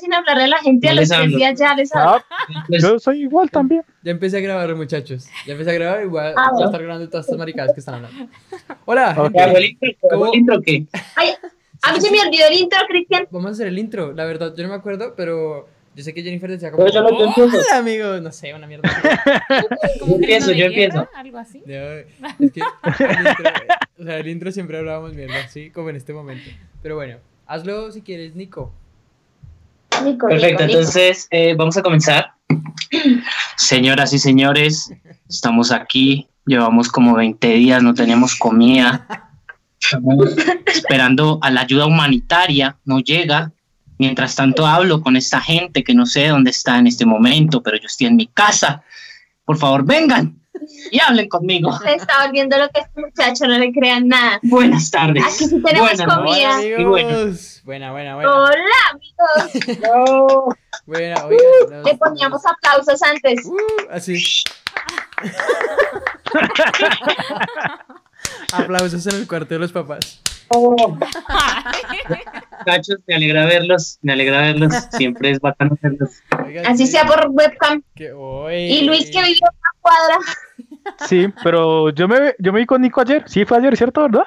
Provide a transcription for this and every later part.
sin hablarle a la gente No a los tres días ya les hablo. Ah, Pues, yo soy igual también. Ya empecé a grabar, muchachos. Ya empecé a grabar y voy a, Ah, voy a estar grabando todas estas maricadas que están hablando. Hola, Ok. gente. ¿hago el intro? ¿Hago ¿Cómo? el intro qué? Ay, a mí se me olvidó el intro, Cristian. Vamos a hacer el intro. La verdad, yo no me acuerdo, pero yo sé que Jennifer decía como. Pero yo empiezo. Hola, amigos. No sé, una mierda. Yo empiezo, yo empiezo. Algo así. No, es que el intro, o sea, el intro siempre hablábamos mierda, sí, como en este momento. Pero bueno, hazlo si quieres, Nico. Nico, Perfecto, entonces eh, vamos a comenzar. Señoras y señores, estamos aquí. Llevamos como 20 días, no tenemos comida. Estamos esperando a la ayuda humanitaria, no llega. Mientras tanto hablo con esta gente que no sé dónde está en este momento, pero yo estoy en mi casa. Por favor, vengan y hablen conmigo. Se está volviendo lo que este muchacho, no le crean nada. Buenas tardes. Aquí sí tenemos Buenas comida. Y bueno. Buena, buena, buena. Hola, amigos. No. Buena, oigan, nos- Le poníamos aplausos antes. Uh, así. Aplausos en el cuarto de los papás. Muchachos, me alegra verlos, me alegra verlos. Siempre es bacano verlos. Oigan, Así sí, sea por webcam. que Y Luis que vive en una cuadra. Sí, pero yo me, yo me vi con Nico ayer. Sí, fue ayer, ¿cierto, verdad?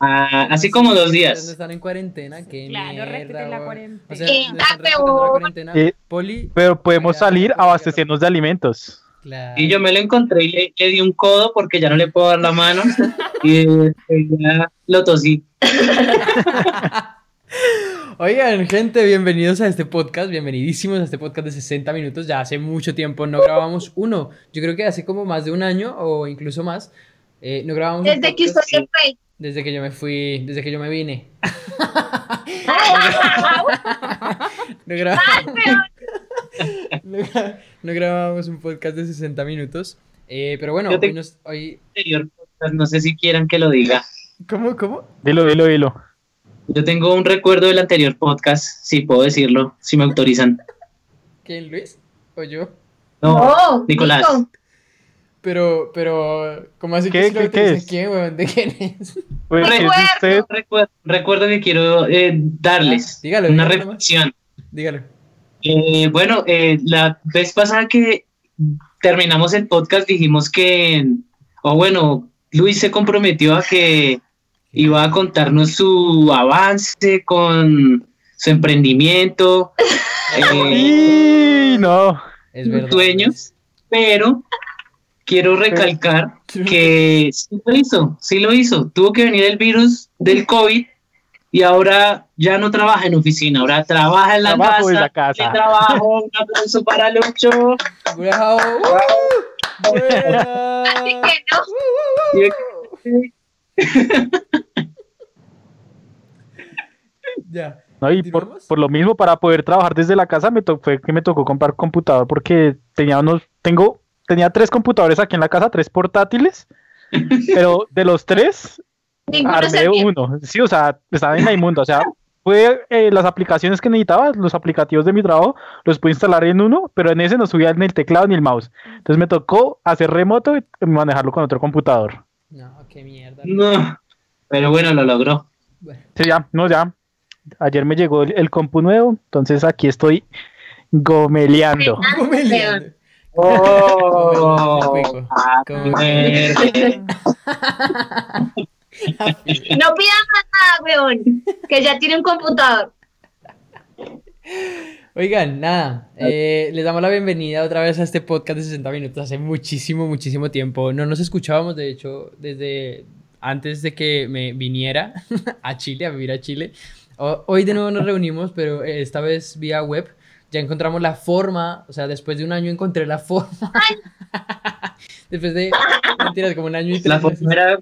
Ah, así como dos ¿Dónde días. están en cuarentena? ¿Qué Claro, mierda, respeten la cuarentena. O sea, ¿no están respetando la cuarentena? Eh, Poli. Pero podemos salir oiga. a abastecernos de alimentos. Claro. Y yo me lo encontré y le, le di un codo porque ya no le puedo dar la mano. Y eh, ya lo tosí. Oigan, gente, bienvenidos a este podcast, bienvenidísimos a este podcast de 60 minutos. Ya hace mucho tiempo no grabamos uno. Yo creo que hace como más de un año o incluso más. eh, no grabamos un Desde que usted se fue. Desde que yo me fui, desde que yo me vine. No, grabamos, no, no un podcast de 60 minutos. Eh, pero bueno, te- hoy nos, hoy... Podcast, No sé si quieran que lo diga. ¿Cómo, cómo? Dilo, dilo, dilo. Yo tengo un recuerdo del anterior podcast, si puedo decirlo, si me autorizan. ¿Quién, Luis? ¿O yo? No, No, Nicolás. Nico. Pero, pero, ¿cómo así ¿Qué- que si lo qué- es? ¿Quién, weón? ¿De quién es? Pues, ¿qué es de Recuerdo. usted? recuerdo, recuerdo que quiero eh, darles Ah, dígalo, una dígalo nomás. reflexión. Dígalo. Eh, bueno, eh, la vez pasada que terminamos el podcast dijimos que, o bueno, Luis se comprometió a que iba a contarnos su avance con su emprendimiento, eh, Y no. Es sus verdad. sueños, pero quiero recalcar que sí lo hizo, sí lo hizo. Tuvo que venir el virus del COVID y ahora ya no trabaja en oficina, ahora trabaja en la Trabajo casa. en la casa. trabajo, un aplauso para Lucho. ¡Bravo! Buena. Así que no. Ya. No, y por, lo mismo, para poder trabajar desde la casa, me to- fue que me tocó comprar computador porque tenía unos, tengo, tenía tres computadores aquí en la casa, tres portátiles, pero de los tres, Ninguno armé uno. Sí, o sea, estaba en la inmunda, o sea, fue eh, las aplicaciones que necesitaba, los aplicativos de mi trabajo, los pude instalar en uno, pero en ese no subía ni el teclado ni el mouse. Entonces me tocó hacer remoto y manejarlo con otro computador. No, qué mierda. No, pero bueno, lo logró. Bueno, Sí, ya, no, ya. Ayer me llegó el, el compu nuevo, entonces aquí estoy gomeleando. gomeleando. Oh, ah, No pidan más nada, weón. Que ya tiene un computador. Oigan, nada, eh, les damos la bienvenida otra vez a este podcast de 60 minutos. Hace muchísimo, muchísimo tiempo. No nos escuchábamos, de hecho, desde antes de que me viniera a Chile, a vivir a Chile. O- hoy de nuevo nos reunimos, pero esta vez vía web. Ya encontramos la forma, o sea, después de un año encontré la forma. después de, mentiras, como un año y tres la forma era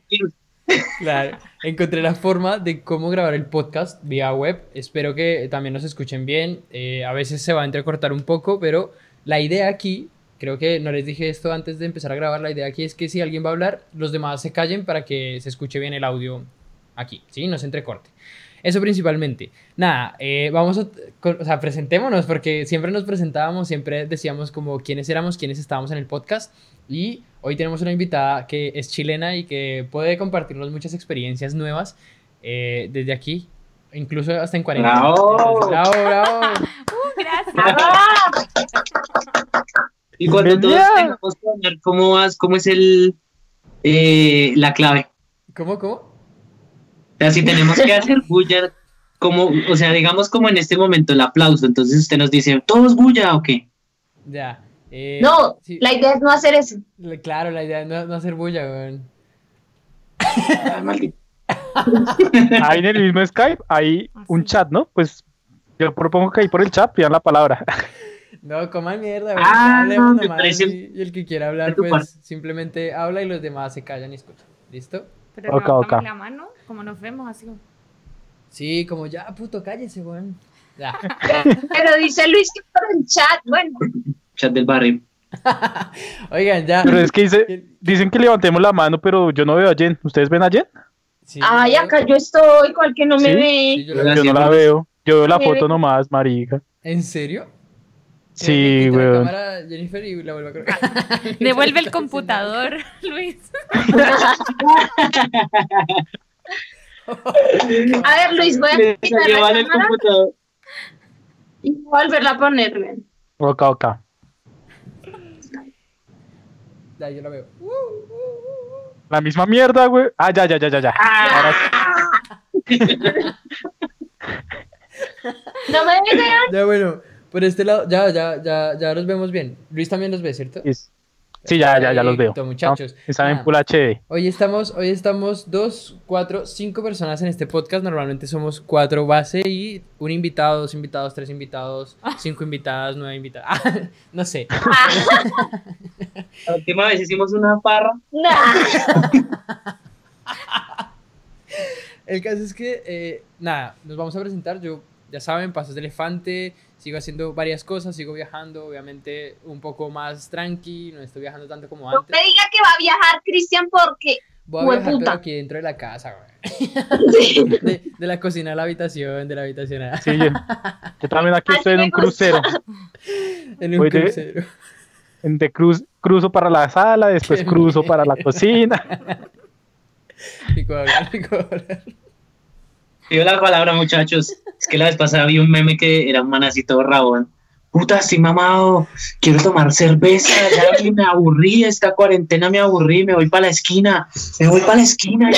Claro, encontré la forma de cómo grabar el podcast vía web. Espero que también nos escuchen bien. Eh, a veces se va a entrecortar un poco, pero la idea aquí, creo que no les dije esto antes de empezar a grabar, la idea aquí es que si alguien va a hablar, los demás se callen para que se escuche bien el audio aquí, ¿sí? No se entrecorte. Eso principalmente. Nada, eh, vamos a, con- o sea, presentémonos porque siempre nos presentábamos, siempre decíamos como quiénes éramos, quiénes estábamos en el podcast y hoy tenemos una invitada que es chilena y que puede compartirnos muchas experiencias nuevas eh, desde aquí, incluso hasta en cuarentena. Bravo. Bravo, bravo. Uh, Ah, Y cuando todos tengamos que hablar, ¿cómo vas? ¿Cómo es el eh, la clave? ¿Cómo, cómo? O sea, si tenemos que hacer bulla, como, o sea, digamos como en este momento el aplauso, entonces usted nos dice, ¿todos bulla o qué? Ya. eh, no, sí, la idea es no hacer eso. la- Claro, la idea es no, no hacer bulla, weón. Ah, maldito. Ahí en el mismo Skype hay un chat, ¿no? Pues yo propongo que ahí por el chat pidan la palabra. No, coman mierda, weón. Ah, me parece- y, y el que quiera hablar, pues parte. simplemente habla y los demás se callan y escuchan. ¿Listo? Pero Ok, nos ok. damos la mano, como nos vemos así. como- Sí, como ya, puto, cállese, weón. Pero dice Luis que por el chat, bueno, Chat del barrio. Oigan, ya. Pero es que dice, dicen que levantemos la mano, pero yo no veo a Jen. ¿Ustedes ven a Jen? Sí, ay, acá yo estoy, cual que no me ve. sí, yo no la veo. Yo veo la foto nomás, marica. ¿En serio? Sí, Quita la weón. cámara, Jennifer, y la vuelvo a colocar. Devuelve el computador, Luis. A ver, Luis, voy a quitar la cámara computador. y voy a volverla a ponerme. Ok, ok. Ya, yo la veo. La misma mierda, güey. Ah, ya, ya, ya, ya, ya. Ahora sí. No me vean. Ya, bueno, por este lado, ya, ya, ya, ya los vemos bien. Luis también los ve, ¿cierto? Sí, ya, ya, ya los veo. Muchachos. Están en. Full HD. Hoy estamos, hoy estamos dos, cuatro, cinco personas en este podcast. Normalmente somos cuatro base y un invitado, dos invitados, tres invitados, cinco invitadas, nueve invitadas. Ah, no sé. La última vez hicimos una parra. El caso es que, eh, nada, nos vamos a presentar. Yo, ya saben, Pasos de Elefante. Sigo haciendo varias cosas, sigo viajando, obviamente un poco más tranqui. No estoy viajando tanto como No antes. me diga que va a viajar Cristian porque Voy a viajar, pero aquí dentro de la casa, güey. De, de la cocina a la habitación, de la habitación a... Sí, yo, yo también aquí estoy en un crucero. En un de- crucero. De cruz, cruzo para la sala, después Qué cruzo mierda. para la cocina. Hablar, pico de hablar. Pido la palabra, muchachos. Es que la vez pasada vi un meme que era un man así todo rabón. Puta, estoy mamado. Quiero tomar cerveza. Ya me aburrí. Esta cuarentena me aburrí. Me voy para la esquina. Me voy para la esquina.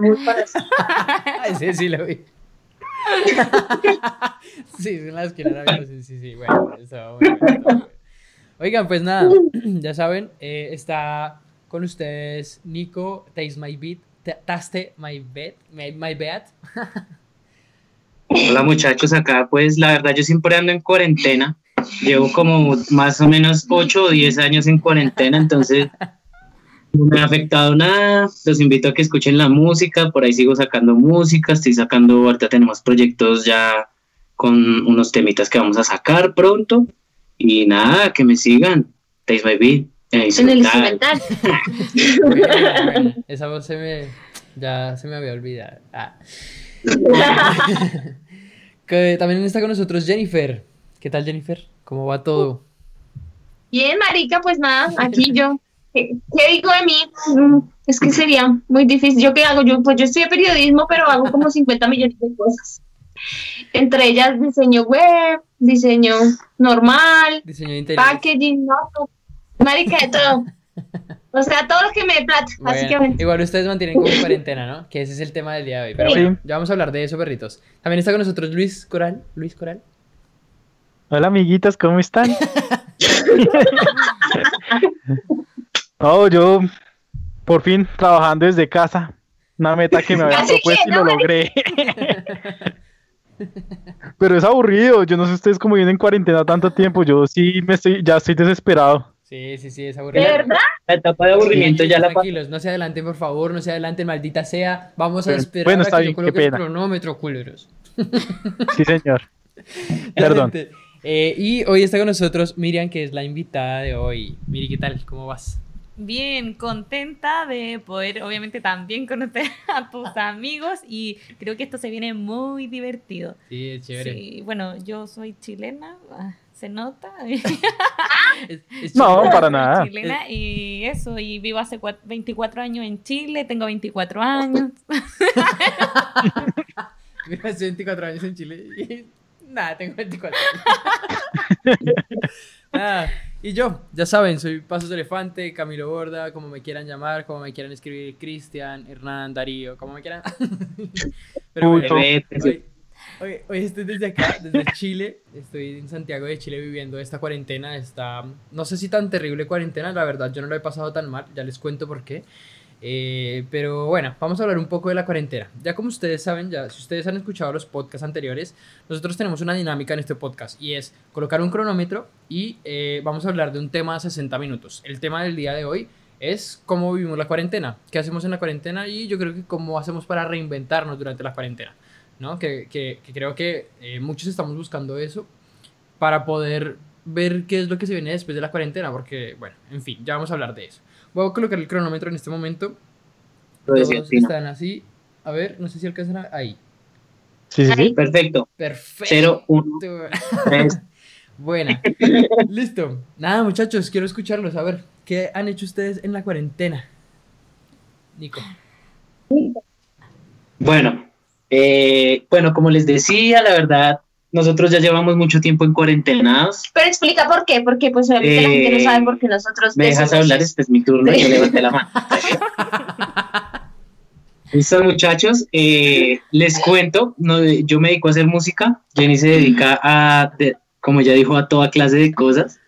Me voy para la esquina. Sí, sí, lo vi. sí, en la esquina. Oigan, pues nada, ya saben, eh, está con ustedes Nico, Taste My Beat, Ta- Taste My Bet, My, my Bet. Hola, muchachos. Acá, pues, la verdad, yo siempre ando en cuarentena. Llevo como más o menos 8 o 10 años en cuarentena. Entonces, no me ha afectado nada. Los invito a que escuchen la música. Por ahí sigo sacando música. Estoy sacando, ahorita tenemos proyectos ya con unos temitas que vamos a sacar pronto. Y nada, que me sigan. Taste My Beat. en el instrumental. instrumental. Bueno, bueno, esa voz se me, ya se me había olvidado. Ah. Que también está con nosotros Jennifer. ¿Qué tal, Jennifer? ¿Cómo va todo? Bien, marica, pues nada, aquí yo. ¿Qué, qué digo de mí? Mm, Es que sería muy difícil. ¿Yo qué hago? Yo, pues yo estudio periodismo, pero hago como 50 millones de cosas. Entre ellas diseño web, diseño normal, Diseño de packaging, no, marica de todo. O sea, todo lo que me dé plata, Bueno, básicamente. igual ustedes mantienen como cuarentena, ¿no? Que ese es el tema del día de hoy. Pero Sí. bueno, ya vamos a hablar de eso, perritos. También está con nosotros Luis Coral. Luis Coral. Hola, amiguitas, ¿cómo están? No, yo por fin trabajando desde casa. Una meta que me había que, propuesto y no, lo logré. Pero es aburrido. Yo no sé ustedes cómo vienen en cuarentena tanto tiempo. Yo sí me estoy, ya estoy desesperado. Sí, sí, sí, es ¿De aburrido. verdad? La etapa de aburrimiento ya la. Tranquilos, no se adelanten, por favor, no se adelanten, maldita sea. Vamos a esperar bueno, a está que bien, yo qué coloque el cronómetro, culeros. Sí, señor. Perdón. Eh, y hoy está con nosotros Miriam, que es la invitada de hoy. Miri, ¿qué tal? ¿Cómo vas? Bien, contenta de poder, obviamente, también conocer a tus amigos y creo que esto se viene muy divertido. Sí, es chévere. Sí, bueno, yo soy chilena, ah, se nota. Es- es No, para nada. chilena y eso, y vivo hace cua- 24 años en Chile, tengo 24 años. Mira, hace 24 años en Chile y nada, tengo 24 años. Ah, y yo, ya saben, soy Pasos de Elefante, Camilo Borda, como me quieran llamar, como me quieran escribir, Cristian, Hernán, Darío, como me quieran. Pero bueno, hoy, hoy, estoy desde acá, desde Chile, estoy en Santiago de Chile viviendo esta cuarentena, esta, no sé si tan terrible cuarentena, la verdad yo no lo he pasado tan mal, ya les cuento por qué. Eh, pero bueno, vamos a hablar un poco de la cuarentena. Ya como ustedes saben, ya si ustedes han escuchado los podcasts anteriores, nosotros tenemos una dinámica en este podcast y es colocar un cronómetro y eh, vamos a hablar de un tema de 60 minutos. El tema del día de hoy es cómo vivimos la cuarentena, qué hacemos en la cuarentena y yo creo que cómo hacemos para reinventarnos durante la cuarentena, ¿no? Que, que- que creo que eh, muchos estamos buscando eso para poder ver qué es lo que se viene después de la cuarentena, porque, bueno, en fin, ya vamos a hablar de eso. Voy a colocar el cronómetro en este momento. Todos están así. A ver, no sé si alcanzan a... Ahí. Sí, sí, sí. Perfecto. Perfecto. 0, 1, 3. Buena. Listo. Nada, muchachos, quiero escucharlos. A ver, ¿qué han hecho ustedes en la cuarentena? Nico. Bueno, eh, bueno, como les decía, la verdad, nosotros ya llevamos mucho tiempo en cuarentenados. Pero explica por qué, porque pues obviamente la gente no Eh, sabe por qué nosotros ¿Me dejas hablar? Este es mi turno y yo levanté la mano. Listo, muchachos, eh, les cuento, no, yo me dedico a hacer música, Jenny se dedica a, de- como ya dijo, a toda clase de cosas.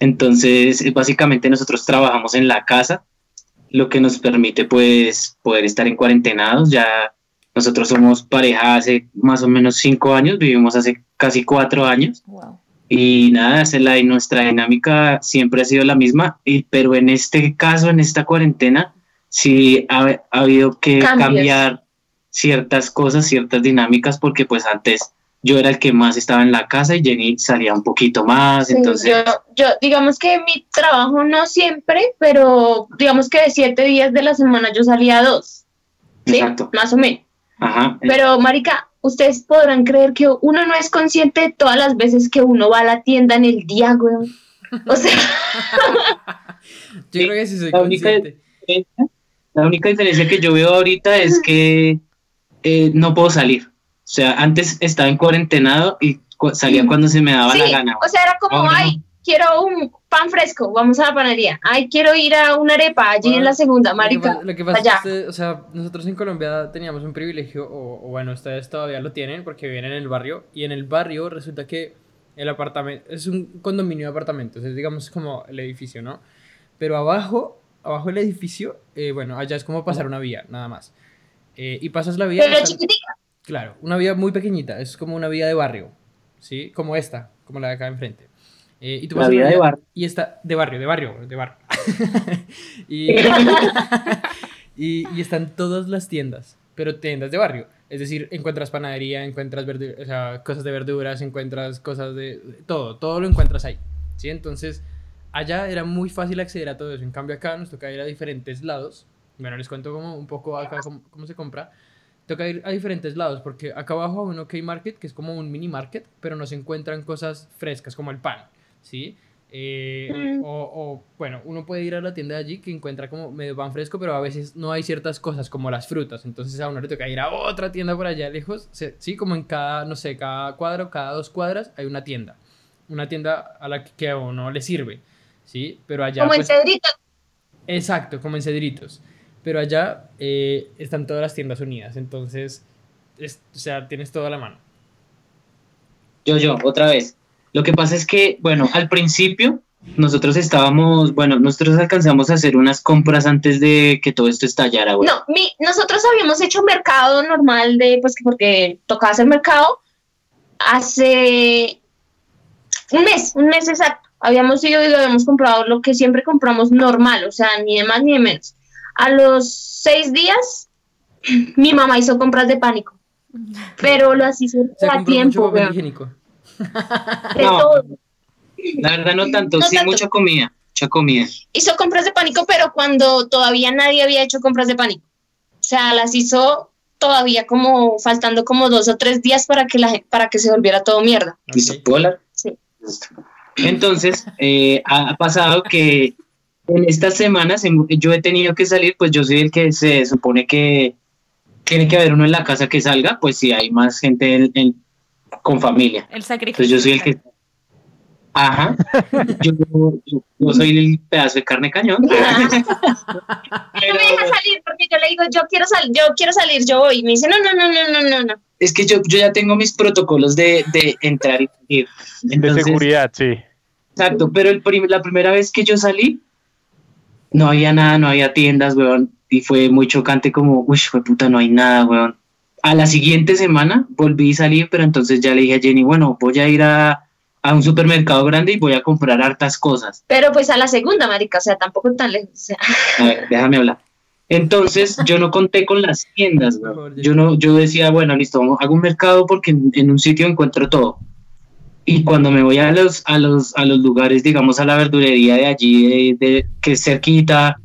Entonces, eh, básicamente nosotros trabajamos en la casa, lo que nos permite pues poder estar en cuarentenados. Ya nosotros somos pareja hace más o menos cinco años, vivimos hace casi cuatro años. Wow. Y nada, es la, nuestra dinámica siempre ha sido la misma, y, pero en este caso, en esta cuarentena, sí ha, ha habido que Cambios. cambiar ciertas cosas, ciertas dinámicas, porque pues antes yo era el que más estaba en la casa y Jenny salía un poquito más, Sí, entonces... yo, yo, digamos que mi trabajo no siempre, pero digamos que de siete días de la semana yo salía dos. ¿sí? Exacto. Más o menos. Ajá. Pero, Marica, ustedes podrán creer que uno no es consciente de todas las veces que uno va a la tienda en el día, weón. O sea, Yo creo que sí soy La única- consciente. La única diferencia que yo veo ahorita es que eh, no puedo salir. O sea, antes estaba en cuarentenado y cu- salía cuando se me daba sí, la gana. o sea, era como, ay, quiero un pan fresco, vamos a la panadería. Ay, quiero ir a una arepa allí en la segunda, Lo que Marica. pasa- Lo que pasa es allá. que usted- o sea, nosotros en Colombia teníamos un privilegio, o, o bueno, ustedes todavía lo tienen porque viven en el barrio, y en el barrio resulta que el apartamento es un condominio de apartamentos, es digamos como el edificio, ¿no? Pero abajo, abajo del edificio, eh, bueno, allá es como pasar una vía, nada más. Eh, y pasas la vía. Pero están- chiquitica. Claro, una vía muy pequeñita, es como una vía de barrio, ¿sí? Como esta, como la de acá enfrente. Eh, y tú La pasas vía de vía barrio. Y está, de barrio, de barrio, de barrio. y, y, y están todas las tiendas, pero tiendas de barrio. Es decir, encuentras panadería, encuentras o sea, cosas de verduras, encuentras cosas de... de Todo, todo lo encuentras ahí, ¿sí? Entonces, allá era muy fácil acceder a todo eso. En cambio, acá nos toca ir a diferentes lados. Bueno, les cuento como un poco acá cómo, cómo se compra toca ir a diferentes lados, porque acá abajo hay un OK Market, que es como un mini market, pero no se encuentran cosas frescas, como el pan, ¿sí? Eh, Mm. o, o, bueno, uno puede ir a la tienda de allí que encuentra como medio pan fresco, pero a veces no hay ciertas cosas como las frutas, entonces a uno le toca ir a otra tienda por allá lejos, sí, como en cada, no sé, cada cuadro, cada dos cuadras hay una tienda, una tienda a la que- que a uno le sirve, ¿sí? Pero allá... como en pues, Cedrito. Exacto, como en Cedritos. Pero allá eh, están todas las tiendas unidas, entonces, es- o sea, tienes toda la mano. Yo, yo, otra vez. Lo que pasa es que, bueno, al principio nosotros estábamos, bueno, nosotros alcanzamos a hacer unas compras antes de que todo esto estallara. No, mi, nosotros habíamos hecho mercado normal de, pues que porque tocaba hacer mercado hace un mes, un mes exacto. Habíamos ido y habíamos comprado lo que siempre compramos normal, o sea, ni de más ni de menos. A los seis días, mi mamá hizo compras de pánico, pero las hizo Se a mucho tiempo, papel higiénico. De No. todo. La verdad no tanto, No sí tanto. mucha comida, mucha comida. hizo compras de pánico, pero cuando todavía nadie había hecho compras de pánico. O sea, las hizo todavía como faltando como dos o tres días para que la para que se volviera todo mierda. ¿Puedo hablar? Sí. Entonces, eh, ha pasado que en estas semanas yo he tenido que salir, pues yo soy el que se supone que tiene que haber uno en la casa que salga, pues si hay más gente en- en- con familia. El sacrificio. Entonces yo soy el que... Ajá. Yo, yo- yo soy el pedazo de carne cañón. No me deja salir porque yo le digo, yo quiero salir, yo quiero salir, yo voy. Y me dice, no, no, no, no, no, no, no. es que yo, yo ya tengo mis protocolos de, de entrar y salir. De seguridad, sí. Exacto, pero el prim- la primera vez que yo salí, no había nada, no había tiendas, weón, y fue muy chocante como, uy, fue puta, no hay nada, weón. A la siguiente semana volví a salir, pero entonces ya le dije a Jenny, bueno, voy a ir a, a un supermercado grande y voy a comprar hartas cosas. Pero pues a la segunda, marica, o sea, tampoco tan lejos. O sea, A ver, déjame hablar. Entonces yo no conté con las tiendas, Yo no, yo decía, bueno, listo, vamos- hago un mercado porque en, en un sitio encuentro todo. Y cuando me voy a los, a los, a los lugares, digamos, a la verdulería de allí, de, de- que es cerquita,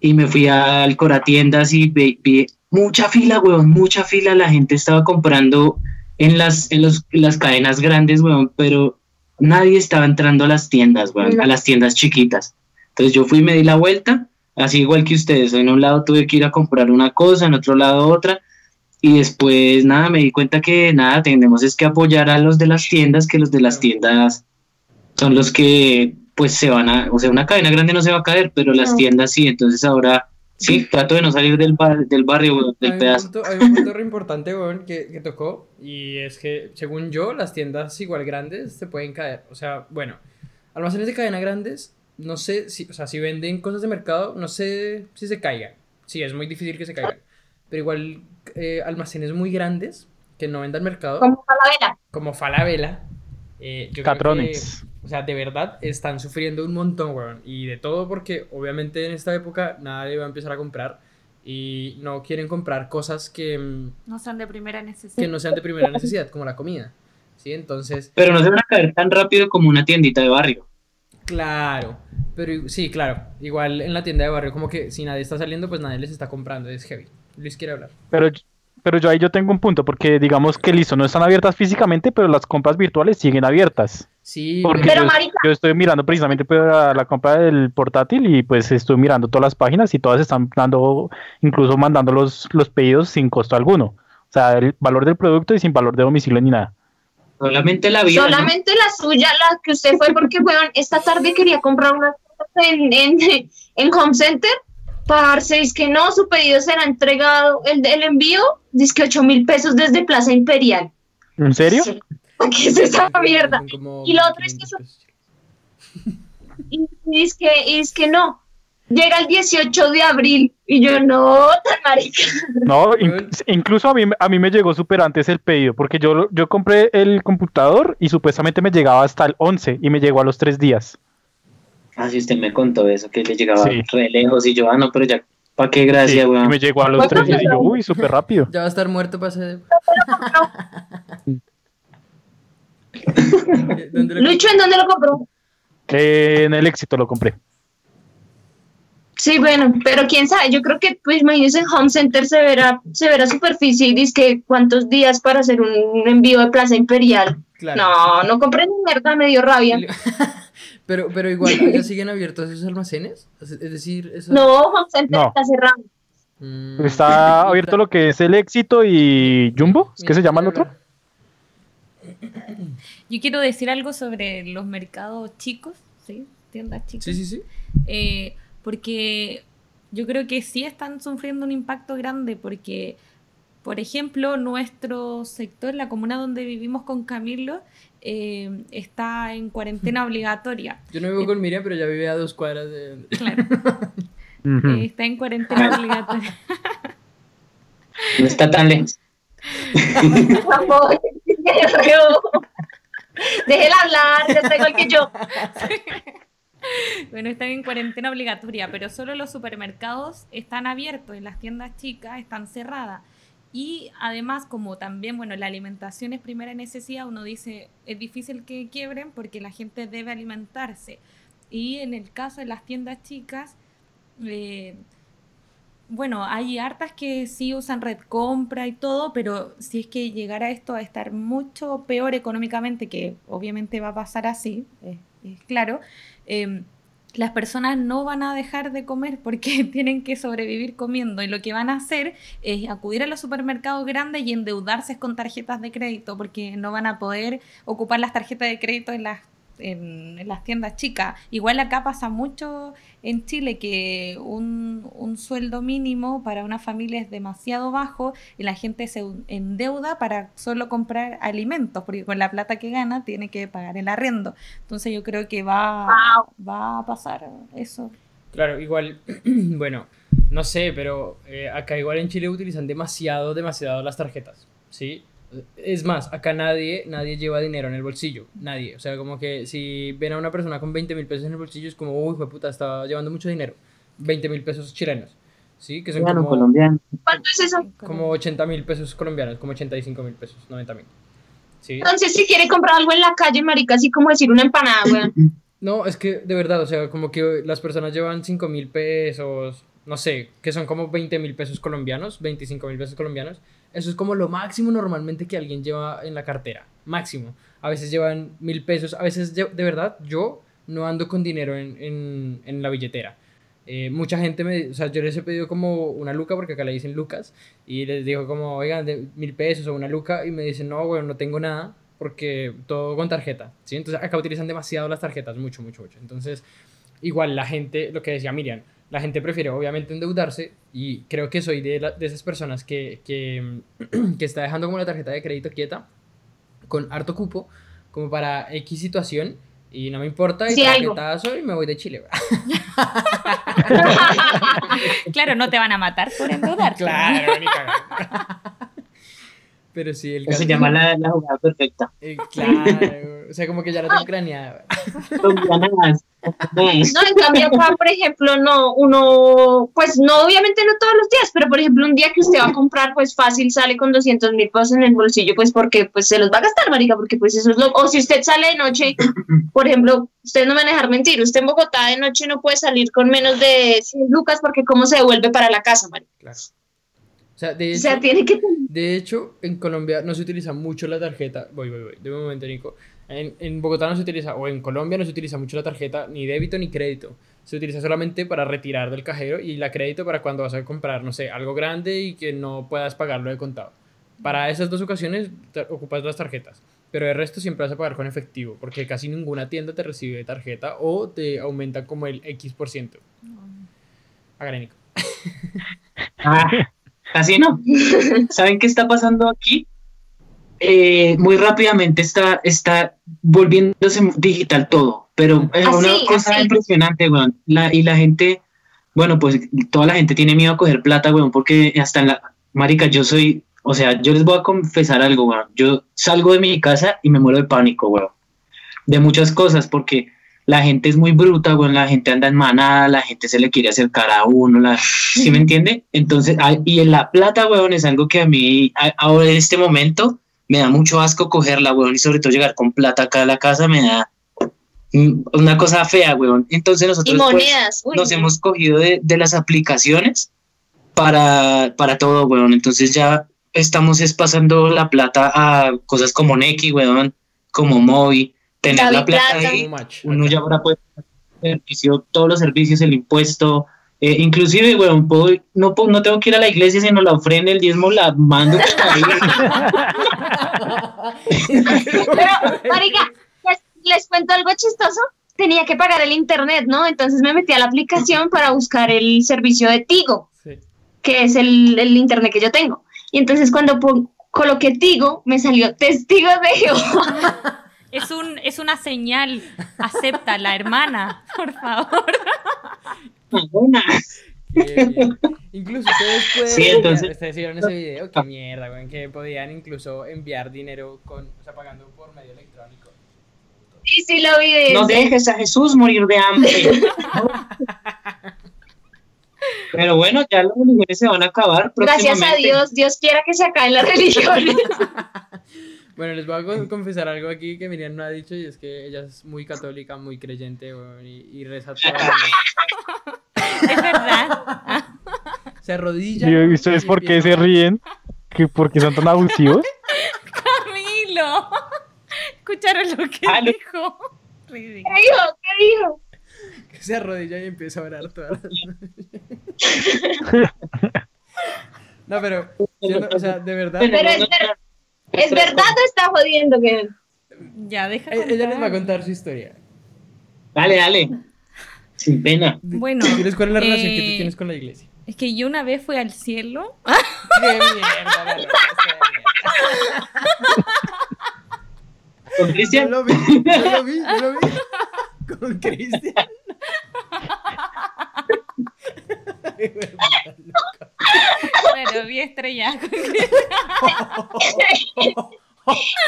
y me fui al Coratiendas y vi, vi mucha fila, weón, mucha fila. La gente estaba comprando en las, en los, las cadenas grandes, weón, pero nadie estaba entrando a las tiendas, weón, No. a las tiendas chiquitas. Entonces yo fui y me di la vuelta, así igual que ustedes. En un lado tuve que ir a comprar una cosa, en otro lado otra. Y después, nada, me di cuenta que nada, tenemos es que apoyar a los de las tiendas, que los de las tiendas son los que pues se van a, o sea, una cadena grande no se va a caer, pero las tiendas sí, entonces ahora sí, trato de no salir del, bar- del barrio, weón, Hay del un, pedazo. punto, hay un punto re importante, weón, que, que tocó. Y es que, según yo, las tiendas igual grandes se pueden caer. O sea, bueno, almacenes de cadena grandes, no sé si, o sea, si venden cosas de mercado, no sé si se caigan. Sí, es muy difícil que se caigan. Pero igual, eh, almacenes muy grandes que no vendan mercado, como Falabella. como Falabella, eh, yo Catronics. O sea, de verdad están sufriendo un montón, weón. Y de todo porque obviamente en esta época nadie va a empezar a comprar y no quieren comprar cosas que, mm, No son de primera que necesidad. no sean de primera necesidad, como la comida. ¿Sí? Entonces, Pero no se van a caer tan rápido como una tiendita de barrio. claro. Pero sí, claro. Igual en la tienda de barrio, como que si nadie está saliendo, pues nadie les está comprando. Es heavy. Luis quiere hablar. Pero, pero yo ahí yo tengo un punto, porque digamos que listo, no están abiertas físicamente, pero las compras virtuales siguen abiertas. Sí, Porque Pero, yo, marica- yo estoy mirando precisamente para la compra del portátil y pues estoy mirando todas las páginas y todas están dando, incluso mandando los, los pedidos sin costo alguno. O sea, el valor del producto y sin valor de domicilio ni nada. Solamente la vida. ¿no? Solamente la suya, la que usted fue, porque, weón, esta tarde quería comprar unas cosas en, en, en Home Center. Parce, es que no, su pedido será entregado. El, el envío, dice que 8 mil pesos desde Plaza Imperial. ¿En serio? Sí. ¿Qué es esa mierda? Y lo otro es que 500 pesos. Y, y es que, y es que no. Llega el 18 de abril y yo no, tan marica. No, incluso a mí, a mí me llegó súper antes el pedido, porque yo, lo- yo compré el computador y supuestamente me llegaba hasta el 11 y me llegó a los tres días. Ah, sí, usted me contó eso, que le llegaba Sí. re lejos y yo, ah, no, pero ya, ¿para qué gracia, Sí, y weón? me llegó a los tres días y yo, uy, súper rápido. Ya va a estar muerto para ese... ¿Dónde lo Lucho, ¿en dónde lo compró? Eh, en el éxito lo compré. Sí, bueno, pero quién sabe, yo creo que, pues, imagínense, en Home Center se verá, se verá superficie y dice que cuántos días para hacer un envío de Plaza Imperial. Claro. No, no compré ni mierda, me dio rabia. Pero, pero igual, ¿ya siguen abiertos esos almacenes? Es decir, esos... No, Home Center No. está cerrado. Mm, Está abierto lo que es el éxito y Jumbo, ¿es que se llama el otro? Yo quiero decir algo sobre los mercados chicos, ¿sí? Tiendas chicas. Sí, sí, sí. Eh, porque yo creo que sí están sufriendo un impacto grande porque, por ejemplo, nuestro sector, la comuna donde vivimos con Camilo, eh, está en cuarentena obligatoria. Yo no vivo con Miriam, pero ya vive a dos cuadras de... Claro, eh, está en cuarentena obligatoria. No está tan lejos. Déjela hablar, ya está igual que yo. Bueno, están en cuarentena obligatoria, pero solo los supermercados están abiertos y las tiendas chicas están cerradas. Y además, como también, bueno, la alimentación es primera necesidad, uno dice, es difícil que quiebren porque la gente debe alimentarse. Y en el caso de las tiendas chicas, eh, bueno, hay hartas que sí usan red compra y todo, pero si es que llegara esto a estar mucho peor económicamente, que obviamente va a pasar así, es, es claro, eh, las personas no van a dejar de comer porque tienen que sobrevivir comiendo. Y lo que van a hacer es acudir a los supermercados grandes y endeudarse con tarjetas de crédito porque no van a poder ocupar las tarjetas de crédito en las en, en las tiendas chicas. Igual acá pasa mucho en Chile que un, un sueldo mínimo para una familia es demasiado bajo y la gente se endeuda para solo comprar alimentos, porque con la plata que gana tiene que pagar el arriendo. Entonces yo creo que va, va a pasar eso. Claro, igual, bueno, no sé, pero eh, acá igual en Chile utilizan demasiado, demasiado las tarjetas, ¿sí? Es más, acá nadie, nadie lleva dinero en el bolsillo, nadie. O sea, como que si ven a una persona con 20 mil pesos en el bolsillo es como, uy, puta, está llevando mucho dinero. 20 mil pesos chilenos, ¿sí? Que son como, colombiano. ¿Cuánto es eso? como 80 mil pesos colombianos, como 85 mil pesos, 90 mil. ¿Sí? Entonces, si quiere comprar algo en la calle, marica, así como decir una empanada, weón. No, es que de verdad, o sea, como que las personas llevan 5 mil pesos, no sé, que son como 20 mil pesos colombianos, 25 mil pesos colombianos. Eso es como lo máximo normalmente que alguien lleva en la cartera. Máximo. A veces llevan mil pesos, a veces, de verdad, yo no ando con dinero en, en, en la billetera. Eh, mucha gente me, o sea, yo les he pedido como una luca, porque acá le dicen lucas, y les digo como, oigan, de mil pesos o una luca, y me dicen, no, bueno, no tengo nada, porque todo con tarjeta, ¿sí? Entonces acá utilizan demasiado las tarjetas, mucho, mucho, mucho. Entonces, igual la gente, lo que decía Miriam, la gente prefiere obviamente endeudarse, y creo que soy de, la- de esas personas que, que, que está dejando como la tarjeta de crédito quieta, con harto cupo, como para X situación, y no me importa, y Sí, algo. tarjetazo, y me voy de Chile. Claro, no te van a matar por endeudarte. Claro, ni cagar. Pero sí, el Eso se caso- llama la, la jugada perfecta. eh, claro, o sea, como que ya la tengo craneada. No, en cambio acá, por ejemplo, no, uno, pues no, obviamente no todos los días, pero por ejemplo, un día que usted va a comprar, pues fácil sale con 200 mil pesos en el bolsillo, pues porque pues se los va a gastar, marica, porque pues eso es lo, o si usted sale de noche, por ejemplo, usted no me van a dejar mentir, usted en Bogotá de noche no puede salir con menos de 100 lucas porque cómo se devuelve para la casa, marica. Claro. O sea, de O sea, hecho, tiene que de hecho, en Colombia no se utiliza mucho la tarjeta. Voy, voy, voy. De un momento, Nico. En, en Bogotá no se utiliza, o en Colombia no se utiliza mucho la tarjeta, ni débito ni crédito. Se utiliza solamente para retirar del cajero y la crédito para cuando vas a comprar, no sé, algo grande y que no puedas pagarlo de contado. Para esas dos ocasiones te- ocupas las tarjetas. Pero el resto siempre vas a pagar con efectivo, porque casi ninguna tienda te recibe tarjeta o te aumenta como el X%. por ciento. Ah, así no. ¿Saben qué está pasando aquí? Eh, muy rápidamente está, está volviéndose digital todo, pero es Así, una cosa así. impresionante, weón. La, y la gente, bueno, pues toda la gente tiene miedo a coger plata, weón, porque hasta en la... Marica, yo soy, o sea, yo les voy a confesar algo, weón. Yo salgo de mi casa y me muero de pánico, weón. De muchas cosas, porque la gente es muy bruta, weón. La gente anda en manada, la gente se le quiere acercar a uno, la, ¿sí me entiende? Entonces, ah, y en la plata, weón, es algo que a mí, ahora en este momento, me da mucho asco cogerla, weón, y sobre todo llegar con plata acá a la casa me da una cosa fea, weón. Entonces y nosotros pues, monedas. Uy, nos no. hemos cogido de, de las aplicaciones para, para todo, weón. Entonces ya estamos es pasando la plata a cosas como Neki, weón, como Movi, tener David la plata Plata. ahí uno ya ahora puede servicio, todos los servicios, el impuesto, eh, inclusive, weón, puedo, no, puedo- no tengo que ir a la iglesia, sino la ofrenda, el diezmo, la mando. Pero, marica, les, les cuento algo chistoso. Tenía que pagar el internet, ¿no? Entonces me metí a la aplicación para buscar el servicio de Tigo, Sí. que es el, el internet que yo tengo. Y entonces cuando coloqué Tigo, me salió testigos de Jehová. Es, un, es una señal. Acepta la hermana, por favor. Una. Bien, bien. Incluso ustedes pueden. Sí, entonces- Ustedes vieron ese video, qué mierda, güey. Que podían incluso enviar dinero con. O sea, pagando por medio electrónico. Y sí lo vi de No dejes a Jesús morir de hambre. Pero bueno, ya las religiones se van a acabar. Gracias a. Dios, Dios quiera que se acaben las religiones. Bueno, les voy a con- confesar algo aquí que Miriam no ha dicho y es que ella es muy católica, muy creyente, y, y reza todo. el. Es verdad. Se arrodilla. ¿Y ustedes por qué se ríen? ¿Que ¿Por qué son tan abusivos? Camilo. ¿Escucharon lo que Aló. dijo? ¿Qué dijo? ¿Qué dijo? que Se arrodilla y empieza a orar todas las noches. No, pero, yo no- o sea, de verdad. Pero es, ver- ¿es verdad o está jodiendo que Ya, deja Eh, Ella les va a contar. contar su historia. Dale, dale. Sin pena. Bueno, ¿Tienes cuál es la relación que tú eh, tienes con la iglesia? Es que yo una vez fui al cielo. ¡Qué mierda! la relación! Con Yo Cristian. lo vi, yo lo vi, yo lo vi. Con Cristian. Bueno, vi estrellas.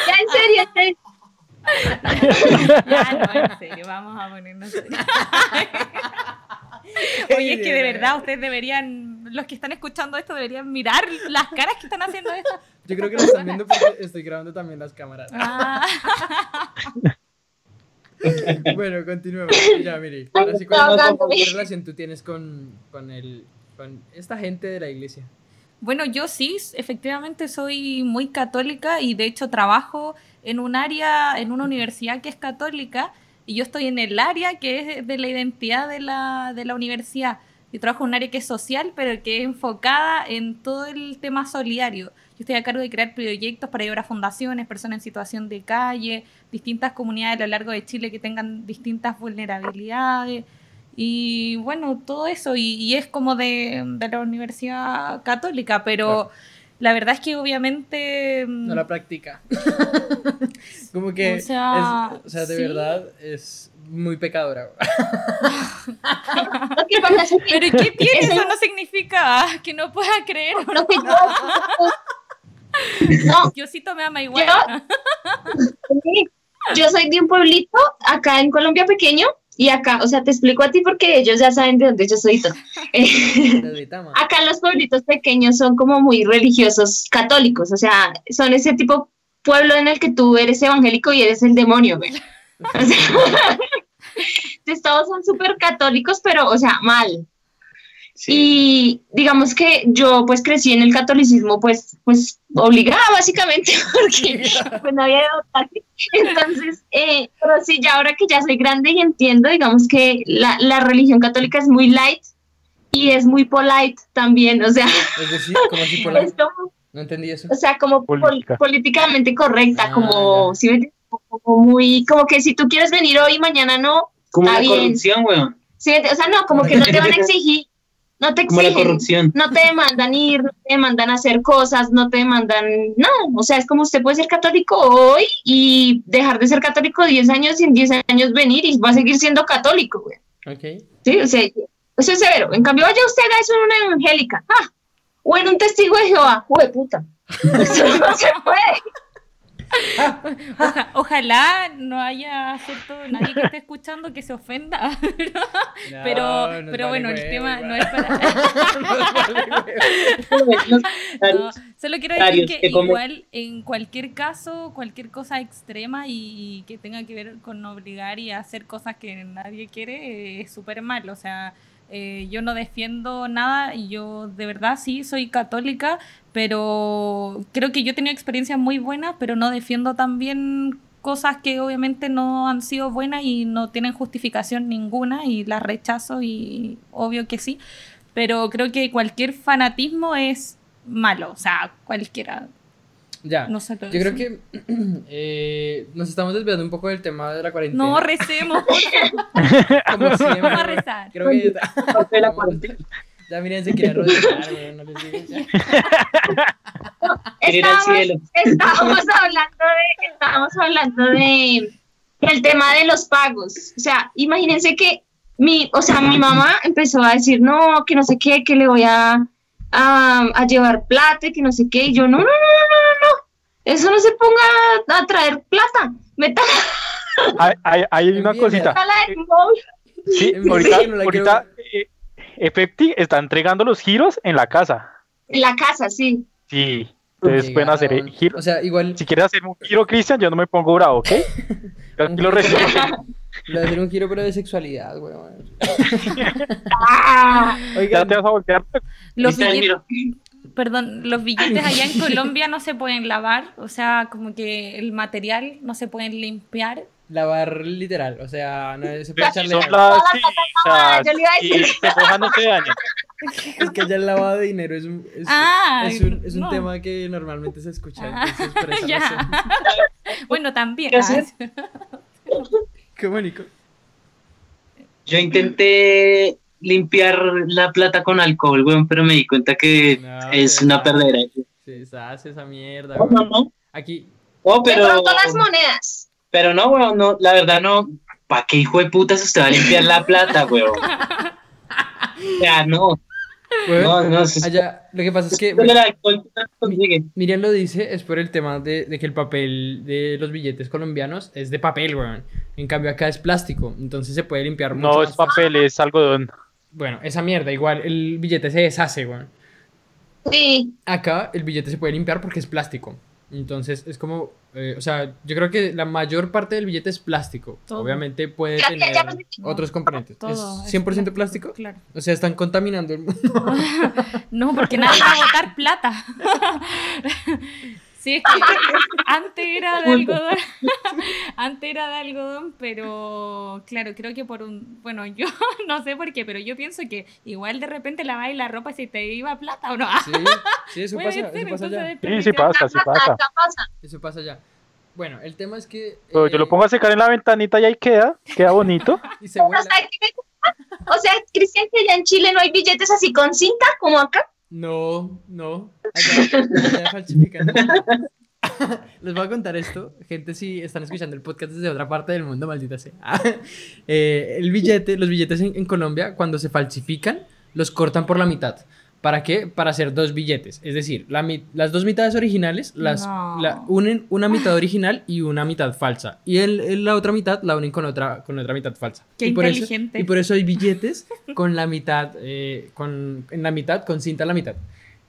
Ya, en serio. Ya, no, en serio, vamos a ponernos. Oye, es que de verdad ustedes deberían, los que están escuchando esto, deberían mirar las caras que están haciendo esto. Yo creo que lo están viendo porque estoy grabando también las cámaras. Ah, Bueno, continuemos. Ya, mire. Ay, Ahora sí, estaba ¿cuál, ahogándome. ¿qué relación tú tienes con, con, el, con esta gente de la iglesia? Bueno, yo sí, efectivamente soy muy católica y de hecho trabajo en un área, en una universidad que es católica y yo estoy en el área que es de la identidad de la, de la universidad. Yo trabajo en un área que es social, pero que es enfocada en todo el tema solidario. Yo estoy a cargo de crear proyectos para ayudar a fundaciones, personas en situación de calle, distintas comunidades a lo largo de Chile que tengan distintas vulnerabilidades. Y bueno, todo eso, y, y es como de, de la Universidad Católica, pero la verdad es que obviamente... mm, No la practica. Como que, O sea, es- o sea, de sí. verdad es muy pecadora. Pasa Pero ¿y qué tiene? Eso- no significa que no pueda creer. que yo- No, Yo sí tomé a. Sí, Yo soy de un pueblito acá en Colombia pequeño y acá, o sea, te explico a ti porque ellos ya saben de dónde yo soy. todo. Eh, acá los pueblitos pequeños son como muy religiosos católicos, o sea, son ese tipo pueblo en el que tú eres evangélico y eres el demonio, güey. O sea, entonces todos son súper católicos, pero, o sea, mal. Y digamos que yo pues crecí en el catolicismo pues pues obligada básicamente porque pues no había de. Entonces, eh, pero sí, ya ahora que ya soy grande y entiendo, digamos que la, la religión católica es muy light y es muy polite también, o sea, Es decir, como si es como, No entendí eso. o sea, como pol- Política. políticamente correcta, Ah, como. ¿sí me como muy, como que si tú quieres venir hoy y mañana no, Como Está la bien. corrupción, weón. ¿sí o sea, no, como que no te van a exigir, no te Como la exigen, corrupción. no te demandan ir, no te demandan hacer cosas, no te demandan, no, o sea, es como usted puede ser católico hoy y dejar de ser católico 10 años y en 10 años venir y va a seguir siendo católico, güey. Ok. Sí, o sea, eso es severo. En cambio, vaya usted a eso en una evangélica, ah, o en un testigo de Jehová, ¡jue puta! Eso no se puede. Oja- ojalá no haya cierto nadie que esté escuchando que se ofenda. pero No, pero, nos pero vale bueno, el tema igual. no es para. No, solo quiero decir que igual en cualquier caso, cualquier cosa extrema y, y que tenga que ver con obligar y hacer cosas que nadie quiere eh, es súper mal. O sea, eh, yo no defiendo nada yo de verdad sí soy católica, pero creo que yo he tenido experiencias muy buenas, pero no defiendo también cosas que obviamente no han sido buenas y no tienen justificación ninguna y las rechazo y obvio que sí. Pero creo que cualquier fanatismo es malo, o sea, cualquiera. Ya. No sé lo Yo creo que eh, nos estamos desviando un poco del tema de la cuarentena. No recemos, Como siempre. vamos a rezar. Creo que ya, la cuarentena. ya miren, se quiere güey, no les digo estábamos hablando de, estábamos hablando de el tema de los pagos. O sea, imagínense que mi, o sea, mi mamá empezó a decir, no, que no sé qué, que le voy a, a, a llevar plata, y que no sé qué. Y yo, no, no, no, no, no, no. Eso no se ponga a traer plata. Meta Hay, hay, hay una cosita. móvil. Sí, ahorita, no eh, Efecti está entregando los giros en la casa. En la casa, sí. Sí, ustedes pueden hacer eh, giros. O sea, igual Si quieres hacer un giro, Cristian, yo no me pongo bravo, ¿ok? Yo aquí lo recibo. le voy a hacer un giro, pero de sexualidad, güey. Ya Oigan, te vas a voltear. Los Cristian, billetes, perdón, los billetes allá en Colombia no se pueden lavar, o sea, como que el material no se pueden limpiar. lavar literal, o sea, no se puede echarle son agua. las sí, o sea, yo le iba a si decir. se mojan no se dañan. Es que ya el lavado de dinero es un, es, Ah, es un, es un no. tema que normalmente se escucha, Ah, entonces por esa ya. razón. Bueno, también. ¿Qué Nico? Yo intenté limpiar la plata con alcohol, weón, pero me di cuenta que No, es una perdera. Se hace esa mierda, No, weón. no, no. Aquí, Oh, De pero, pronto las monedas. pero no, weón, no, la verdad no. ¿Para qué hijo de putas usted va a limpiar la plata, weón? O sea, no, no, no. allá, lo que pasa es que... Miriam lo dice, es por el tema de, de que el papel de los billetes colombianos es de papel, weón. En cambio acá es plástico, entonces se puede limpiar mucho No más es papel, es algodón. Bueno, esa mierda, igual el billete se deshace, weón. Sí. Acá el billete se puede limpiar porque es plástico. Entonces es como, eh, o sea, yo creo que la mayor parte del billete es plástico. Todo. Obviamente puede Ya, tener ya otros componentes. todo ¿Es 100% plástico? Claro. O sea, están contaminando el mundo. No, porque nadie va a botar plata. Sí, es que antes era de algodón, antes era de algodón, pero claro, creo que por un, bueno, yo no sé por qué, pero yo pienso que igual de repente lavabas la ropa se te iba plata o no. Sí, sí, eso pasa, ser, eso pasa ya. Sí, pasa, sí pasa. Eso pasa ya. Bueno, el tema es que... Pero yo lo eh, pongo a secar en la ventanita y ahí queda, queda bonito. Y se vuela. o sea, Cristian, que allá en Chile no hay billetes así con cinta como acá. No, no. Allá. Les voy a contar esto, gente, si están escuchando el podcast desde otra parte del mundo, maldita sea. Eh, el billete, los billetes en Colombia, cuando se falsifican, los cortan por la mitad. ¿Para qué? Para hacer dos billetes. Es decir, la las dos mitades originales las No. la- unen una mitad original y una mitad falsa. Y el, el- la otra mitad la unen con otra, con otra mitad falsa. Qué y por eso- inteligente. y por eso hay billetes con la mitad, eh, con, en la mitad, con cinta a la mitad.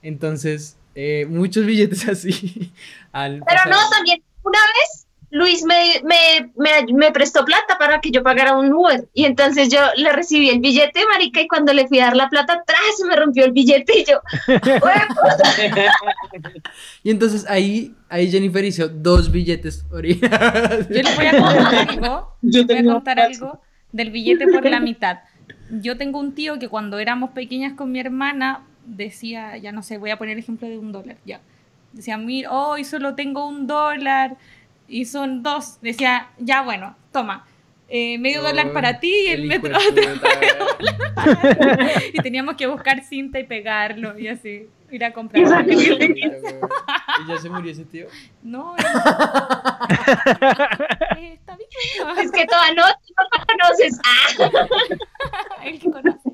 Entonces, eh, muchos billetes así. al Pero pasar- no, también una vez Luis me, me, me, me prestó plata para que yo pagara un Uber. Y entonces yo le recibí el billete, marica, y cuando le fui a dar la plata, atrás se me rompió el billete y yo. Y entonces ahí, ahí Jennifer hizo dos billetes. Yo les voy a contar algo. Yo voy a contar algo del billete por la mitad. Yo tengo un tío que cuando éramos pequeñas con mi hermana decía, ya no sé, voy a poner el ejemplo de un dólar, ya. Decía, mira, hoy solo tengo un dólar y son dos. Decía, ya bueno, toma. eh, medio dólar para ti y el, metro y teníamos que buscar cinta y pegarlo y así ir a comprar Y ya se murió ese tío. no eh, está bien es que toda no, no lo conoces. Ah, el que conoce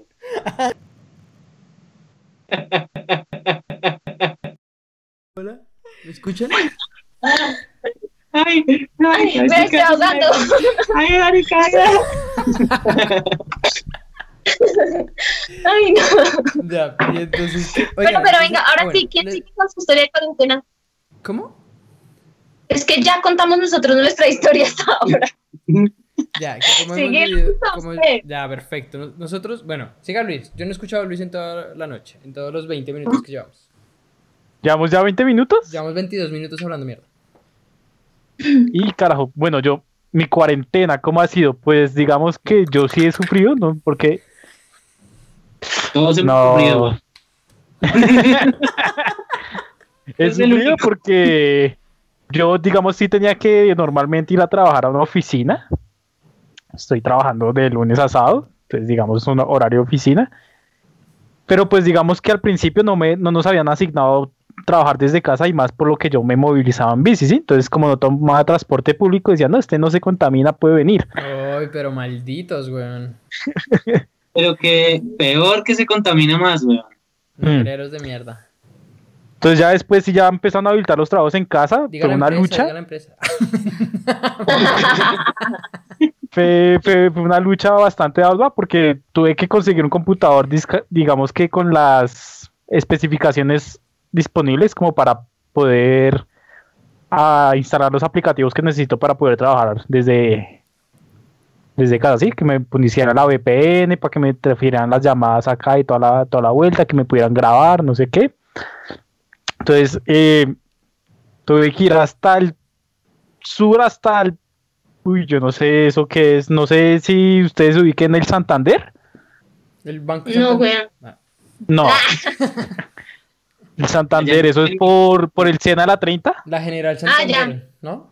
Hola, ¿me escuchan? Ay, ay, me estoy ahogando. Ay, marica, Ay, no. Ya, y entonces. Bueno, oigan, pero venga, ahora ah, bueno, sí, ¿quién le- sigue con su historia de cuarentena? ¿Cómo? Es que ya contamos nosotros nuestra historia hasta ahora. Ya, como vivido- como- ya, perfecto. Nos- Nosotros, bueno, siga Luis. Yo no he escuchado a Luis en toda la noche, en todos los 20 minutos que llevamos. Llevamos ya 20 minutos. Llevamos 22 minutos hablando mierda. Y carajo, bueno, yo, mi cuarentena, ¿cómo ha sido? Pues digamos que yo sí he sufrido, ¿no? Porque Todos hemos no. sufrido. he Es sufrido porque yo, digamos, sí tenía que normalmente ir a trabajar a una oficina. Estoy trabajando de lunes a sábado, entonces digamos un horario de oficina. Pero pues digamos que al principio no, me, no nos habían asignado trabajar desde casa y más por lo que yo me movilizaba en bici, ¿sí? Entonces como no tomaba transporte público, decía, no, este no se contamina, puede venir. Ay, pero malditos, weón. Pero que peor que se contamina más, weón. Mm. De mierda. Entonces ya después sí ya empezaron a habilitar los trabajos en casa, Diga fue la una empresa, lucha, diga la empresa. fue, fue- fue una lucha bastante ardua porque tuve que conseguir un computador, digamos que con las especificaciones disponibles como para poder ah, instalar los aplicativos que necesito para poder trabajar desde, desde casa, sí, que me pusieran la VPN para que me transfirieran las llamadas acá y toda la, toda la vuelta, que me pudieran grabar, no sé qué. Entonces, eh, tuve que ir hasta el sur, hasta el... Uy, yo no sé eso qué es, no sé si ustedes se ubiquen en el Santander. El banco. No, Santander. weón. Ah, No. el Santander, eso es por, por el Siena a la 30. La General Ah, ya. Santander, ¿no?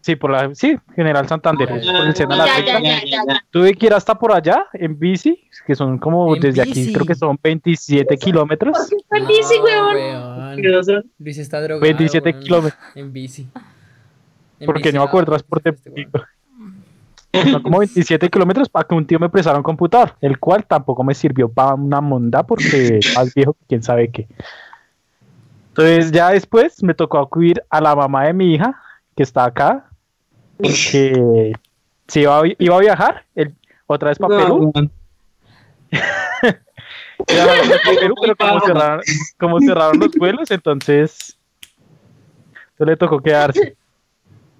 Sí, por la, sí, General Santander, es por el Sena Ya, La ya, Tecla. ya, ya, ya. Tuve que ir hasta por allá en bici, que son como En desde bici. aquí, creo que son 27 kilómetros. ¿Por qué en bici, No, weón? Luis está drogado. 27 weón, kilómetros. En bici. En Porque bici, no me acuerdo ah, transporte este público. Son como 27 kilómetros para que un tío me prestara un computador, el cual tampoco me sirvió para una monda porque más viejo que quién sabe qué. Entonces ya después me tocó acudir a la mamá de mi hija, que está acá, que se iba, a iba a viajar el- otra vez para Perú. No, pero como cerraron, como cerraron los vuelos, entonces, entonces le tocó quedarse.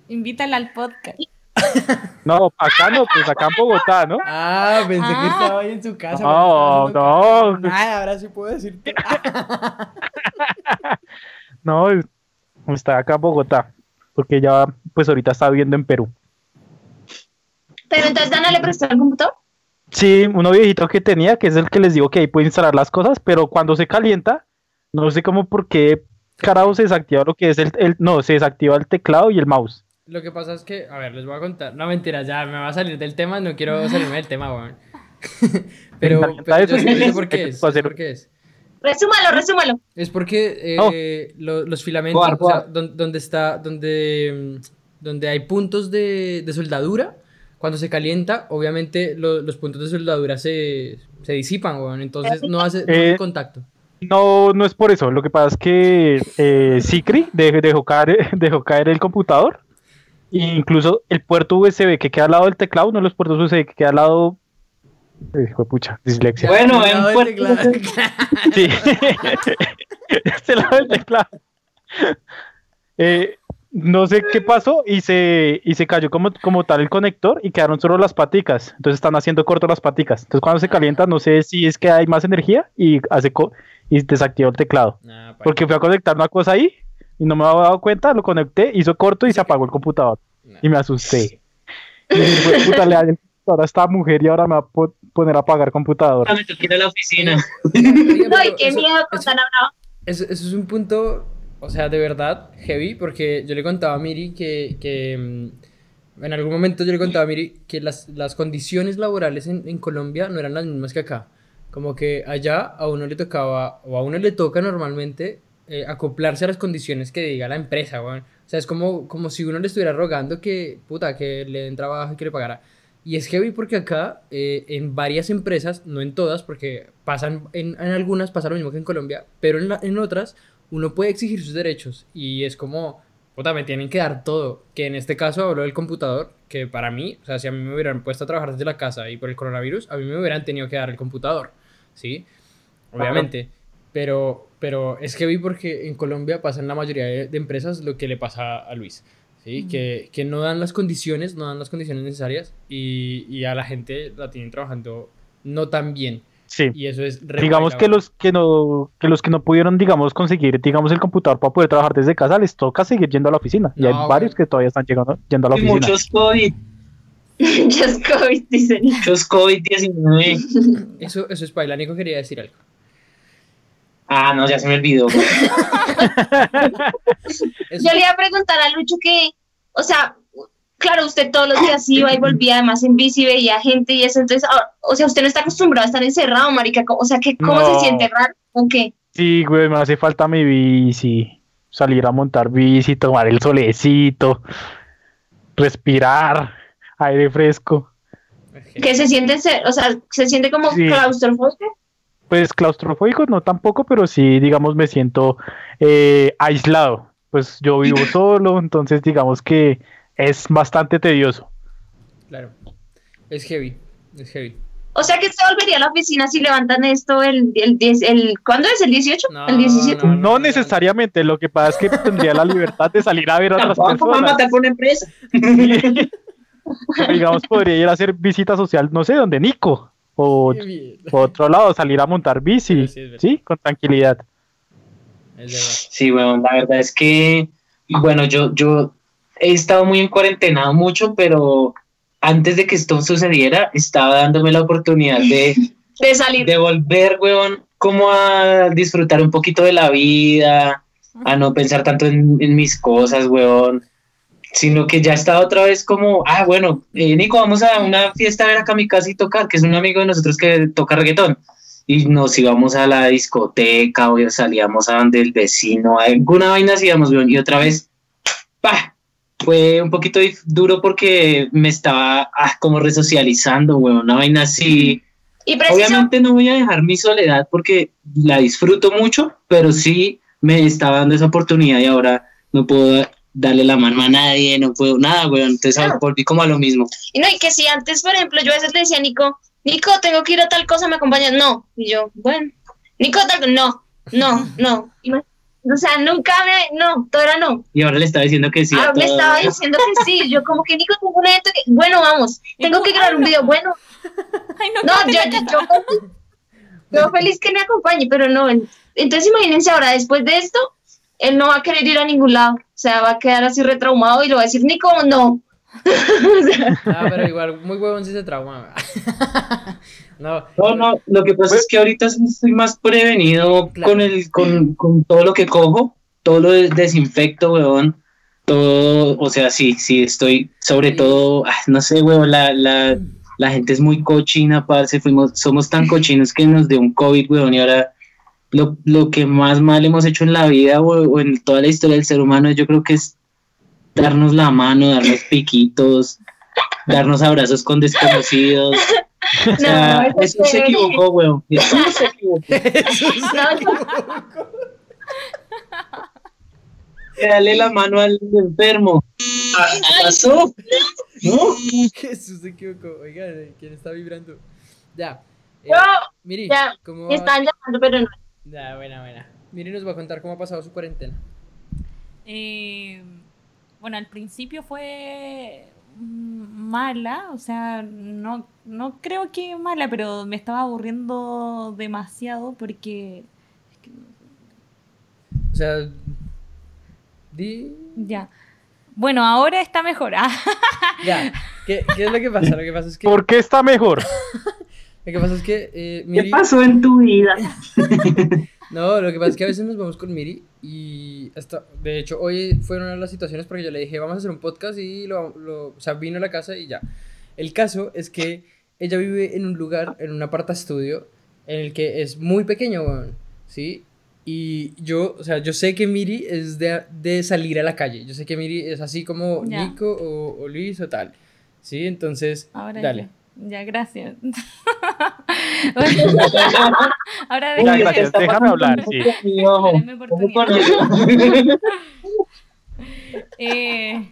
Invítala al podcast. No, acá no, pues acá en Bogotá, ¿no? Ah, pensé que Ah. estaba ahí en su casa. No, porque no. Nada, ahora sí puedo decirte. No, está acá en Bogotá, porque ya, pues ahorita está viviendo en Perú. Pero entonces Dana le prestó el computador. Sí, uno viejito que tenía, que es el que les digo que ahí puede instalar las cosas, pero cuando se calienta, no sé cómo por qué carajo se desactiva lo que es el, el- no, se desactiva el teclado y el mouse. Lo que pasa es que, a ver, les voy a contar. No, mentira, ya me va a salir del tema, no quiero salirme del tema, weón. pero, pero yo yo sé por qué es. Por qué es. Resúmalo, resúmalo. Es porque eh, Oh. lo- los filamentos, Boar, o sea, donde está, donde, mm, donde hay puntos de, de soldadura, cuando se calienta, obviamente lo- los puntos de soldadura se, se disipan, weón, entonces no hace, no hace Eh, contacto. No, no es por eso. Lo que pasa es que eh, Sicri de- dejó, caer, dejó caer el computador. E incluso el puerto USB que queda al lado del teclado, uno de los puertos USB que queda al lado. Hijo de pucha, dislexia. Bueno, en Puerto- teclado. Sí. este lado del teclado. Eh, no sé qué pasó y se, y se cayó como, como tal el conector y quedaron solo las paticas. Entonces están haciendo corto las paticas. Entonces cuando se calienta, no sé si es que hay más energía y hace co- y desactivó el teclado. Nah, pa- Porque fui a conectar una cosa ahí y no me había dado cuenta, lo conecté, hizo corto y se apagó el computador. nah. Y me asusté. Y dije, "Hijo de puta, le dañé el computador a esta mujer y ahora me va a poner a apagar computador. me tengo que ir a la oficina. No, y qué eso- miedo con eso-. Eso, eso es un punto, o sea, de verdad, heavy, porque yo le contaba a Miri que, que mm, en algún momento yo le contaba a Miri que las, las condiciones laborales en, en Colombia no eran las mismas que acá. Como que allá a uno le tocaba, o a uno le toca normalmente eh, acoplarse a las condiciones que diga la empresa, weón. O sea, es como, como si uno le estuviera rogando que, puta, que le den trabajo y que le pagara. Y es heavy porque acá, eh, en varias empresas, no en todas, porque pasan, en, en algunas pasa lo mismo que en Colombia, pero en, en otras uno puede exigir sus derechos y es como, puta, me tienen que dar todo. Que en este caso hablo del computador, que para mí, o sea, si a mí me hubieran puesto a trabajar desde la casa y por el coronavirus, a mí me hubieran tenido que dar el computador, ¿sí? Obviamente. Pero, pero es heavy porque en Colombia pasa en la mayoría de empresas lo que le pasa a Luis. ¿Sí? que, que no dan las condiciones, no dan las condiciones necesarias y, y a la gente la tienen trabajando no tan bien. Sí. Y eso es Digamos que los que no que los que no pudieron digamos conseguir digamos el computador para poder trabajar desde casa les toca seguir yendo a la oficina y hay varios que todavía están llegando yendo a la Y oficina muchos COVID, Just COVID, dicen. muchos COVID-19. Eso, eso es paila. Nico quería decir algo. Ah, no, ya se me olvidó. Yo le iba a preguntar a Lucho que, o sea, claro, usted todos los días iba y volvía además en bici, veía gente y eso, entonces, ah, o sea, usted no está acostumbrado a estar encerrado, marica, o sea, que ¿cómo No. se siente raro? ¿O qué? sí güey me hace falta mi bici salir a montar bici tomar el solecito respirar aire fresco Que se siente, o sea, se siente como Sí. claustrofóbico. pues claustrofóbico no tampoco pero sí digamos me siento eh, aislado pues yo vivo solo entonces digamos que es bastante tedioso Claro. Es heavy. Es heavy. O sea, que usted volvería a la oficina si levantan esto el, el, 10 el ¿cuándo es? ¿El 18? No, ¿El 17? no, No necesariamente, lo que pasa es que tendría la libertad de salir a ver a otras Tampoco va a personas. matar por una empresa. Digamos, podría ir a hacer visita social, no sé, donde Nico, o otro lado, salir a montar bici, sí, con tranquilidad. Es. Sí, bueno, la verdad es que, bueno, yo, yo he estado muy en cuarentenado mucho, pero antes de que esto sucediera, estaba dándome la oportunidad de, De salir. de volver, weón, como a disfrutar un poquito de la vida, a no pensar tanto en, en mis cosas, weón. sino que ya estaba otra vez como, ah, bueno, eh, Nico, vamos a una fiesta a ver acá a mi casa y tocar, que es un amigo de nosotros que toca reggaetón. Y nos íbamos a la discoteca o salíamos a donde el vecino, alguna vaina hacíamos, y otra vez, pa, fue un poquito duro porque me estaba ah, como resocializando, weón, una vaina así. Y Obviamente no voy a dejar mi soledad porque la disfruto mucho, pero sí me estaba dando esa oportunidad y ahora no puedo darle la mano a nadie, no puedo nada, weón. Entonces Claro. volví como a lo mismo. y no, y que si antes, por ejemplo, yo a veces le decía a Nico, Nico, tengo que ir a tal cosa, ¿me acompañas? No. Y yo, bueno. Nico, tal no, no, no. Me- o sea, nunca me, no, todo era no. Y ahora le estaba diciendo que sí. a Ah, me estaba diciendo que sí. Yo como que Nico tengo un evento que, bueno, vamos, tengo que grabar un no. video, bueno. Ay, no, No, yo, yo, yo, yo feliz que me acompañe, pero no. Entonces imagínense ahora, después de esto, él no va a querer ir a ningún lado. O sea, va a quedar así retraumado y le va a decir, Nico, no. O sea, Ah, pero igual, muy huevón si se trauma. no, No, no, lo que pasa es que ahorita sí estoy más prevenido Claro. con, el, con, con todo lo que cojo, todo lo de- desinfecto, weón. Todo, o sea, sí, sí, estoy, sobre Sí. todo, ah, no sé, weón, la, la, la gente es muy cochina, parce, fuimos, somos tan cochinos que nos dio un COVID, weón, y ahora lo, lo que más mal hemos hecho en la vida o, o en toda la historia del ser humano, yo creo que es darnos la mano, darnos piquitos, darnos abrazos con desconocidos. O sea, No, eso eso se equivocó, weón. Eso se equivocó. no, yo- Dale la mano al enfermo. Ah, ¿Qué pasó? ¿No? Jesús se equivocó. Oigan, eh, ¿quién está vibrando? Ya. Eh, Miri, ya, ¿cómo están llamando, pero no. Ya, buena, buena. Miri nos va a contar cómo ha pasado su cuarentena. Eh, bueno, al principio fue mala, o sea, no, no creo que mala, pero me estaba aburriendo demasiado porque... es que- O sea, di... ya. Bueno, ahora está mejor. ah. Ya. ¿Qué, qué es lo que pasa? Lo que pasa es que, ¿Por qué está mejor? lo que, pasa es que eh, ¿Qué Miri... pasó en tu vida? No, lo que pasa es que a veces nos vamos con Miri y hasta, de hecho, hoy fueron una de las situaciones porque yo le dije, vamos a hacer un podcast y lo, lo- o sea, vino a la casa y ya. El caso es que ella vive en un lugar, en un aparta estudio, en el que es muy pequeño, weón, ¿sí? Y yo, o sea, yo sé que Miri es de, de salir a la calle, yo sé que Miri es así como Ya. Nico o, o Luis o tal, ¿sí? Entonces, Ahora dale. Ya, Ya, gracias. Ahora Ya, déjame- gracias, déjame hablar, sí. Eh,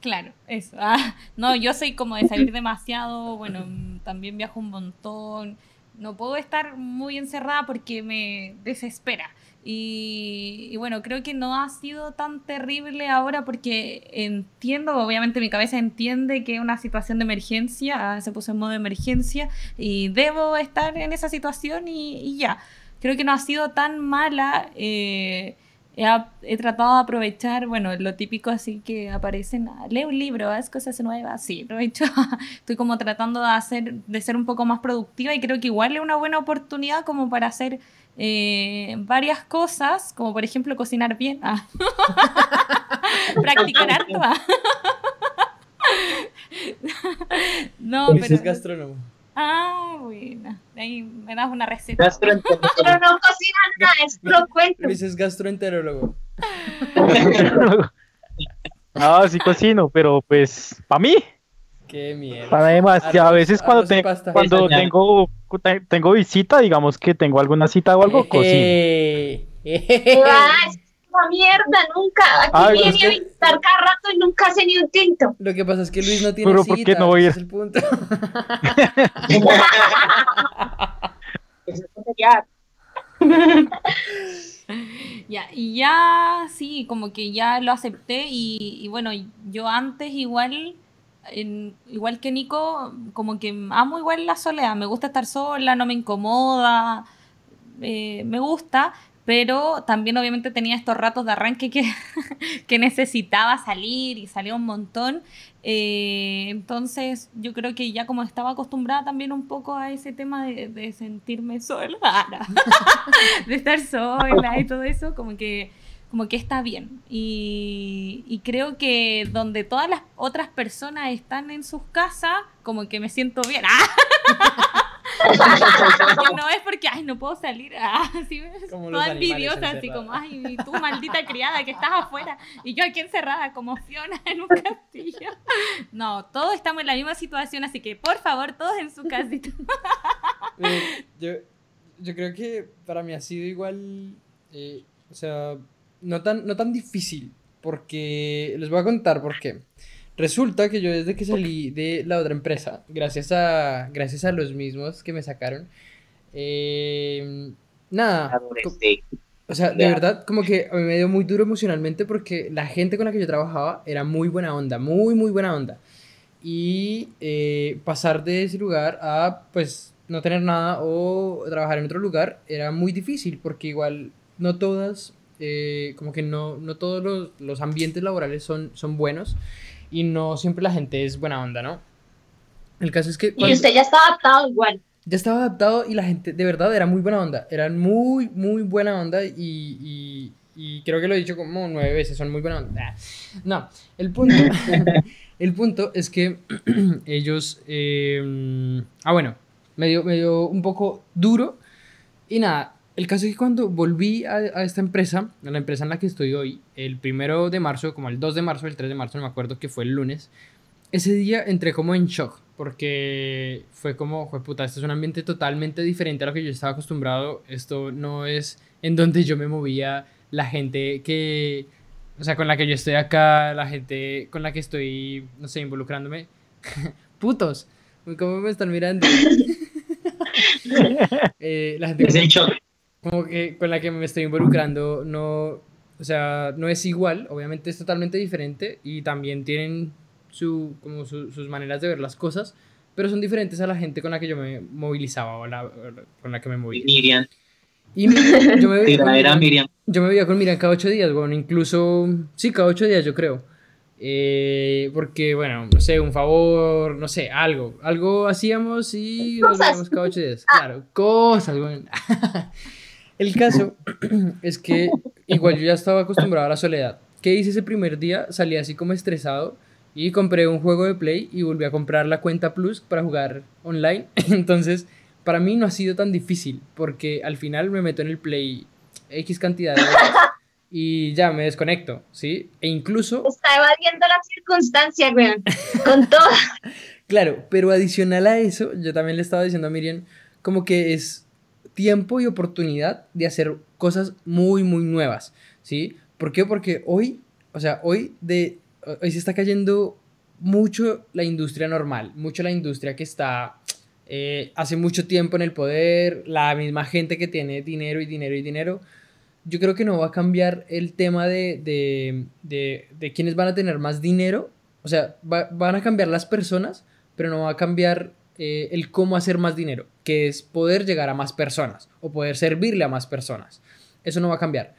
claro, eso. Ah, no, yo soy como de salir demasiado, bueno, también viajo un montón. No puedo estar muy encerrada porque me desespera. Y, y bueno, creo que no ha sido tan terrible ahora porque entiendo, obviamente mi cabeza entiende que es una situación de emergencia, ah, se puso en modo de emergencia y debo estar en esa situación y, y ya. Creo que no ha sido tan mala. eh, he, he tratado de aprovechar, bueno, lo típico así que aparecen, lee un libro, haz cosas nuevas, sí, hecho, estoy como tratando de hacer, de ser un poco más productiva y creo que igual es una buena oportunidad como para hacer eh, varias cosas, como por ejemplo cocinar bien, ah. practicar harto. ah. no, es pero... gastrónomo. Ah, buena. Ahí me das una receta. Gastroenterólogo. Pero no cocina nada, es puro cuento. Luis es gastroenterólogo. Ah, sí cocino, pero pues, para mí, Qué mierda. para demás, ya a Arroz- veces cuando, arroz te- cuando tengo, tengo visita, digamos que tengo alguna cita o algo, cocino. Eh, Ah, es una mierda, nunca. Aquí Ay, viene es que- a visitar cada rato y nunca hace ni un tinto. Lo que pasa es que Luis no tiene Pero ¿por qué cita, no voy a ir? es el punto. Ya, y ya, sí, como que ya lo acepté y, y bueno, yo antes igual, en- igual que Nico, como que amo igual la soledad, me gusta estar sola, no me incomoda, eh, me gusta, pero también obviamente tenía estos ratos de arranque que, que necesitaba salir y salía un montón. Eh, entonces yo creo que ya como estaba acostumbrada también un poco a ese tema de, de sentirme sola, de estar sola y todo eso, como que como que está bien. Y, y creo que donde todas las otras personas están en sus casas, como que me siento bien. ¡Ah! no es porque, ay, no puedo salir, ah, toda envidiosa, así como, ay, tú maldita criada que estás afuera y yo aquí encerrada como Fiona en un castillo. No, todos estamos en la misma situación, así que por favor, todos en su casita. Eh, yo, yo creo que para mí ha sido igual, eh, o sea, no tan, no tan difícil, porque les voy a contar por qué. Resulta que yo desde que salí de la otra empresa, gracias a, gracias a los mismos que me sacaron, eh, nada, o sea, de verdad, como que a mí me dio muy duro emocionalmente porque la gente con la que yo trabajaba era muy buena onda, muy, muy buena onda. Y eh, pasar de ese lugar a, pues, no tener nada o trabajar en otro lugar era muy difícil porque igual no todas, eh, como que no, no todos los, los ambientes laborales son, son buenos y no siempre la gente es buena onda, ¿no? El caso es que... Y cuando- usted ya está adaptado igual. ya estaba adaptado y la gente de verdad era muy buena onda. Eran muy, muy buena onda y, y, y creo que lo he dicho como nueve veces, son muy buena onda. No, el punto, el punto es que ellos... eh, ah, bueno, me dio, me dio un poco duro y nada. El caso es que cuando volví a, a esta empresa, a la empresa en la que estoy hoy, el primero de marzo, como el 2 de marzo, el 3 de marzo, no me acuerdo que fue el lunes, ese día entré como en shock porque fue como, fue puta, este es un ambiente totalmente diferente a lo que yo estaba acostumbrado. Esto no es en donde yo me movía, la gente que, o sea, con la que yo estoy acá, la gente con la que estoy, no sé, involucrándome. Putos, ¿cómo me están mirando? Eh, la gente Es el shock. Como que con la que me estoy involucrando no, o sea, no es igual, obviamente es totalmente diferente y también tienen su, como su- sus maneras de ver las cosas, pero son diferentes a la gente con la que yo me movilizaba o la, con la que me movía. Miriam. Y me- yo me veía con Tiradera Miriam- Miriam. yo me veía con Miriam cada ocho días, bueno, incluso, sí, cada ocho días yo creo. Eh, porque, bueno, no sé, un favor, no sé, algo, algo hacíamos y nos veíamos cada ocho días. Claro, cosas, bueno. El caso es que igual yo ya estaba acostumbrado a la soledad. ¿Qué hice ese primer día? Salí así como estresado y compré un juego de Play y volví a comprar la cuenta Plus para jugar online. Entonces, para mí no ha sido tan difícil porque al final me meto en el Play X cantidad de y ya me desconecto, ¿sí? E incluso, Está evadiendo la circunstancia, weón. Con todo. claro, pero adicional a eso, yo también le estaba diciendo a Miriam, como que es tiempo y oportunidad de hacer cosas muy, muy nuevas, ¿sí? ¿Por qué? Porque hoy, o sea, hoy, de, hoy se está cayendo mucho la industria normal, mucho la industria que está eh, hace mucho tiempo en el poder, la misma gente que tiene dinero y dinero y dinero. Yo creo que no va a cambiar el tema de, de, de, de quiénes van a tener más dinero. O sea, va- van a cambiar las personas, pero no va a cambiar eh, el cómo hacer más dinero, que es poder llegar a más personas o poder servirle a más personas. Eso no va a cambiar.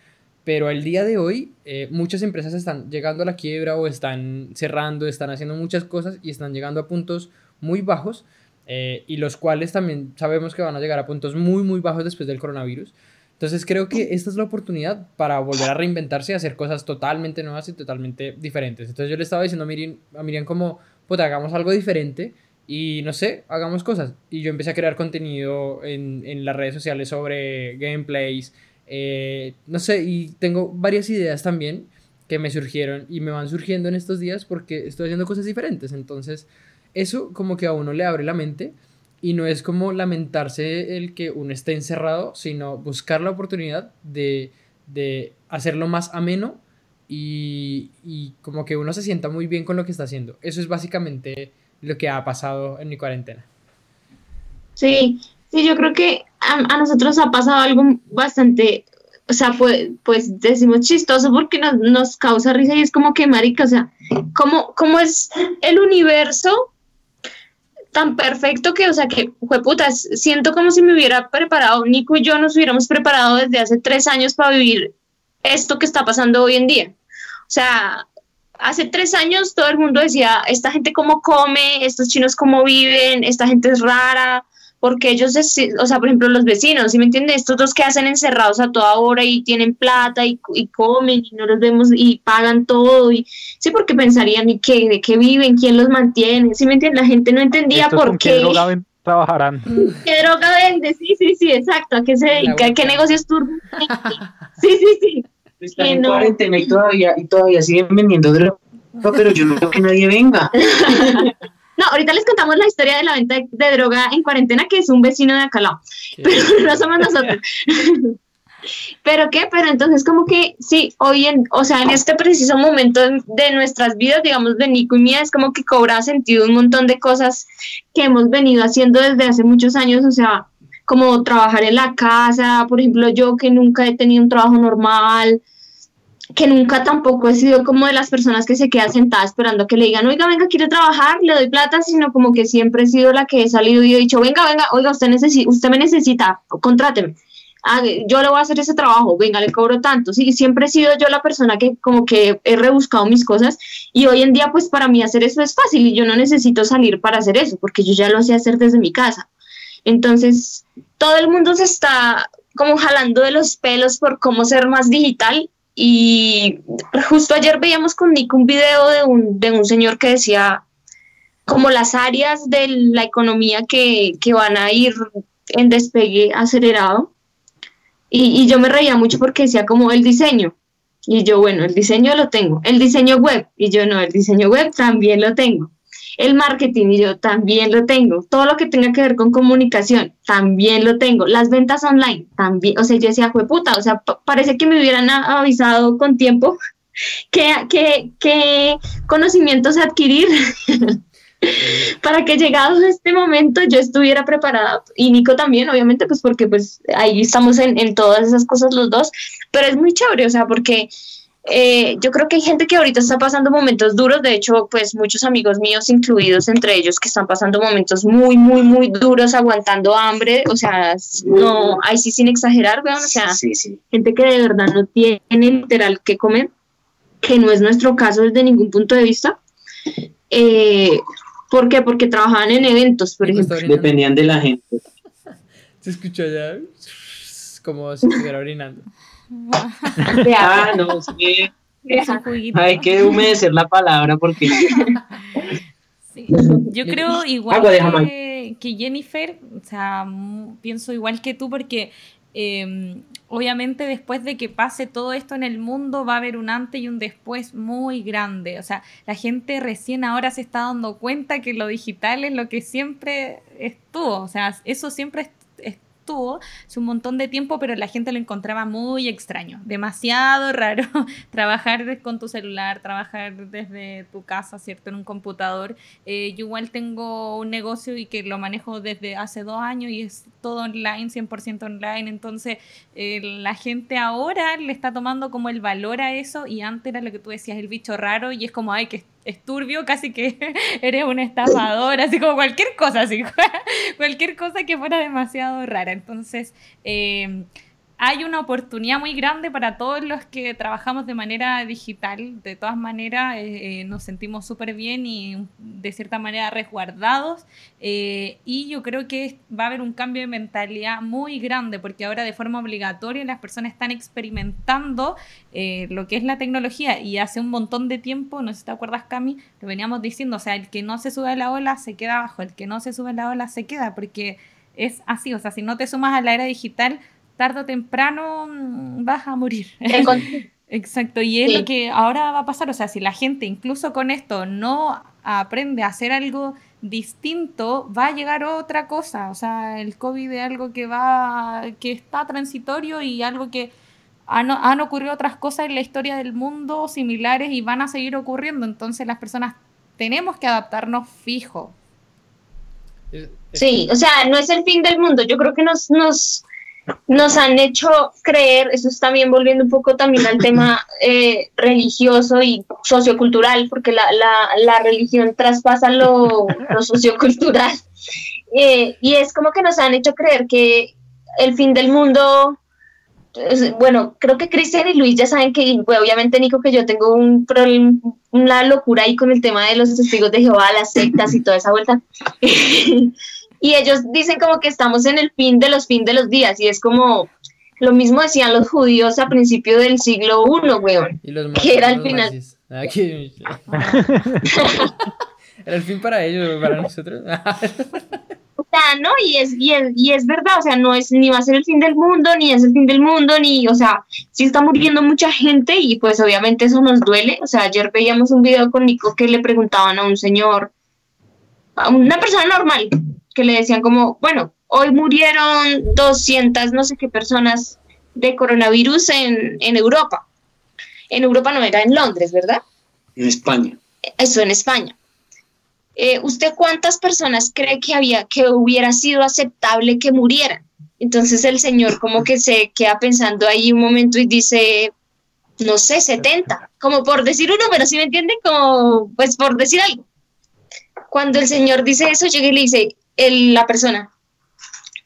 Pero el día de hoy, eh, muchas empresas están llegando a la quiebra o están cerrando, están haciendo muchas cosas y están llegando a puntos muy bajos eh, y los cuales también sabemos que van a llegar a puntos muy, muy bajos después del coronavirus. Entonces creo que esta es la oportunidad para volver a reinventarse y hacer cosas totalmente nuevas y totalmente diferentes. Entonces yo le estaba diciendo a Miriam, a Miriam como, puta, hagamos algo diferente y no sé, hagamos cosas. Y yo empecé a crear contenido en, en las redes sociales sobre gameplays, eh, no sé, y tengo varias ideas también que me surgieron y me van surgiendo en estos días porque estoy haciendo cosas diferentes. Entonces, eso como que a uno le abre la mente y no es como lamentarse el que uno esté encerrado, sino buscar la oportunidad de, de hacerlo más ameno y, y como que uno se sienta muy bien con lo que está haciendo. Eso es básicamente lo que ha pasado en mi cuarentena. Sí, sí, yo creo que a, a nosotros ha pasado algo bastante, o sea, pues, pues decimos chistoso porque nos, nos causa risa y es como que, marica, o sea, ¿cómo, cómo es el universo tan perfecto que, o sea, que, puta, siento como si me hubiera preparado, Nico y yo nos hubiéramos preparado desde hace tres años para vivir esto que está pasando hoy en día. O sea, hace tres años todo el mundo decía, esta gente cómo come, estos chinos cómo viven, esta gente es rara, porque ellos, o sea, por ejemplo, los vecinos, ¿sí me entiendes? Estos dos que hacen encerrados a toda hora y tienen plata y, y comen y no los vemos y pagan todo y sí, porque pensarían, ¿y qué? ¿De qué viven? ¿Quién los mantiene? ¿Sí me entiendes? La gente no entendía por con qué. qué droga ven- trabajarán. ¿Qué droga vende? Sí, sí, sí, exacto. ¿A qué se dedica? ¿Qué negocios turbios? Sí, sí, sí. Están Que en no. cuarentena y todavía, y todavía siguen vendiendo droga, pero yo no veo que nadie venga. No, ahorita les contamos la historia de la venta de, de droga en cuarentena, que es un vecino de acá al lado. Pero no somos nosotros. Pero qué, pero entonces como que sí, hoy en, o sea, en este preciso momento de, de nuestras vidas, digamos, de Nico y mía, es como que cobra sentido un montón de cosas que hemos venido haciendo desde hace muchos años, o sea, como trabajar en la casa, por ejemplo, yo que nunca he tenido un trabajo normal, que nunca tampoco he sido como de las personas que se queda sentada esperando que le digan, oiga, venga, quiere trabajar, le doy plata, sino como que siempre he sido la que he salido y he dicho, venga, venga, oiga, usted, necesi usted me necesita, contráteme. Ah, yo le voy a hacer ese trabajo, venga, le cobro tanto. Sí, siempre he sido yo la persona que como que he rebuscado mis cosas y hoy en día pues para mí hacer eso es fácil y yo no necesito salir para hacer eso porque yo ya lo sé hacer desde mi casa. Entonces, todo el mundo se está como jalando de los pelos por cómo ser más digital y justo ayer veíamos con Nick un video de un, de un señor que decía como las áreas de la economía que, que van a ir en despegue acelerado. Y, y yo me reía mucho porque decía como el diseño. Y yo, bueno, el diseño lo tengo. El diseño web. Y yo, no, el diseño web también lo tengo. El marketing, y yo también lo tengo. Todo lo que tenga que ver con comunicación, también lo tengo. Las ventas online, también. O sea, yo decía, fue puta. O sea, pa- parece que me hubieran avisado con tiempo qué conocimientos adquirir para que llegado a este momento yo estuviera preparada y Nico también, obviamente, pues porque pues ahí estamos en, en todas esas cosas los dos, pero es muy chévere, o sea, porque eh, yo creo que hay gente que ahorita está pasando momentos duros, de hecho, pues muchos amigos míos incluidos entre ellos que están pasando momentos muy, muy, muy duros, aguantando hambre, o sea, no, ahí sí sin exagerar, vean, o sea, Sí, sí. gente que de verdad no tiene literal que comer, que no es nuestro caso desde ningún punto de vista. Eh, ¿Por qué? Porque trabajaban en eventos, por ejemplo. orinando. Dependían de la gente. Se escucha ya como si estuviera orinando. Ah, no, sí. Es un juguito. Hay que humedecer la palabra porque Sí. Yo creo igual que, que Jennifer, o sea, pienso igual que tú porque eh, obviamente después de que pase todo esto en el mundo va a haber un antes y un después muy grande. O sea, la gente recién ahora se está dando cuenta que lo digital es lo que siempre estuvo. O sea, eso siempre est- estuvo hace un montón de tiempo, pero la gente lo encontraba muy extraño, demasiado raro trabajar con tu celular, trabajar desde tu casa, ¿cierto? En un computador. Eh, yo igual tengo un negocio y que lo manejo desde hace dos años y es todo online, 100% online. Entonces, eh, la gente ahora le está tomando como el valor a eso y antes era lo que tú decías, el bicho raro y es como, ay, que es turbio, casi que eres un estafador, así como cualquier cosa, así, cualquier cosa que fuera demasiado rara. Entonces, eh, hay una oportunidad muy grande para todos los que trabajamos de manera digital. De todas maneras, eh, eh, nos sentimos súper bien y de cierta manera resguardados. Eh, y yo creo que va a haber un cambio de mentalidad muy grande porque ahora de forma obligatoria las personas están experimentando eh, lo que es la tecnología. Y hace un montón de tiempo, no sé si te acuerdas, Cami, lo veníamos diciendo, o sea, el que no se sube a la ola se queda abajo, el que no se sube a la ola se queda porque es así, o sea, si no te sumas a la era digital, tarde o temprano mm, vas a morir. Exacto, y es Sí. lo que ahora va a pasar, o sea, si la gente incluso con esto no aprende a hacer algo distinto, va a llegar otra cosa, o sea, el COVID es algo que va, que está transitorio y algo que han, han ocurrido otras cosas en la historia del mundo similares y van a seguir ocurriendo, entonces las personas tenemos que adaptarnos fijo. Sí, o sea, no es el fin del mundo. Yo creo que nos, nos, nos han hecho creer, eso está también volviendo un poco también al tema eh, religioso y sociocultural, porque la, la, la religión traspasa lo, lo sociocultural. Eh, y es como que nos han hecho creer que el fin del mundo, es- bueno, creo que Cristian y Luis ya saben que, pues, obviamente Nico, que yo tengo un problema, una locura ahí con el tema de los testigos de Jehová, las sectas y toda esa vuelta. Y ellos dicen como que estamos en el fin de los fin de los días y es como lo mismo decían los judíos a principio del siglo I, weón. Y los Que era el final. Ah, Era el fin para ellos, para nosotros. O sea, ¿no? Y es, y, es, y es verdad, o sea, no es ni va a ser el fin del mundo, ni es el fin del mundo, ni, o sea, sí está muriendo mucha gente y pues obviamente eso nos duele. O sea, ayer veíamos un video con Nico que le preguntaban a un señor, a una persona normal, que le decían como, bueno, hoy murieron 200, no sé qué personas de coronavirus en, en Europa. En Europa no era en Londres, ¿verdad? En España. eso en España. Eh, ¿Usted cuántas personas cree que había que hubiera sido aceptable que murieran? Entonces el señor como que se queda pensando ahí un momento y dice, no sé, 70, como por decir un número, ¿sí me entienden? Como, pues por decir algo. Cuando el señor dice eso, llega y le dice el- la persona,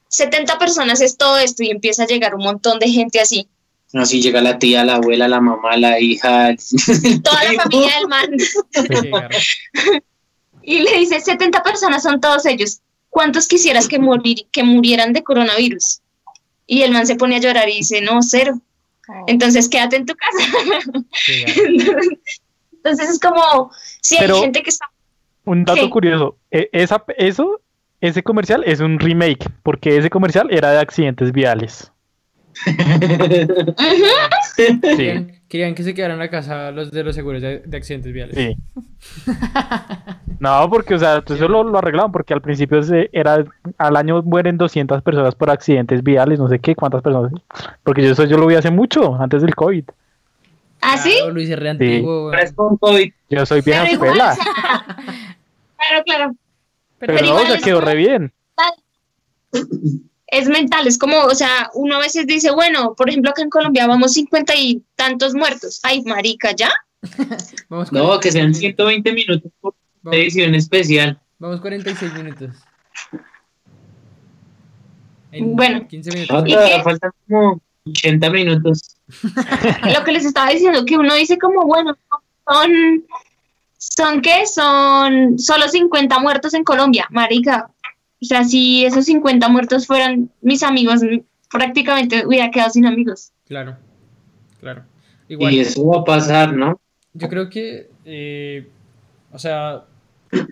70 personas es todo esto y empieza a llegar un montón de gente así. Así llega la tía, la abuela, la mamá, la hija. Toda la familia del man. Y le dice, 70 personas son todos ellos. ¿Cuántos quisieras que, morir, que murieran de coronavirus? Y el man se pone a llorar y dice, no, cero. Entonces quédate en tu casa. Entonces es como, si hay gente que está... Un dato ¿Qué? curioso, e- esa, eso, ese comercial es un remake, porque ese comercial era de accidentes viales. Sí, Querían, querían que se quedaran a casa los de los seguros de, de accidentes viales. sí. No, porque, o sea, eso lo, lo arreglaban, porque al principio se- era, al año mueren 200 personas por accidentes viales, no sé qué, cuántas personas. Porque yo eso yo lo vi hace mucho, antes del COVID. ¿Ah, sí? Claro, Luis es re antiguo, COVID. Yo soy Pero vieja igual, escuela, o sea, claro, claro. Pero, pero no, igual quedó como- re bien. Es mental, es como, o sea, uno a veces dice, bueno, por ejemplo, acá en Colombia vamos 50 y tantos muertos. Ay, marica, ¿ya? Vamos No, que sean 120 minutos por Vamos, edición especial. vamos 46 minutos. En Bueno. 15 No, minutos. ¿Y todavía qué? faltan como 80 minutos. lo que les estaba diciendo, que uno dice como, bueno, son, son qué, son solo 50 muertos en Colombia, marica. O sea, si esos 50 muertos fueran mis amigos, prácticamente hubiera quedado sin amigos. Claro, claro. Igual, Y eso va a pasar, ¿no? yo creo que, eh, o sea,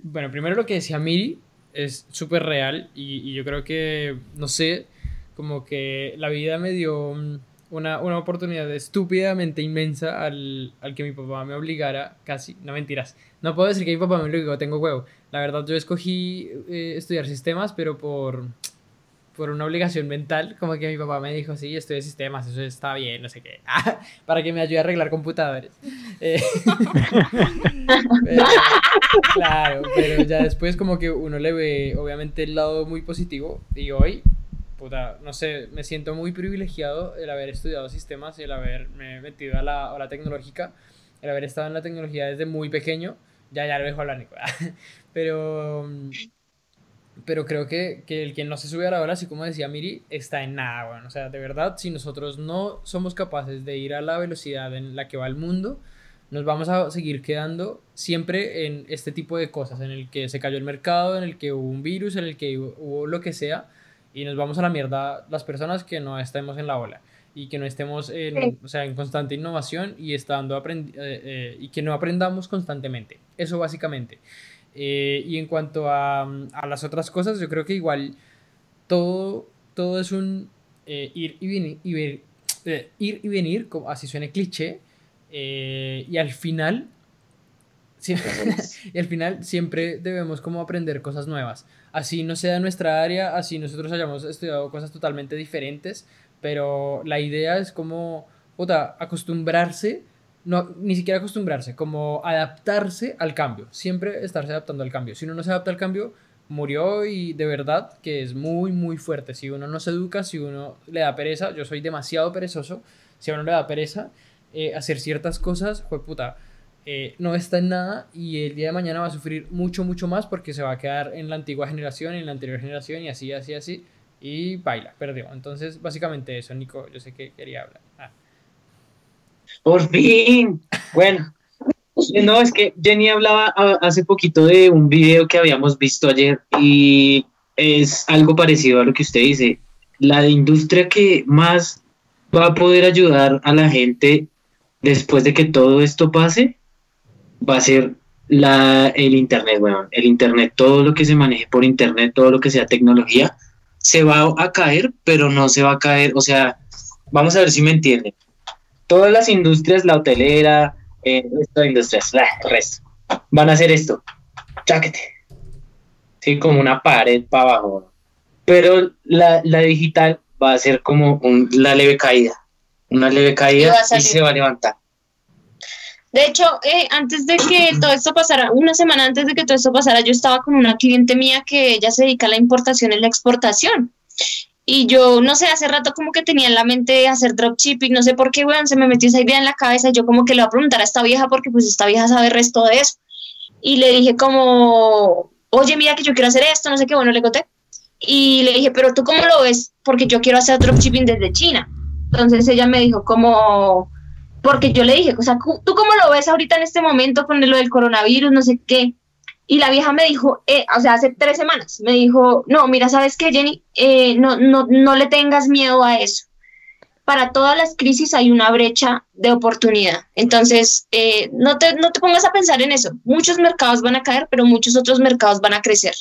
bueno, primero lo que decía Miri es súper real y, y yo creo que, no sé, como que la vida me dio una, una oportunidad estúpidamente inmensa al, al que mi papá me obligara, casi, no mentiras, no puedo decir que mi papá me obligó, tengo huevo. La verdad, yo escogí eh, estudiar sistemas, pero por, por una obligación mental, como que mi papá me dijo, sí, estudia sistemas, eso está bien, no sé qué, para que me ayude a arreglar computadores. Eh, pero- claro, pero ya después como que uno le ve obviamente el lado muy positivo y hoy, puta, no sé, me siento muy privilegiado el haber estudiado sistemas y el haberme metido a la, a la tecnológica, el haber estado en la tecnología desde muy pequeño, ya, ya lo dejo hablar, Nico. pero... pero creo que, que el que no se sube a la ola, así como decía Miri, está en nada, bueno. O sea, de verdad, si nosotros no somos capaces de ir a la velocidad en la que va el mundo, nos vamos a seguir quedando siempre en este tipo de cosas, en el que se cayó el mercado, en el que hubo un virus, en el que hubo, hubo lo que sea, y nos vamos a la mierda las personas que no estemos en la ola y que no estemos en, Sí. o sea, en constante innovación y, estando aprendi- eh, eh, y que no aprendamos constantemente. Eso básicamente. Eh, y en cuanto a, a las otras cosas, yo creo que igual todo, todo es un eh, ir y venir, y ver- eh, ir y venir, como así suene cliché, eh, y al final, sie- y al final siempre debemos como aprender cosas nuevas. Así no sea nuestra área, así nosotros hayamos estudiado cosas totalmente diferentes, pero la idea es como, puta, acostumbrarse no, ni siquiera acostumbrarse, como adaptarse al cambio, siempre estarse adaptando al cambio. Si uno no se adapta al cambio, murió y de verdad que es muy, muy fuerte. Si uno no se educa, si uno le da pereza, yo soy demasiado perezoso, si a uno le da pereza eh, hacer ciertas cosas, pues puta, eh, no está en nada y el día de mañana va a sufrir mucho, mucho más porque se va a quedar en la antigua generación, en la anterior generación y así, así, así. Y baila, perdió. Entonces, básicamente eso, Nico, yo sé que quería hablar. Ah. Por fin. Bueno. No, es que Jenny hablaba a- hace poquito de un video que habíamos visto ayer y es algo parecido a lo que usted dice. La industria que más va a poder ayudar a la gente después de que todo esto pase va a ser la, el Internet, bueno, el Internet, todo lo que se maneje por Internet, todo lo que sea tecnología, se va a caer, pero no se va a caer, o sea, vamos a ver si me entienden. Todas las industrias, la hotelera, eh, estas industrias, el resto, van a hacer esto, cháquete, sí, como una pared para abajo, pero la, la digital va a ser como un, la leve caída, una leve caída y se va a levantar. De hecho, eh, antes de que todo esto pasara, una semana antes de que todo esto pasara, yo estaba con una cliente mía que ella se dedica a la importación y la exportación. Y yo, no sé, hace rato como que tenía en la mente hacer dropshipping, no sé por qué, weón, se me metió esa idea en la cabeza. Yo como que le voy a preguntar a esta vieja porque pues esta vieja sabe el resto de eso. Y le dije como, oye, mira que yo quiero hacer esto, no sé qué, bueno, le conté. Y le dije, pero tú cómo lo ves? Porque yo quiero hacer dropshipping desde China. Entonces ella me dijo como, porque yo le dije, o sea, ¿tú cómo lo ves ahorita en este momento con lo del coronavirus, no sé qué? Y la vieja me dijo, eh, o sea, hace tres semanas, me dijo, no, mira, ¿sabes qué, Jenny? Eh, no, no, no le tengas miedo a eso. Para todas las crisis hay una brecha de oportunidad. Entonces, eh, no, te, no te pongas a pensar en eso. Muchos mercados van a caer, pero muchos otros mercados van a crecer.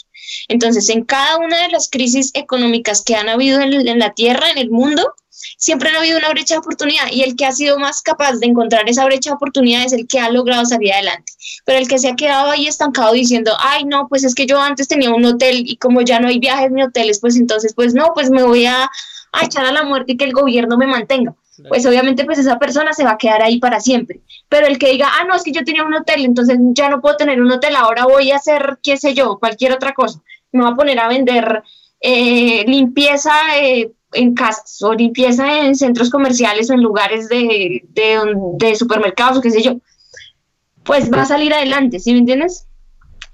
Entonces, en cada una de las crisis económicas que han habido en, en la Tierra, en el mundo, siempre ha habido una brecha de oportunidad y el que ha sido más capaz de encontrar esa brecha de oportunidad es el que ha logrado salir adelante. Pero el que se ha quedado ahí estancado diciendo, ay, no, pues es que yo antes tenía un hotel y como ya no hay viajes ni hoteles, pues entonces, pues no, pues me voy a, echar a la muerte y que el gobierno me mantenga. Pues obviamente pues esa persona se va a quedar ahí para siempre. Pero el que diga, ah, no, es que yo tenía un hotel, entonces ya no puedo tener un hotel, ahora voy a hacer, qué sé yo, cualquier otra cosa. Me voy a poner a vender eh, limpieza. Eh, en casas o limpieza en centros comerciales o en lugares de, de, supermercados o qué sé yo, pues va a salir adelante, ¿sí me entiendes?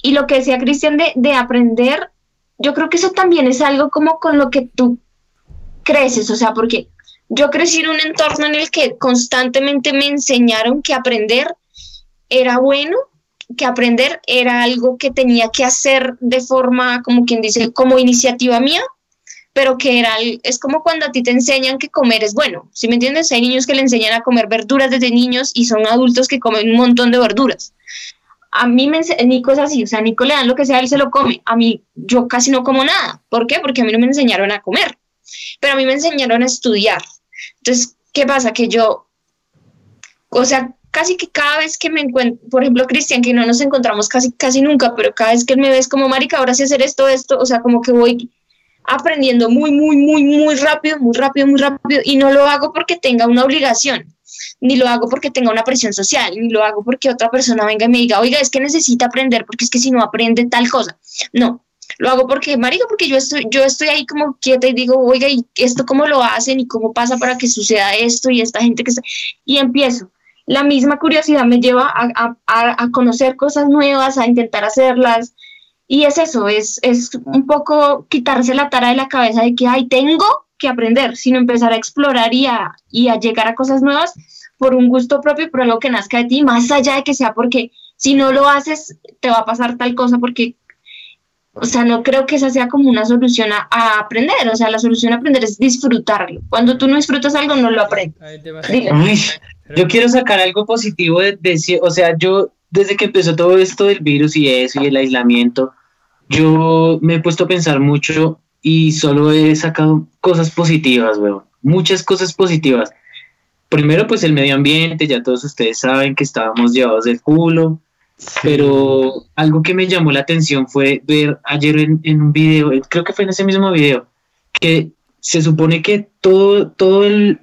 Y lo que decía Cristian de, de aprender, yo creo que eso también es algo como con lo que tú creces, o sea, porque yo crecí en un entorno en el que constantemente me enseñaron que aprender era bueno, que aprender era algo que tenía que hacer de forma, como quien dice, como iniciativa mía, pero que era, es como cuando a ti te enseñan que comer es bueno, ¿sí me entiendes? Hay niños que le enseñan a comer verduras desde niños y son adultos que comen un montón de verduras. A mí me Nico es así, o sea, Nico le dan lo que sea, él se lo come. A mí, yo casi no como nada. ¿Por qué? Porque a mí no me enseñaron a comer, pero a mí me enseñaron a estudiar. Entonces, ¿qué pasa? Que yo, o sea, casi que cada vez que me encuentro, por ejemplo, Cristian, que no nos encontramos casi, casi nunca, pero cada vez que él me ves como, marica, ahora sí hacer esto, esto, o sea, como que voy aprendiendo muy, muy, muy, muy rápido, muy rápido, muy rápido, y no lo hago porque tenga una obligación, ni lo hago porque tenga una presión social, ni lo hago porque otra persona venga y me diga, oiga, es que necesita aprender, porque es que si no aprende tal cosa. No, lo hago porque, marido, porque yo estoy, yo estoy ahí como quieta y digo, oiga, ¿y esto cómo lo hacen y cómo pasa para que suceda esto y esta gente que está... Y empiezo. La misma curiosidad me lleva a, a, a conocer cosas nuevas, a intentar hacerlas, y es eso, es, es un poco quitarse la tara de la cabeza de que, ay, tengo que aprender, sino empezar a explorar y a, y a llegar a cosas nuevas por un gusto propio y por algo que nazca de ti, más allá de que sea porque si no lo haces, te va a pasar tal cosa porque, o sea, no creo que esa sea como una solución a, aprender, o sea, la solución a aprender es disfrutarlo. Cuando tú no disfrutas algo, no lo aprendes. yo quiero sacar algo positivo de, de, o sea, yo desde que empezó todo esto del virus y eso y el aislamiento, yo me he puesto a pensar mucho y solo he sacado cosas positivas, weón. Muchas cosas positivas. Primero, pues el medio ambiente, ya todos ustedes saben que estábamos llevados del culo, pero algo que me llamó la atención fue ver ayer en, en, un video, creo que fue en ese mismo video, que se supone que todo, todo el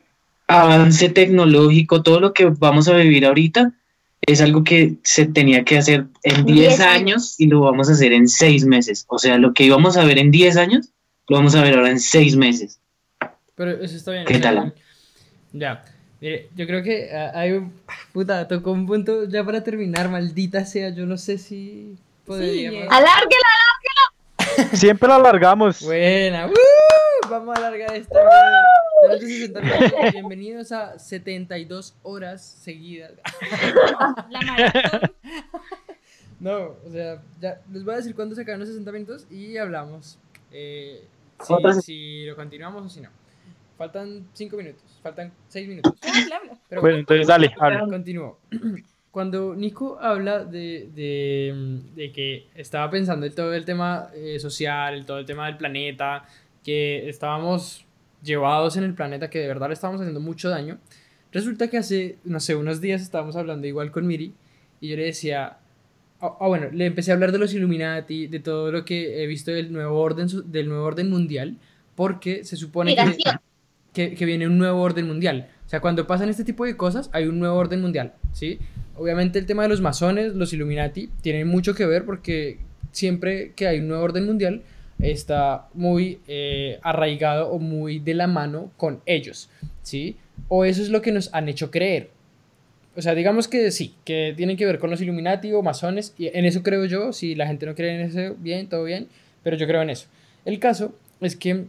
avance tecnológico, todo lo que vamos a vivir ahorita, es algo que se tenía que hacer en 10 años y lo vamos a hacer en 6 meses. O sea, lo que íbamos a ver en 10 años, lo vamos a ver ahora en 6 meses. Pero eso está bien. ¿Qué tal? Ya. Mire, yo creo que ah, hay un. Puta, tocó un punto ya para terminar, maldita sea. Yo no sé si. Podría. Sí, alárguelo, alárguelo. Siempre lo alargamos. Buena. Vamos a alargar esta. Bienvenidos a 72 horas seguidas. La maratón. No, o sea, ya les voy a decir cuándo se acaban los 60 minutos y hablamos. eh, si, si lo continuamos o si no. Faltan cinco minutos, faltan seis minutos. Habla, habla. Pero Bueno, entonces dale, habla. Continúo. Cuando Nico habla de, de, de que estaba pensando en todo el tema eh, social, todo el tema del planeta, que estábamos llevados en el planeta, que de verdad le estábamos haciendo mucho daño, resulta que hace, no sé, unos días estábamos hablando igual con Miri y yo le decía, ah ah, bueno, le empecé a hablar de los Illuminati, de todo lo que he visto del nuevo orden, del nuevo orden mundial, porque se supone que que, que viene un nuevo orden mundial. O sea, cuando pasan este tipo de cosas, hay un nuevo orden mundial, ¿sí? Obviamente el tema de los masones, los Illuminati, tienen mucho que ver porque siempre que hay un nuevo orden mundial, está muy eh, arraigado o muy de la mano con ellos, ¿sí? O eso es lo que nos han hecho creer. O sea, digamos que sí, que tienen que ver con los Illuminati o masones, y en eso creo yo, si la gente no cree en eso, bien, todo bien, pero yo creo en eso. El caso es que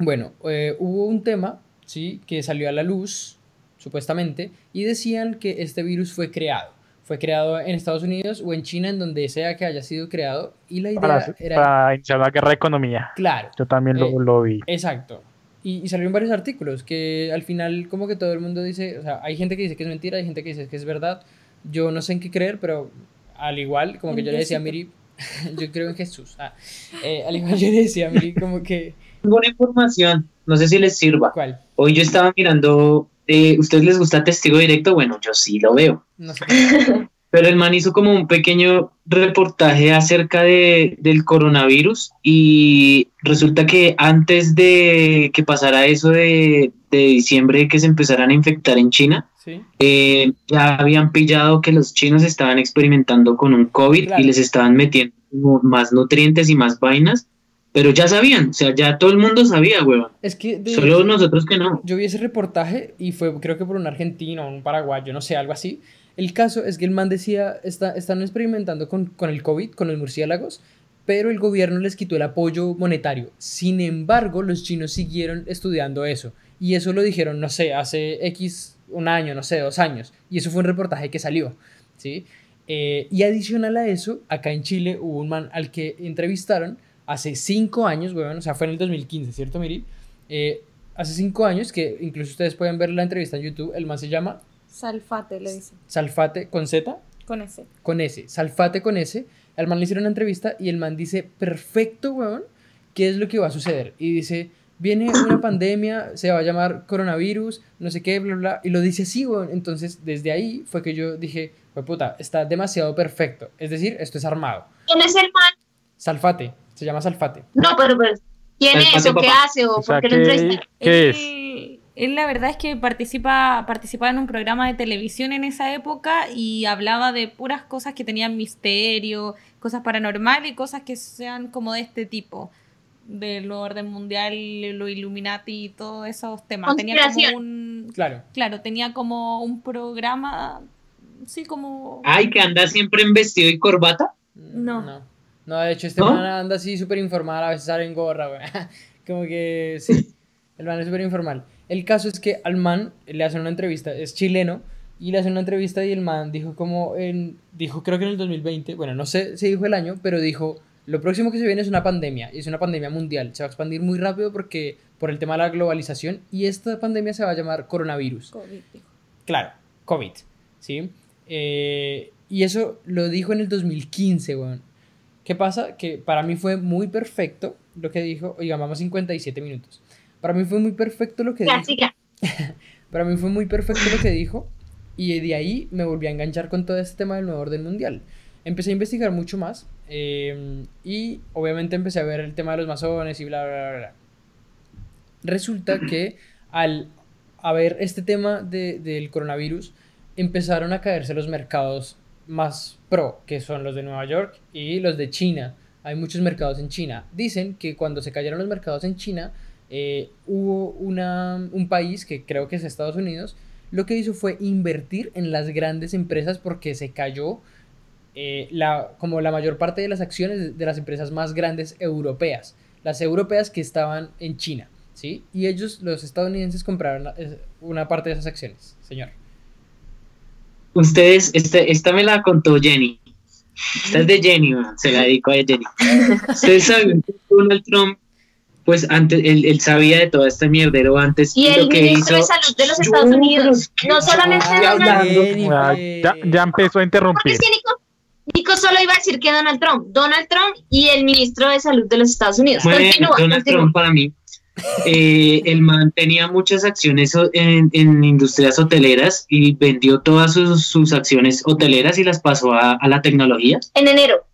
bueno, eh, hubo un tema, ¿sí? Que salió a la luz, supuestamente, y decían que este virus fue creado. Fue creado en Estados Unidos o en China, en donde sea que haya sido creado, y la idea Para, era... para iniciar una guerra de economía. Claro, Yo también Eh, lo, lo vi. exacto. Y, y salieron varios artículos que al final como que todo el mundo dice, o sea, hay gente que dice que es mentira, hay gente que dice que es verdad. Yo no sé en qué creer, pero al igual, como que yo le decía a. Miri, yo creo en Jesús. Ah, eh, al igual yo le decía a Miri como que, Buena información, no sé si les sirva. ¿cuál? Hoy yo estaba mirando, eh, ¿ustedes les gusta Testigo Directo? Bueno, yo sí lo veo. No sé. Pero el man hizo como un pequeño reportaje acerca de, del coronavirus y resulta que antes de que pasara eso de, de diciembre, que se empezaran a infectar en China, ¿Sí? eh, ya habían pillado que los chinos estaban experimentando con un COVID Claro. y les estaban metiendo más nutrientes y más vainas, pero ya sabían, o sea, ya todo el mundo sabía, huevón. Es que de- Solo nosotros que no. yo vi ese reportaje y fue creo que por un argentino un paraguayo, no sé, algo así. El caso es que el man decía, está, están experimentando con, con el COVID, con los murciélagos, pero el gobierno les quitó el apoyo monetario. Sin embargo, los chinos siguieron estudiando eso. Y eso lo dijeron, no sé, hace X, un año, no sé, dos años. Y eso fue un reportaje que salió, ¿sí? Eh, y adicional a eso, acá en Chile hubo un man al que entrevistaron hace cinco años, weón, o sea, fue en el 2015, ¿cierto, Miri? Eh, hace cinco años, que incluso ustedes pueden ver la entrevista en YouTube, el man se llama Salfate, le dicen. Salfate con Z, Con ese. con S, Salfate con S. Al man le hicieron una entrevista y el man dice, perfecto, weón, ¿qué es lo que va a suceder? Y dice, viene una pandemia, se va a llamar coronavirus, no sé qué, bla, bla, y lo dice así, weón. Entonces, desde ahí fue que yo dije, pues puta, está demasiado perfecto. Es decir, esto es armado. ¿Quién es el man? Salfate, se llama Salfate. No, pero, pero ¿quién es o qué hace o O sea, por qué lo ¿qué, es? Él, él la verdad es que participa, participaba en un programa de televisión en esa época y hablaba de puras cosas que tenían misterio, cosas paranormales y cosas que sean como de este tipo. Del orden mundial, lo Illuminati y todos esos temas. Tenía como un. Claro. Claro, tenía como un programa. Sí, como. Ay, que anda siempre en vestido y corbata. No. No, No, de hecho, este ¿No? man anda así súper informal, a veces sale en gorra, güey. Como que sí, el man es súper informal. El caso es que al man le hacen una entrevista, es chileno, y le hacen una entrevista y el man dijo como en, dijo creo que en el 2020, bueno, no sé si dijo el año, pero dijo, lo próximo que se viene es una pandemia, y es una pandemia mundial, se va a expandir muy rápido porque por el tema de la globalización, y esta pandemia se va a llamar coronavirus. COVID, dijo. Claro, COVID, ¿sí? Eh, y eso lo dijo en el 2015, weón. ¿Qué pasa? Que para mí fue muy perfecto lo que dijo. Oiga, vamos 57 minutos. Para mí fue muy perfecto lo que Ya, dijo. siga. Para mí fue muy perfecto lo que dijo. Y de ahí me volví a enganchar con todo este tema del nuevo orden mundial. Empecé a investigar mucho más. eh, y obviamente empecé a ver el tema de los masones y bla, bla, bla, bla. Resulta que al haber este tema de- del coronavirus, empezaron a caerse los mercados más pro, que son los de Nueva York y los de China. Hay muchos mercados en China. Dicen que cuando se cayeron los mercados en China, eh, hubo una, un país, que creo que es Estados Unidos, lo que hizo fue invertir en las grandes empresas porque se cayó eh, la, como la mayor parte de las acciones de- las empresas más grandes europeas, las europeas que estaban en China, ¿sí? Y ellos, los estadounidenses, compraron una parte de esas acciones, señor. Ustedes, este, esta me la contó Jenny. Esta es de Jenny, man, se la dedico a Jenny. Ustedes saben que Donald Trump pues antes, él, él sabía de toda esta mierdero antes Y el lo que ministro hizo. de Salud de los Estados Unidos, ¿qué no solamente Donald hablando? Ya, ya empezó a interrumpir. sí, Nico, Nico solo iba a decir que Donald Trump, Donald Trump y el ministro de Salud de los Estados Unidos. Bueno, Continúa, Donald continúa. Trump para mí. Eh, el man tenía muchas acciones en, en industrias hoteleras y vendió todas sus, sus acciones hoteleras y las pasó a, a la tecnología. En enero.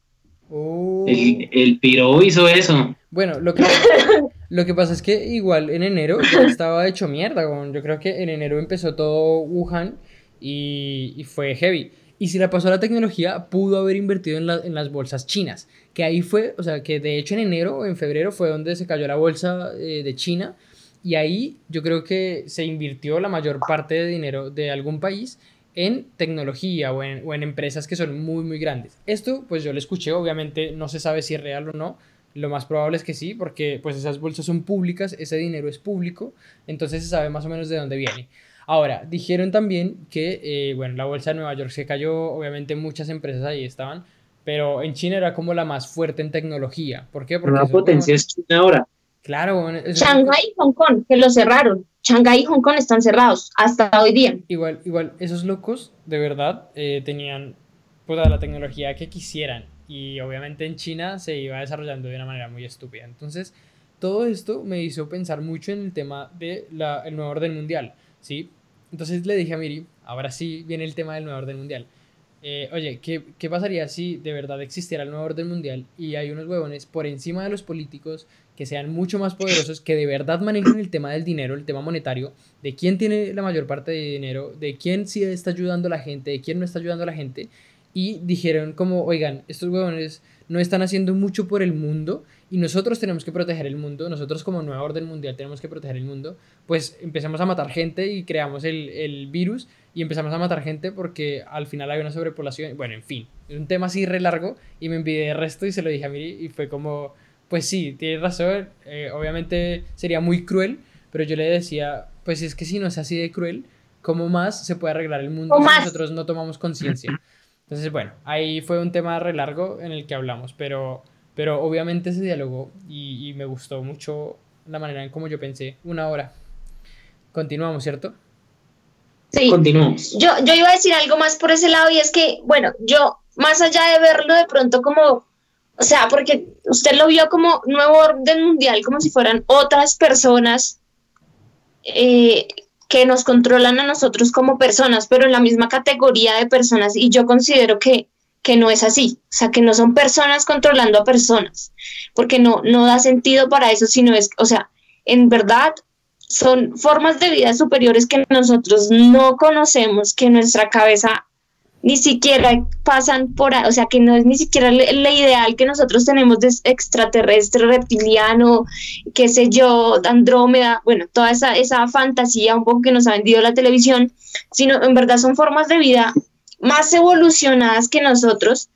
Oh. El, el piro hizo eso. Bueno, lo que, lo que pasa es que igual en enero ya estaba hecho mierda. Yo creo que en enero empezó todo Wuhan y, y fue heavy. Y si la pasó a la tecnología, pudo haber invertido en, la- en las bolsas chinas. Que ahí fue, o sea, que de hecho en enero o en febrero fue donde se cayó la bolsa eh, de China. Y ahí yo creo que se invirtió la mayor parte de dinero de algún país en tecnología o en, empresas que son muy, muy grandes. Esto, pues yo lo escuché, obviamente no se sabe si es real o no. Lo más probable es que sí, porque pues esas bolsas son públicas, ese dinero es público, entonces se sabe más o menos de dónde viene. Ahora, dijeron también que, eh, bueno, la bolsa de Nueva York se cayó, obviamente muchas empresas ahí estaban, pero en China era como la más fuerte en tecnología. ¿Por qué? Porque esos potencia es China ahora. Claro, Shanghái y Hong Kong, que lo cerraron. Shanghái y Hong Kong están cerrados hasta hoy día. Igual, igual, esos locos de verdad eh, tenían toda la tecnología que quisieran y obviamente en China se iba desarrollando de una manera muy estúpida. Entonces, todo esto me hizo pensar mucho en el tema del nuevo orden mundial, ¿sí? Entonces le dije a Miri, ahora sí viene el tema del nuevo orden mundial. Eh, oye, ¿qué, ¿qué pasaría si de verdad existiera el nuevo orden mundial y hay unos huevones por encima de los políticos que sean mucho más poderosos, que de verdad manejen el tema del dinero, el tema monetario, de quién tiene la mayor parte de dinero, de quién sí está ayudando a la gente, de quién no está ayudando a la gente, y dijeron como, oigan, estos huevones no están haciendo mucho por el mundo y nosotros tenemos que proteger el mundo, nosotros como nueva orden mundial tenemos que proteger el mundo, pues empezamos a matar gente y creamos el, el virus y empezamos a matar gente porque al final hay una sobrepoblación, bueno, en fin, es un tema así re largo y me envidié el resto y se lo dije a Miri y fue como, pues sí, tienes razón, eh, obviamente sería muy cruel, pero yo le decía, pues es que si no es así de cruel, ¿cómo más se puede arreglar el mundo ¿O si más? nosotros no tomamos conciencia? Entonces, bueno, ahí fue un tema re largo en el que hablamos, pero, pero obviamente se dialogó y, y me gustó mucho la manera en cómo yo pensé. Una hora. Continuamos, ¿cierto? Sí. Continuamos. Yo, yo iba a decir algo más por ese lado y es que, bueno, yo, más allá de verlo de pronto como, o sea, porque usted lo vio como nuevo orden mundial, como si fueran otras personas eh, que nos controlan a nosotros como personas, pero en la misma categoría de personas y yo considero que, que no es así, o sea, que no son personas controlando a personas, porque no, no da sentido para eso, sino es, o sea, en verdad son formas de vida superiores que nosotros no conocemos, que nuestra cabeza ni siquiera pasan por, o sea, que no es ni siquiera la ideal que nosotros tenemos de extraterrestre, reptiliano, qué sé yo, Andrómeda, bueno, toda esa, esa fantasía un poco que nos ha vendido la televisión, sino en verdad son formas de vida más evolucionadas que nosotros,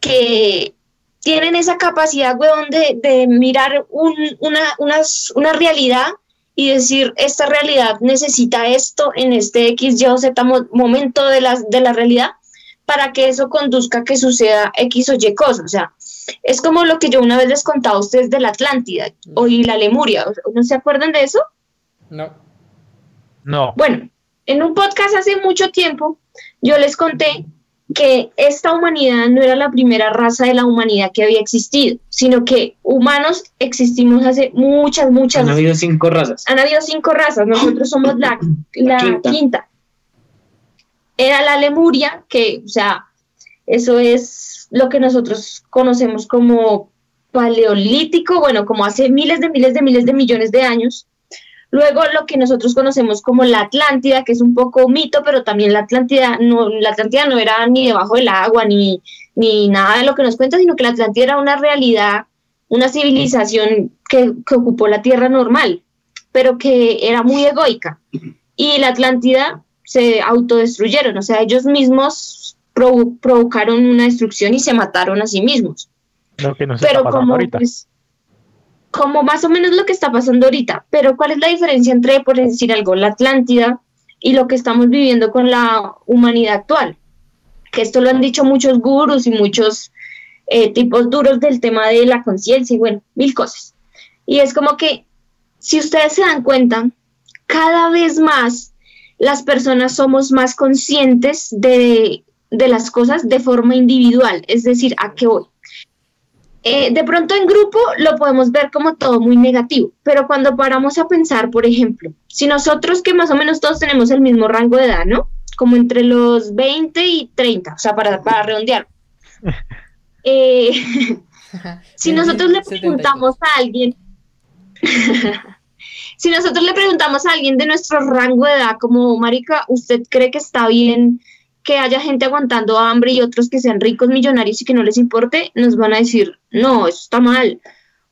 que tienen esa capacidad, weón, de, de mirar un, una, unas- una realidad y decir, esta realidad necesita esto en este X, Y o Z mo- momento de la, de la realidad para que eso conduzca a que suceda X o Y cosa. O sea, es como lo que yo una vez les contaba a ustedes de la Atlántida o y la Lemuria. ¿No se acuerdan de eso? No. No. Bueno, en un podcast hace mucho tiempo yo les conté que esta humanidad no era la primera raza de la humanidad que había existido, sino que humanos existimos hace muchas, muchas Han habido cinco razas. han habido cinco razas, nosotros somos la, la quinta. quinta. Era la Lemuria, que, o sea, eso es lo que nosotros conocemos como paleolítico, bueno, como hace miles de miles de miles de millones de años. Luego lo que nosotros conocemos como la Atlántida, que es un poco mito, pero también la Atlántida no, la Atlántida no era ni debajo del agua, ni, ni nada de lo que nos cuenta, sino que la Atlántida era una realidad, una civilización que, que ocupó la Tierra normal, pero que era muy egoica. Y la Atlántida se autodestruyeron, o sea, ellos mismos provo- provocaron una destrucción y se mataron a sí mismos Lo que nos pero está como ahorita. pues, como más o menos lo que está pasando ahorita. Pero ¿cuál es la diferencia entre, por decir algo, la Atlántida y lo que estamos viviendo con la humanidad actual? Que esto lo han dicho muchos gurús y muchos eh, tipos duros del tema de la conciencia y bueno, mil cosas. Y es como que, si ustedes se dan cuenta, cada vez más las personas somos más conscientes de, de las cosas de forma individual, es decir, ¿a qué voy? Eh, de pronto en grupo lo podemos ver como todo muy negativo, pero cuando paramos a pensar, por ejemplo, si nosotros que más o menos todos tenemos el mismo rango de edad, ¿no? Como entre los 20 y 30, o sea, para, para redondear. Eh, si nosotros le preguntamos a alguien, si nosotros le preguntamos a alguien de nuestro rango de edad, como Marica, ¿usted cree que está bien que haya gente aguantando hambre y otros que sean ricos, millonarios y que no les importe? Nos van a decir, no, eso está mal.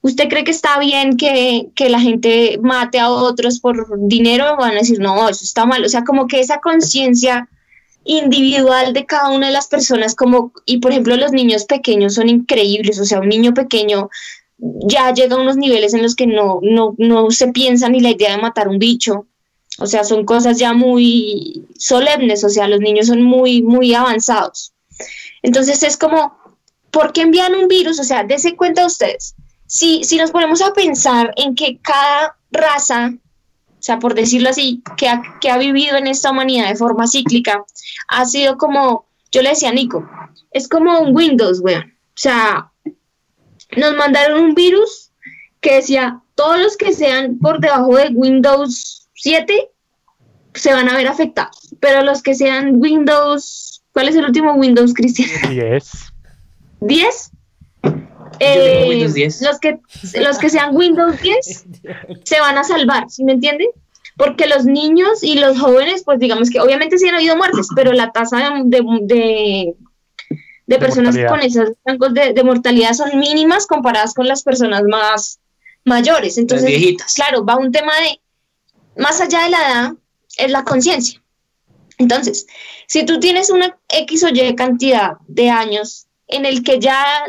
¿Usted cree que está bien que, que la gente mate a otros por dinero? Van a decir, no, eso está mal. O sea, como que esa conciencia individual de cada una de las personas, como, y por ejemplo, los niños pequeños son increíbles. O sea, un niño pequeño ya llega a unos niveles en los que no, no, no se piensa ni la idea de matar un bicho. O sea, son cosas ya muy solemnes, o sea, los niños son muy, muy avanzados. Entonces es como, ¿por qué envían un virus? O sea, dése cuenta ustedes. Si, si nos ponemos a pensar en que cada raza, o sea, por decirlo así, que ha, que ha vivido en esta humanidad de forma cíclica, ha sido como, yo le decía a Nico, es como un Windows, weón. O sea, nos mandaron un virus que decía, todos los que sean por debajo de Windows 7 se van a ver afectados, pero los que sean Windows, ¿cuál es el último Windows, Cristian? 10. 10. tengo Windows 10. Los, que, los que sean Windows 10 se van a salvar, ¿sí me entienden? Porque los niños y los jóvenes, pues digamos que obviamente sí han habido muertes, pero la tasa de, de, de, personas mortalidad. con esos rangos de, de mortalidad son mínimas comparadas con las personas más mayores. Entonces, viejitas. claro, va un tema de, más allá de la edad, es la conciencia. Entonces, si tú tienes una X o Y cantidad de años en el que ya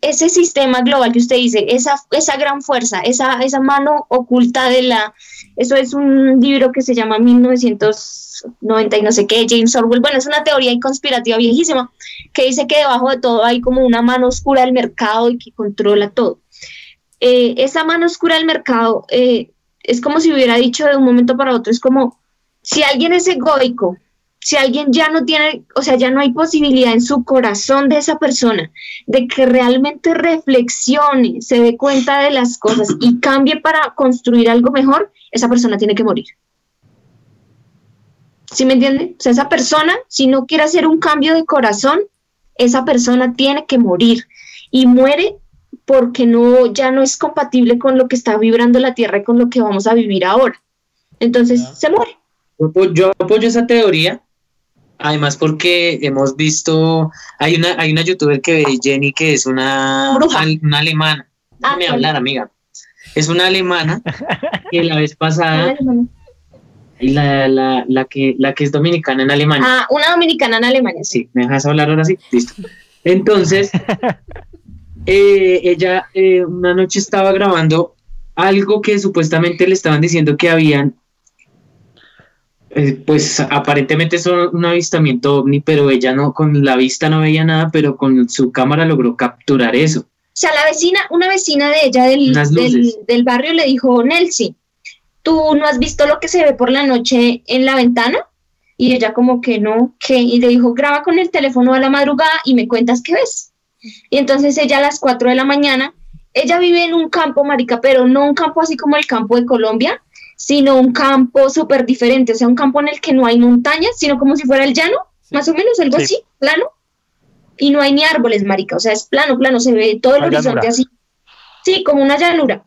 ese sistema global que usted dice, esa, esa gran fuerza, esa, esa mano oculta de la... Eso es un libro que se llama 1990 y no sé qué, James Orwell. Bueno, es una teoría conspirativa viejísima que dice que debajo de todo hay como una mano oscura del mercado y que controla todo. Eh, esa mano oscura del mercado eh, es como si hubiera dicho de un momento para otro, es como si alguien es egoico, si alguien ya no tiene, o sea, ya no hay posibilidad en su corazón de esa persona de que realmente reflexione, se dé cuenta de las cosas y cambie para construir algo mejor, esa persona tiene que morir. ¿Sí me entiende? O sea, esa persona, si no quiere hacer un cambio de corazón, esa persona tiene que morir y muere porque no ya no es compatible con lo que está vibrando la tierra y con lo que vamos a vivir ahora. Entonces se muere. Yo apo- Yo apoyo esa teoría, además porque hemos visto, hay una, hay una youtuber que ve Jenny que es una, Bruja. una alemana. Ah, Déjame sí. hablar, amiga. Es una alemana que la vez pasada, y la, la, la, que, la que es dominicana en Alemania. Ah, una dominicana en Alemania. Sí, ¿me dejas hablar ahora sí? Listo. Entonces, eh, ella eh, una noche estaba grabando algo que supuestamente le estaban diciendo que habían, eh, pues aparentemente es un avistamiento ovni, pero ella no, con la vista no veía nada, pero con su cámara logró capturar eso. O sea, la vecina, una vecina de ella del, del, barrio le dijo, Nelsie, ¿tú no has visto lo que se ve por la noche en la ventana? Y ella como que no, ¿qué? Y le dijo, graba con el teléfono a la madrugada y me cuentas qué ves. Y entonces ella a las 4 de la mañana, ella vive en un campo, marica, pero no un campo así como el campo de Colombia, sino un campo súper diferente, o sea, un campo en el que no hay montañas, sino como si fuera el llano, más o menos, algo Sí. así, plano. Y no hay ni árboles, marica, o sea, es plano, plano, se ve todo el Una horizonte llanura. así. Sí, como una llanura.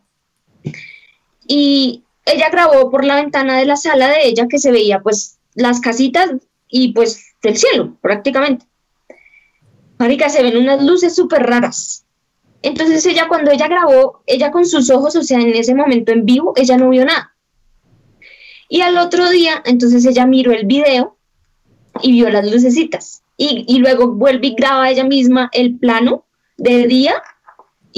Y ella grabó por la ventana de la sala de ella que se veía pues las casitas y pues del cielo, prácticamente. Marica, se ven unas luces súper raras. Entonces ella cuando ella grabó, ella con sus ojos, o sea, en ese momento en vivo, ella no vio nada. Y al otro día, entonces ella miró el video y vio las lucecitas. Y, y luego vuelve y graba ella misma el plano de día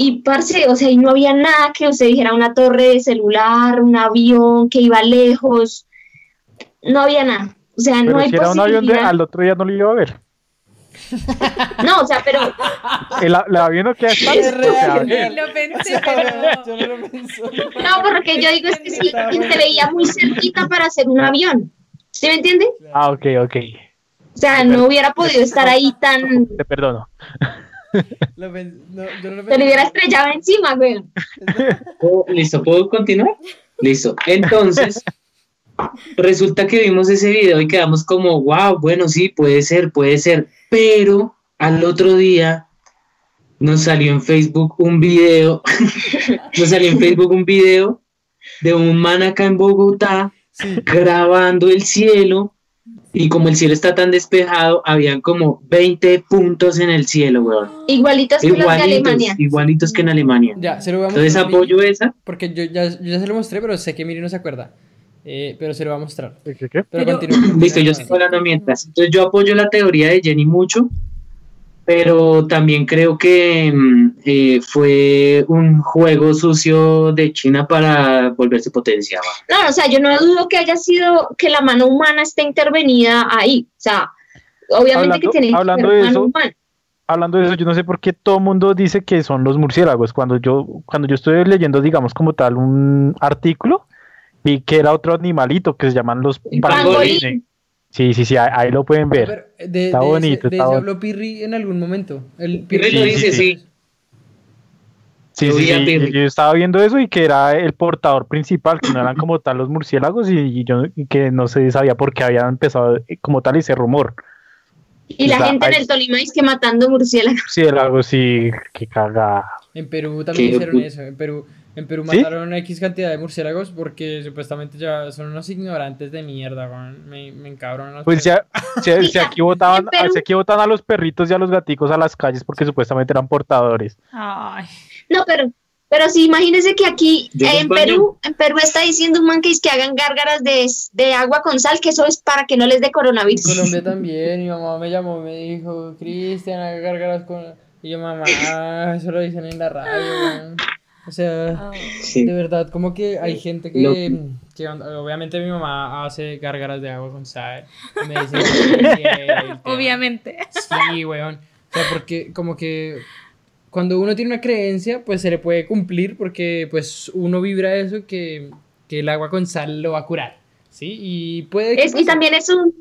y parce, o sea, y no había nada que usted dijera una torre de celular, un avión que iba lejos, no había nada. O sea, Pero no hay si era un avión, de, al otro día no lo iba a ver. No, o sea, pero El, la avión que está. Es real. bien. Lo pensé, pero... Yo no lo pensé. no, porque yo digo es que sí, se veía muy cerquita para hacer un avión. ¿Sí me entiende? Ah, ok, ok. O sea, no hubiera podido estar ahí tan. Te perdono. Lo pen- no, yo no lo Se le pensé. hubiera estrellado encima, güey. Oh, Listo, ¿puedo continuar? Listo. Entonces, resulta que vimos ese video y quedamos como, wow, bueno, sí, puede ser, puede ser. Pero al otro día nos salió en Facebook un video, nos salió en Facebook un video de un man acá en Bogotá Sí. grabando el cielo y como el cielo está tan despejado, habían como 20 puntos en el cielo, weón. Igualitas que las de Igualitos, Alemania. igualitos que en Alemania. Ya, se lo vamos Entonces a mostrar. apoyo esa. Porque yo ya, yo ya se lo mostré, pero sé que Miri no se acuerda. Eh, pero se lo va a mostrar. ¿Qué, qué, qué? Pero, Pero-. Listo, yo estoy hablando mientras. Entonces yo apoyo la teoría de Jenny mucho, pero también creo que mm, eh, fue un juego sucio de China para volverse potencia. No, o sea, yo no dudo que haya sido que la mano humana esté intervenida ahí. O sea, obviamente Hablando- que tiene que hablando ser de mano eso, humana. Hablando de eso, yo no sé por qué todo el mundo dice que son los murciélagos. Cuando yo, cuando yo estoy leyendo, digamos, como tal, un artículo, vi que era otro animalito que se llaman los pangolines. Sí, sí, sí, ahí, ahí lo pueden ver. Pero, de, Está de bonito, ese, de está ese habló Pirri en algún momento. El Pirri lo dice, sí. Sí, Yo sí, sí. Yo estaba viendo eso y que era el portador principal, que no eran como tal los murciélagos y, y yo y que no se sabía por qué habían empezado eh, como tal ese rumor. Y la gente en el Tolima es que matando murciélagos. Murciélagos, sí, que caga. En Perú también Qué hicieron eso. En Perú, en Perú ¿Sí? mataron a X cantidad de murciélagos porque supuestamente ya son unos ignorantes de mierda, weón. Me, me encabronan Pues ya, se, se aquí botaban, En Perú- se aquí botaban a los perritos y a los gaticos a las calles porque supuestamente eran portadores. Ay, No, pero, pero sí, imagínense que aquí eh, en. Perú, en Perú está diciendo un man que es que hagan gárgaras de, de agua con sal, que eso es para que no les dé En coronavirus. Colombia también, mi mamá me llamó, me dijo, Cristian, haga gárgaras con... Y yo, mamá, eso lo dicen en la radio, weón. O sea. Sí. de verdad, como que hay gente que, que obviamente mi mamá hace gárgaras de agua con sal. Y me dice. Obviamente. Sí, weón. O sea, porque como que cuando uno tiene una creencia, pues se le puede cumplir porque pues uno vibra eso que, que el agua con sal lo va a curar. ¿Sí? Y puede que Es, y también es un,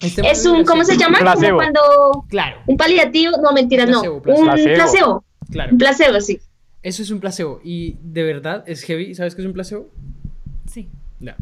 Este es un, ¿cómo se llama? Como Placebo. cuando Claro, un paliativo, no mentiras, no, Placebo, placebo. un Placebo. placebo, claro. un placebo, sí. Eso es un placebo. Y de verdad es heavy. ¿Sabes qué es un placebo? Sí. No.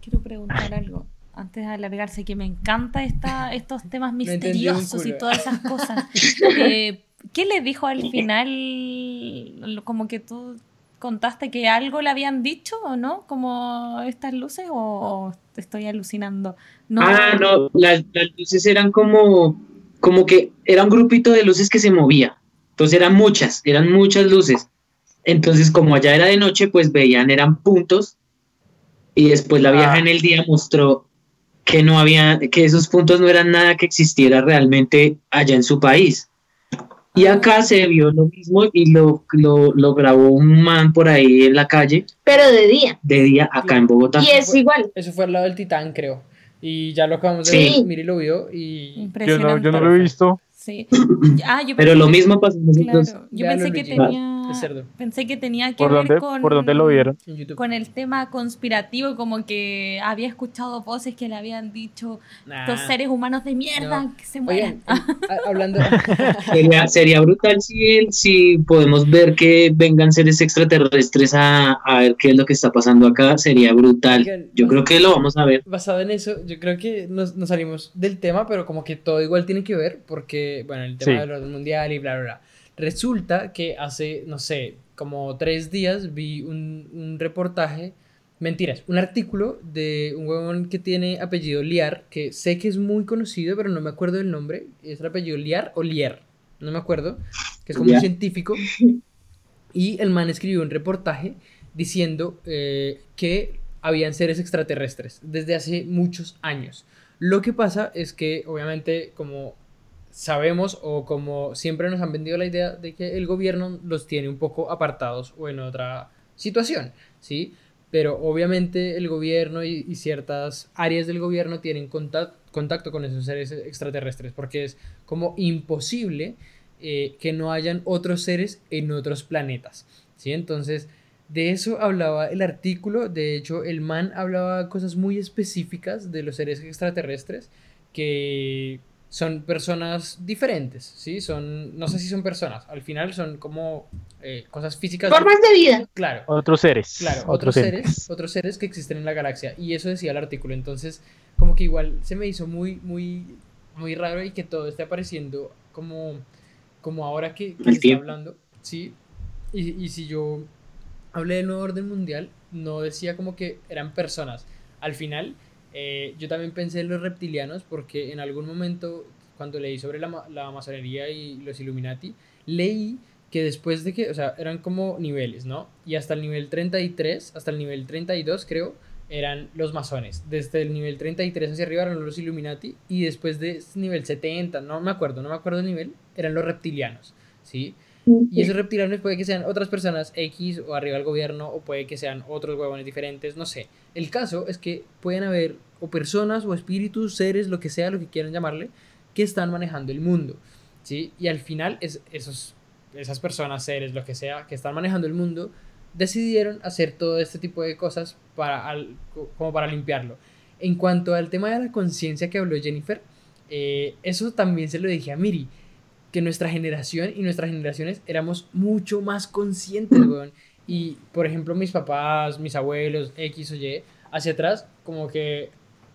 Quiero preguntar algo antes de alargarse, que me encanta esta, estos temas misteriosos y todas esas cosas. Eh, ¿Qué le dijo al final? Como que tú contaste que algo le habían dicho o no, como estas luces, o, o te estoy alucinando. No, Ah, no, las, las luces eran como, como que era un grupito de luces que se movía. Entonces eran muchas, eran muchas luces. Entonces, como allá era de noche, pues veían, eran puntos. Y después la vieja Ah. en el día mostró que no había, que esos puntos no eran nada que existiera realmente allá en su país. Y acá se vio lo mismo y lo, lo, lo grabó un man por ahí en la calle Pero de día. de día acá en Bogotá. Y es igual. Eso fue al lado del Titán, creo. Y ya lo acabamos de Sí. ver. Miri lo vio y... Yo no, yo no lo he visto. Sí. Ah, yo Pero lo que- mismo nosotros. Claro, yo pensé en que Regina. Tenía, Es cerdo. pensé que tenía que ¿Por ver dónde, con, ¿Por dónde lo vieron? Con el tema conspirativo, como que había escuchado voces que le habían dicho Nah. los seres humanos de mierda No. que se mueran. A- hablando... Sería, sería brutal si, si podemos ver que vengan seres extraterrestres a, a ver qué es lo que está pasando acá. Sería brutal. Yo creo que lo vamos a ver. basado en eso, yo creo que nos, nos salimos del tema, pero como que todo igual tiene que ver, porque, bueno, el tema Sí. del orden mundial y bla, bla, bla. Resulta que hace, no sé, como tres días vi un, un reportaje, mentiras, un artículo de un huevón que tiene apellido Liar, que sé que es muy conocido, pero no me acuerdo del nombre. ¿Es el apellido Liar o Lier? No me acuerdo. Que es como un científico. Y el man escribió un reportaje diciendo eh, que habían seres extraterrestres desde hace muchos años. Lo que pasa es que, obviamente, como sabemos o como siempre nos han vendido la idea de que el gobierno los tiene un poco apartados o en otra situación, ¿sí? pero obviamente el gobierno y, ciertas áreas del gobierno tienen contact- contacto con esos seres extraterrestres, porque es como imposible eh, que no hayan otros seres en otros planetas, ¿sí? Entonces, de eso hablaba el artículo, de hecho, el man hablaba cosas muy específicas de los seres extraterrestres que son personas diferentes, ¿sí? Son, no sé si son personas, al final son como eh, cosas físicas. Formas de vida. Claro, Otros seres. Claro, otros otros seres. seres, otros seres que existen en la galaxia. Y eso decía el artículo. Entonces, como que igual se me hizo muy, muy, muy raro y que todo esté apareciendo como, como ahora que, que se está hablando. Sí. Y, y si yo hablé del nuevo orden mundial, no decía como que eran personas. Al final, eh, yo también pensé en los reptilianos porque en algún momento, cuando leí sobre la, la masonería y los Illuminati, leí que después de que, o sea, eran como niveles, ¿no? Y hasta el nivel 33, hasta el nivel 32 creo, eran los masones. Desde el nivel 33 hacia arriba eran los Illuminati y después de nivel 70, no me acuerdo, no me acuerdo el nivel, eran los reptilianos, ¿sí? Y esos reptilianos puede que sean otras personas X o arriba del gobierno o puede que sean otros huevones diferentes, no sé. El caso es que pueden haber o personas o espíritus, seres, lo que sea, lo que quieran llamarle, que están manejando el mundo, ¿sí? Y al final es, esos, esas personas, seres, lo que sea, que están manejando el mundo, decidieron hacer todo este tipo de cosas para, al- como para limpiarlo. En cuanto al tema de la conciencia que habló Jennifer, eh, eso también se lo dije a Miri, que nuestra generación y nuestras generaciones éramos mucho más conscientes, weón. Y, por ejemplo, mis papás, mis abuelos, X o Y, hacia atrás, como que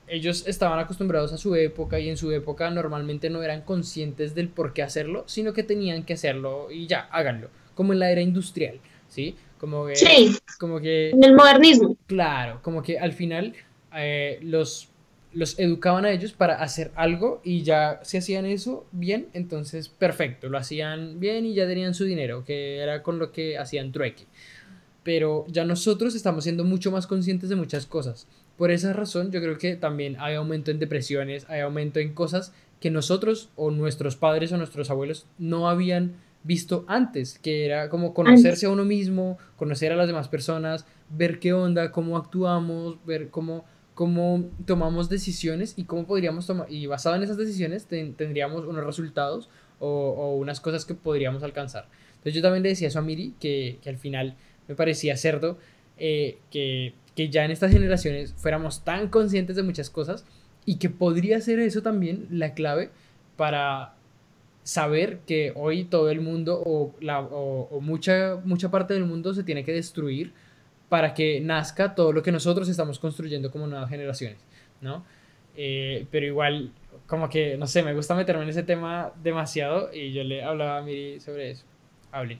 ellos estaban acostumbrados a su época y en su época normalmente no eran conscientes del por qué hacerlo, sino que tenían que hacerlo y ya, háganlo. Como en la era industrial, ¿sí? Como que, Sí, como que en el modernismo. Claro, como que al final eh, los, los educaban a ellos para hacer algo y ya si hacían eso bien, entonces perfecto, lo hacían bien y ya tenían su dinero, que era con lo que hacían trueque. Pero ya nosotros estamos siendo mucho más conscientes de muchas cosas. Por esa razón yo creo que también hay aumento en depresiones, hay aumento en cosas que nosotros o nuestros padres o nuestros abuelos no habían visto antes, que era como conocerse a uno mismo, conocer a las demás personas, ver qué onda, cómo actuamos, ver cómo, cómo tomamos decisiones y cómo podríamos tomar, y basado en esas decisiones ten- tendríamos unos resultados o, o unas cosas que podríamos alcanzar. Entonces yo también le decía eso a Miri, que, que al final me parecía cerdo eh, que, que ya en estas generaciones fuéramos tan conscientes de muchas cosas y que podría ser eso también la clave para saber que hoy todo el mundo o, la, o, o mucha, mucha parte del mundo se tiene que destruir para que nazca todo lo que nosotros estamos construyendo como nuevas generaciones, ¿no? Eh, pero igual, como que, no sé, me gusta meterme en ese tema demasiado y yo le hablaba a Miri sobre eso. Hable.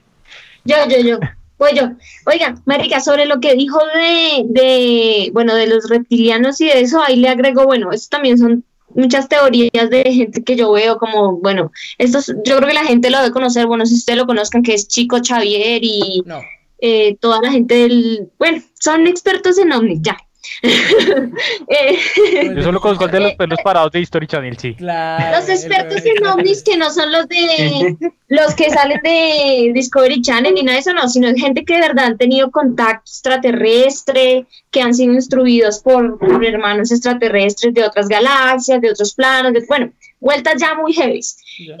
Yo, yo, yo. Pues yo. Oiga, Marica, sobre lo que dijo de, de, bueno, de los reptilianos y de eso, ahí le agrego, bueno, esto también son muchas teorías de gente que yo veo como, bueno, estos, yo creo que la gente lo debe conocer, bueno, si ustedes lo conozcan, que es Chico Xavier y No, eh, toda la gente del, bueno, son expertos en ovnis, ya. Eh, Yo solo conozco el de los pelos parados de History Channel, sí. Claro. los expertos en ovnis que no son los de los que salen de Discovery Channel ni nada de eso, no, sino gente que de verdad han tenido contacto extraterrestre, que han sido instruidos por, por hermanos extraterrestres de otras galaxias, de otros planos, de, bueno, vueltas ya muy heavy.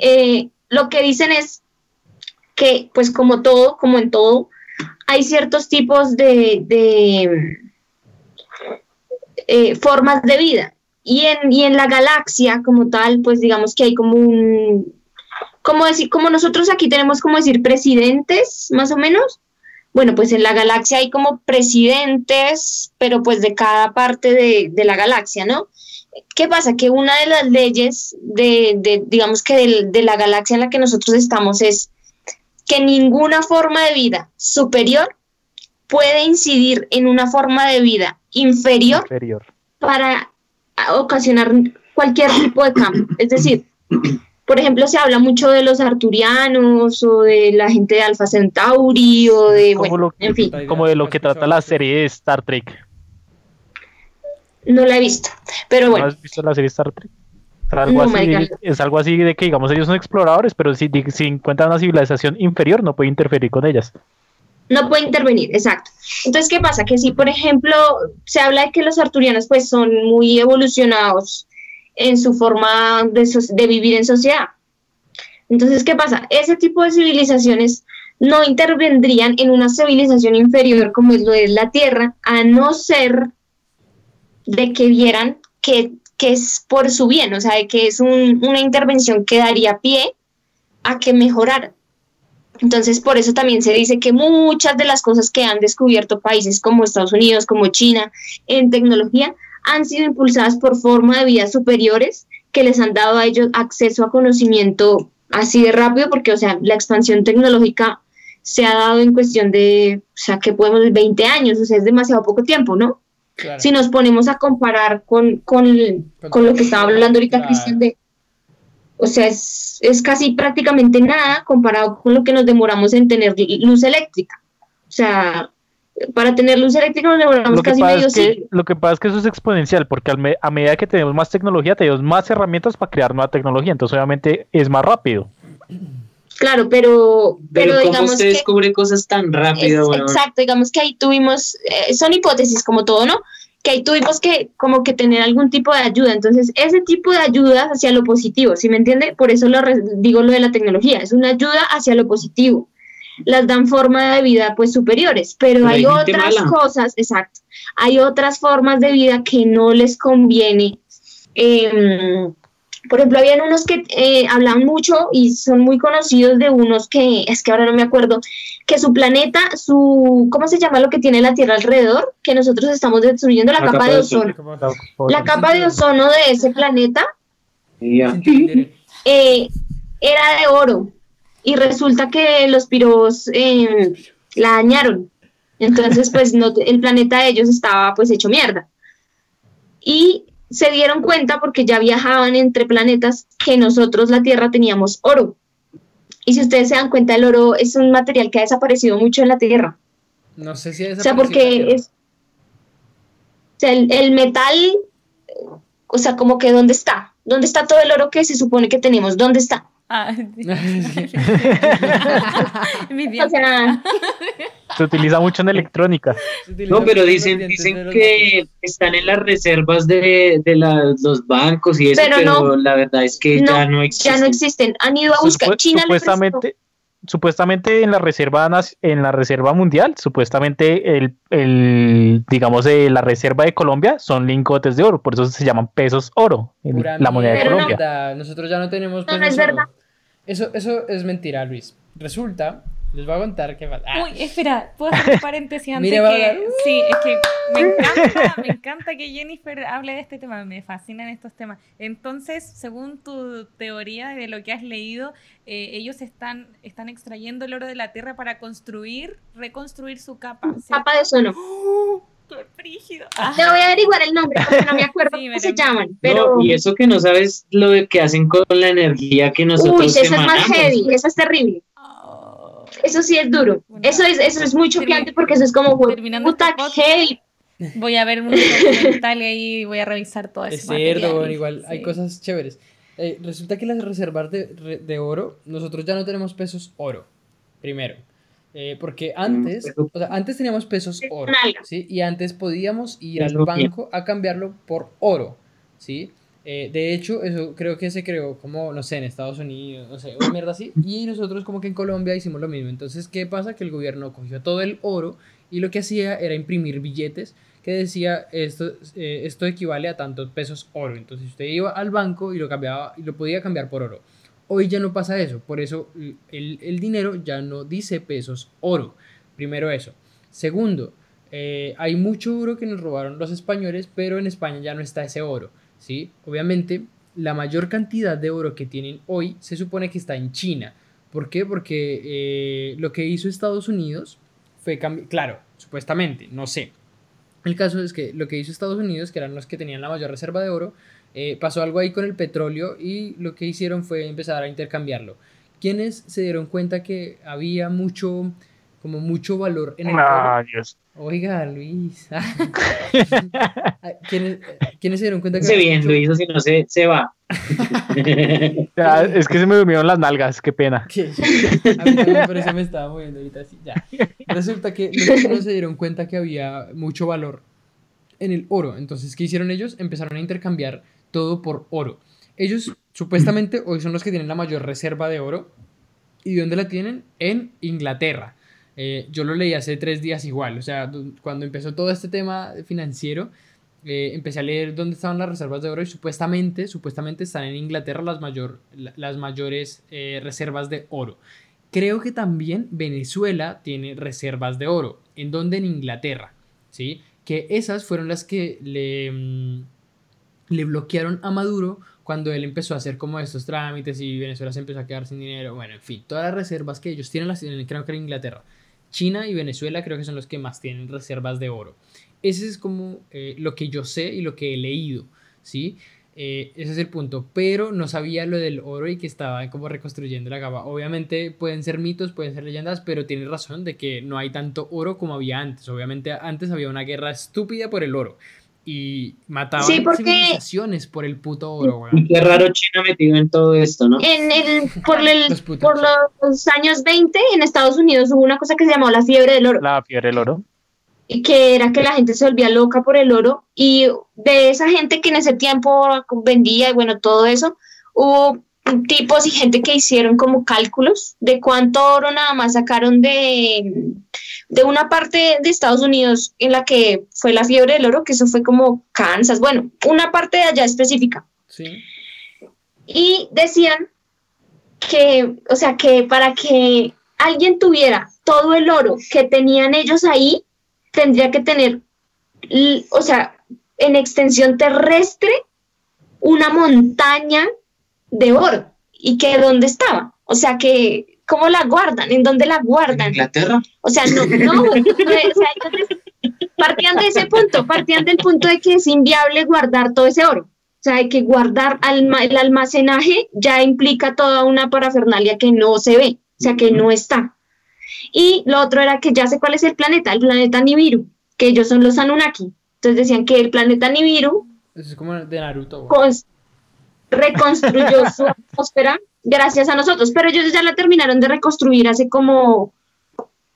Eh, lo que dicen es que, pues como todo, como en todo, hay ciertos tipos de, de eh, formas de vida. Y en, y en la galaxia como tal, pues digamos que hay como un, como decir, como nosotros aquí tenemos como decir presidentes, más o menos. Bueno, pues en la galaxia hay como presidentes, pero pues de cada parte de, de la galaxia, ¿no? ¿Qué pasa? Que una de las leyes de, de digamos que de la galaxia en la que nosotros estamos es que ninguna forma de vida superior puede incidir en una forma de vida inferior Inferior. para ocasionar cualquier tipo de cambio. Es decir, por ejemplo, se habla mucho de los arturianos o de la gente de Alpha Centauri o de, bueno, lo- en fin, Como de lo que trata la serie de Star Trek. no la he visto. Pero ¿No bueno, has visto la serie Star Trek? Es algo, No, así, marica. es algo así de que, digamos, ellos son exploradores, pero si, si encuentran una civilización inferior, no puede interferir con ellas. No puede intervenir, exacto. Entonces, ¿qué pasa? Que si, por ejemplo, se habla de que los arturianos pues son muy evolucionados en su forma de, so- de vivir en sociedad. Entonces, ¿qué pasa? Ese tipo de civilizaciones no intervendrían en una civilización inferior como es lo es la Tierra, a no ser de que vieran que, que es por su bien, o sea, de que es un- una intervención que daría pie a que mejorara. Entonces, por eso también se dice que muchas de las cosas que han descubierto países como Estados Unidos, como China, en tecnología, han sido impulsadas por forma de vida superiores que les han dado a ellos acceso a conocimiento así de rápido, porque, o sea, la expansión tecnológica se ha dado en cuestión de, o sea, que podemos, 20 años, o sea, es demasiado poco tiempo, ¿no? Claro. Si nos ponemos a comparar con, con, con lo que estaba hablando ahorita Claro. Cristian de, o sea, es, es casi prácticamente nada comparado con lo que nos demoramos en tener luz eléctrica. O sea, para tener luz eléctrica nos demoramos Lo casi medio es que, siglo. lo que pasa es que eso es exponencial, porque al me- a medida que tenemos más tecnología, tenemos más herramientas para crear nueva tecnología, entonces obviamente es más rápido. Claro, pero, Pero, pero, ¿cómo digamos usted que... descubre cosas tan rápido, Es- weón? exacto, digamos que ahí tuvimos, eh, son hipótesis como todo, ¿no? Que ahí tuvimos que como que tener algún tipo de ayuda. Entonces, ese tipo de ayuda hacia lo positivo, ¿sí me entiende? Por eso lo re- digo lo de la tecnología, es una ayuda hacia lo positivo. Las dan forma de vida pues superiores, pero, Pero hay otras mala. cosas, exacto, hay otras formas de vida que no les conviene. Em, por ejemplo, habían unos que eh, hablan mucho y son muy conocidos de unos que, es que ahora no me acuerdo, que su planeta, su, ¿cómo se llama lo que tiene la Tierra alrededor? Que nosotros estamos destruyendo la, capa, de ozono. La capa de ozono de ese planeta eh, era de oro y resulta que los piros eh, la dañaron. Entonces, pues no, el planeta de ellos estaba pues hecho mierda. Y se dieron cuenta porque ya viajaban entre planetas que nosotros, la Tierra, teníamos oro. Y si ustedes se dan cuenta, el oro es un material que ha desaparecido mucho en la Tierra. No sé si es O sea, porque es. O sea, el, el metal. O sea, como que ¿dónde está? ¿Dónde está todo el oro que se supone que tenemos? ¿Dónde está? Ah, mi Se utiliza mucho en electrónica. No, pero dicen, dicen que están en las reservas de, de la- los bancos y eso, Pero pero, no. la verdad es que No, ya no existen. ya no existen. Han ido a buscar. Supu- China supuestamente, supuestamente en la reserva en la reserva mundial, supuestamente el, el digamos eh, la reserva de Colombia son lingotes de oro, por eso se llaman pesos oro, en la moneda de no. Colombia. Nosotros ya no tenemos No, no pesos es verdad. Eso, eso es mentira, Luis. Resulta, les voy a contar que ah, Uy, espera, ¿puedo hacer un paréntesis antes Mira, que... Sí, es que me encanta, me encanta que Jennifer hable de este tema, me fascinan estos temas. Entonces, según tu teoría de lo que has leído, eh, ellos están, están extrayendo el oro de la tierra para construir, reconstruir su capa. ¿cierto? Capa de ozono. ¡Oh! Ah, Le voy a averiguar el nombre porque no me acuerdo Sí, cómo se llaman. No, y eso que no sabes lo de que hacen con la energía que nosotros Uy, eso es más heavy. Eso es terrible. oh. Eso sí es duro. Eso es, eso es muy choqueante porque eso es como, Terminando puta, este podcast, heavy. Voy a ver un documental y ahí voy a revisar todo es ese cierto, bueno, igual hay cosas chéveres. Eh, resulta que las reservas de, de oro, nosotros ya no tenemos pesos oro, primero. Eh, porque antes, o sea, antes teníamos pesos Es oro. ¿sí? Y antes podíamos ir al banco a cambiarlo por oro, ¿sí? Eh, de hecho, eso creo que se creó como, no sé, en Estados Unidos, no sé, una mierda así. Y nosotros como que en Colombia hicimos lo mismo. Entonces, ¿qué pasa? Que el gobierno cogió todo el oro y lo que hacía era imprimir billetes que decía esto, eh, esto equivale a tantos pesos oro. Entonces usted iba al banco y lo cambiaba y lo podía cambiar por oro. Hoy ya no pasa eso, por eso el, dinero ya no dice pesos oro. Primero eso. Segundo, eh, hay mucho oro que nos robaron los españoles, pero en España ya no está ese oro. ¿sí? Obviamente, la mayor cantidad de oro que tienen hoy se supone que está en China. ¿Por qué? Porque eh, lo que hizo Estados Unidos fue cambiar, claro, supuestamente, no sé. El caso es que lo que hizo Estados Unidos, que eran los que tenían la mayor reserva de oro, eh, pasó algo ahí con el petróleo y lo que hicieron fue empezar a intercambiarlo. Quienes se dieron cuenta que había mucho, como mucho valor en el Ah, oro. Dios. Oiga, Luis. ¿Quiénes, ¿Quiénes se dieron cuenta que Se bien, mucho- Luis, o si no se, se va. Ya, es que se me durmieron las nalgas, qué pena. que- A mí también por eso me estaba moviendo ahorita así, ya. Resulta que los se dieron cuenta que había mucho valor en el oro. Entonces, ¿qué hicieron ellos? Empezaron a intercambiar todo por oro. Ellos supuestamente hoy son los que tienen la mayor reserva de oro. ¿Y dónde la tienen? En Inglaterra. Eh, yo lo leí hace tres días igual. O sea, cuando empezó todo este tema financiero, eh, empecé a leer dónde estaban las reservas de oro y supuestamente, supuestamente están en Inglaterra las, mayor, la- las mayores eh, reservas de oro. Creo que también Venezuela tiene reservas de oro. ¿En dónde? En Inglaterra. ¿Sí? Que esas fueron las que le, mm, le bloquearon a Maduro cuando él empezó a hacer como estos trámites y Venezuela se empezó a quedar sin dinero. Bueno, en fin, todas las reservas que ellos tienen las tienen, creo que en Inglaterra. China y Venezuela creo que son los que más tienen reservas de oro. Ese es como eh, lo que yo sé y lo que he leído, ¿sí? Eh, ese es el punto, pero no sabía lo del oro y que estaba como reconstruyendo la gama. Obviamente pueden ser mitos, pueden ser leyendas, pero tiene razón de que no hay tanto oro como había antes. Obviamente antes había una guerra estúpida por el oro y mataban Sí, porque- civilizaciones por el puto oro, Y weón. qué raro China metido en todo esto, ¿no? En el, por, el- Los por los años 20 en Estados Unidos hubo una cosa que se llamó la fiebre del oro, La fiebre del oro. y que era que la gente se volvía loca por el oro y de esa gente que en ese tiempo vendía y bueno, todo eso, hubo tipos y gente que hicieron como cálculos de cuánto oro nada más sacaron de, de una parte de Estados Unidos en la que fue la fiebre del oro, que eso fue como Kansas, bueno, una parte de allá específica. Sí. y decían que, o sea, que para que alguien tuviera todo el oro que tenían ellos ahí, tendría que tener, o sea, en extensión terrestre, una montaña de oro. ¿Y que dónde estaba? O sea, que, ¿cómo la guardan? ¿En dónde la ¿En guardan? Inglaterra? O sea, no, no, no, o sea, partían de ese punto, partían del punto de que es inviable guardar todo ese oro. O sea, hay que guardar alma- el almacenaje ya implica toda una parafernalia que no se ve, o sea, que no está. Y lo otro era que ya sé cuál es el planeta, el planeta Nibiru, que ellos son los Anunnaki. Entonces decían que el planeta Nibiru Eso es como de Naruto, reconstruyó su atmósfera gracias a nosotros, pero ellos ya la terminaron de reconstruir hace como,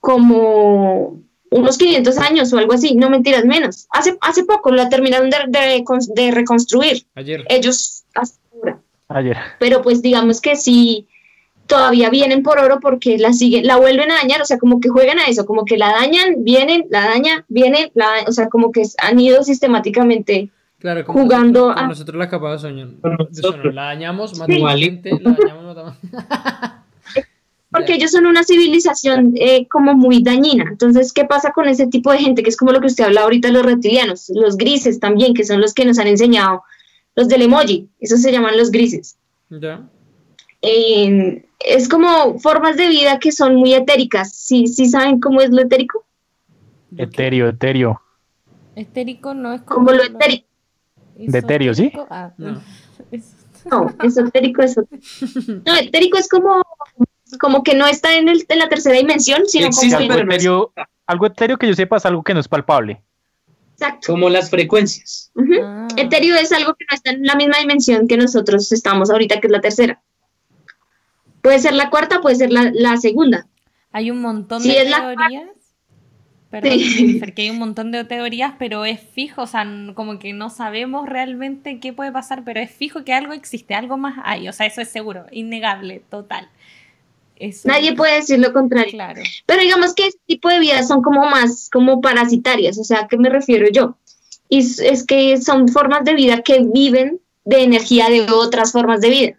como unos 500 años o algo así, no mentiras, menos. Hace, hace poco la terminaron de, de de reconstruir, Ayer. ellos hasta ahora. Ayer. Pero pues digamos que sí, todavía vienen por oro porque la siguen, la vuelven a dañar, o sea, como que juegan a eso, como que la dañan, vienen, la dañan, vienen, la, o sea, como que han ido sistemáticamente Claro, como jugando nosotros, como a- nosotros la capa de sueño. De. La dañamos, matamos Igualito. gente, la dañamos, matamos. porque ellos son una civilización eh, como muy dañina. Entonces, ¿qué pasa con ese tipo de gente? Que es como lo que usted habla ahorita, los reptilianos, los grises también, que son los que nos han enseñado, los del emoji, esos se llaman los grises. Ya. Eh, es como formas de vida que son muy etéricas. ¿Sí, sí saben cómo es lo etérico? Etéreo, etéreo. Estérico no es como. Como lo etérico. De etéreo, ¿sí? Ah, No. No, esotérico, esotérico. No, etérico es como, como que no está en, el, en la tercera dimensión, sino Existe, como algo, etéreo, algo etéreo que yo sepa es algo que no es palpable. Exacto. Como las frecuencias. Ah. Etéreo es algo que no está en la misma dimensión que nosotros estamos ahorita, que es la tercera. Puede ser la cuarta, puede ser la, la segunda. Hay un montón de es la- teorías. Perdón, Sí. Jennifer, que hay un montón de teorías, pero es fijo, o sea, como que no sabemos realmente qué puede pasar, pero es fijo que algo existe, algo más hay, o sea, eso es seguro, innegable, total. Eso- Nadie puede decir lo contrario. Claro. Pero digamos que este tipo de vidas son como más como parasitarias, o sea, ¿a qué me refiero yo? Y es, es que son formas de vida que viven de energía de otras formas de vida.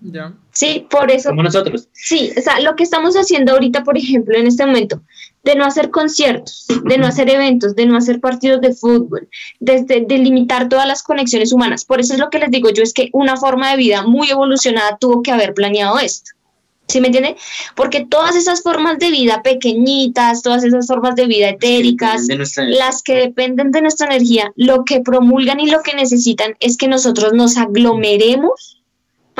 Ya. Sí, por eso Como nosotros. Sí, o sea, lo que estamos haciendo ahorita, por ejemplo, en este momento, de no hacer conciertos, de no hacer eventos, de no hacer partidos de fútbol, desde de limitar todas las conexiones humanas. Por eso es lo que les digo yo, es que una forma de vida muy evolucionada tuvo que haber planeado esto. ¿Sí me entiende? Porque todas esas formas de vida pequeñitas, todas esas formas de vida etéricas, De las que dependen de nuestra energía, lo que promulgan y lo que necesitan es que nosotros nos aglomeremos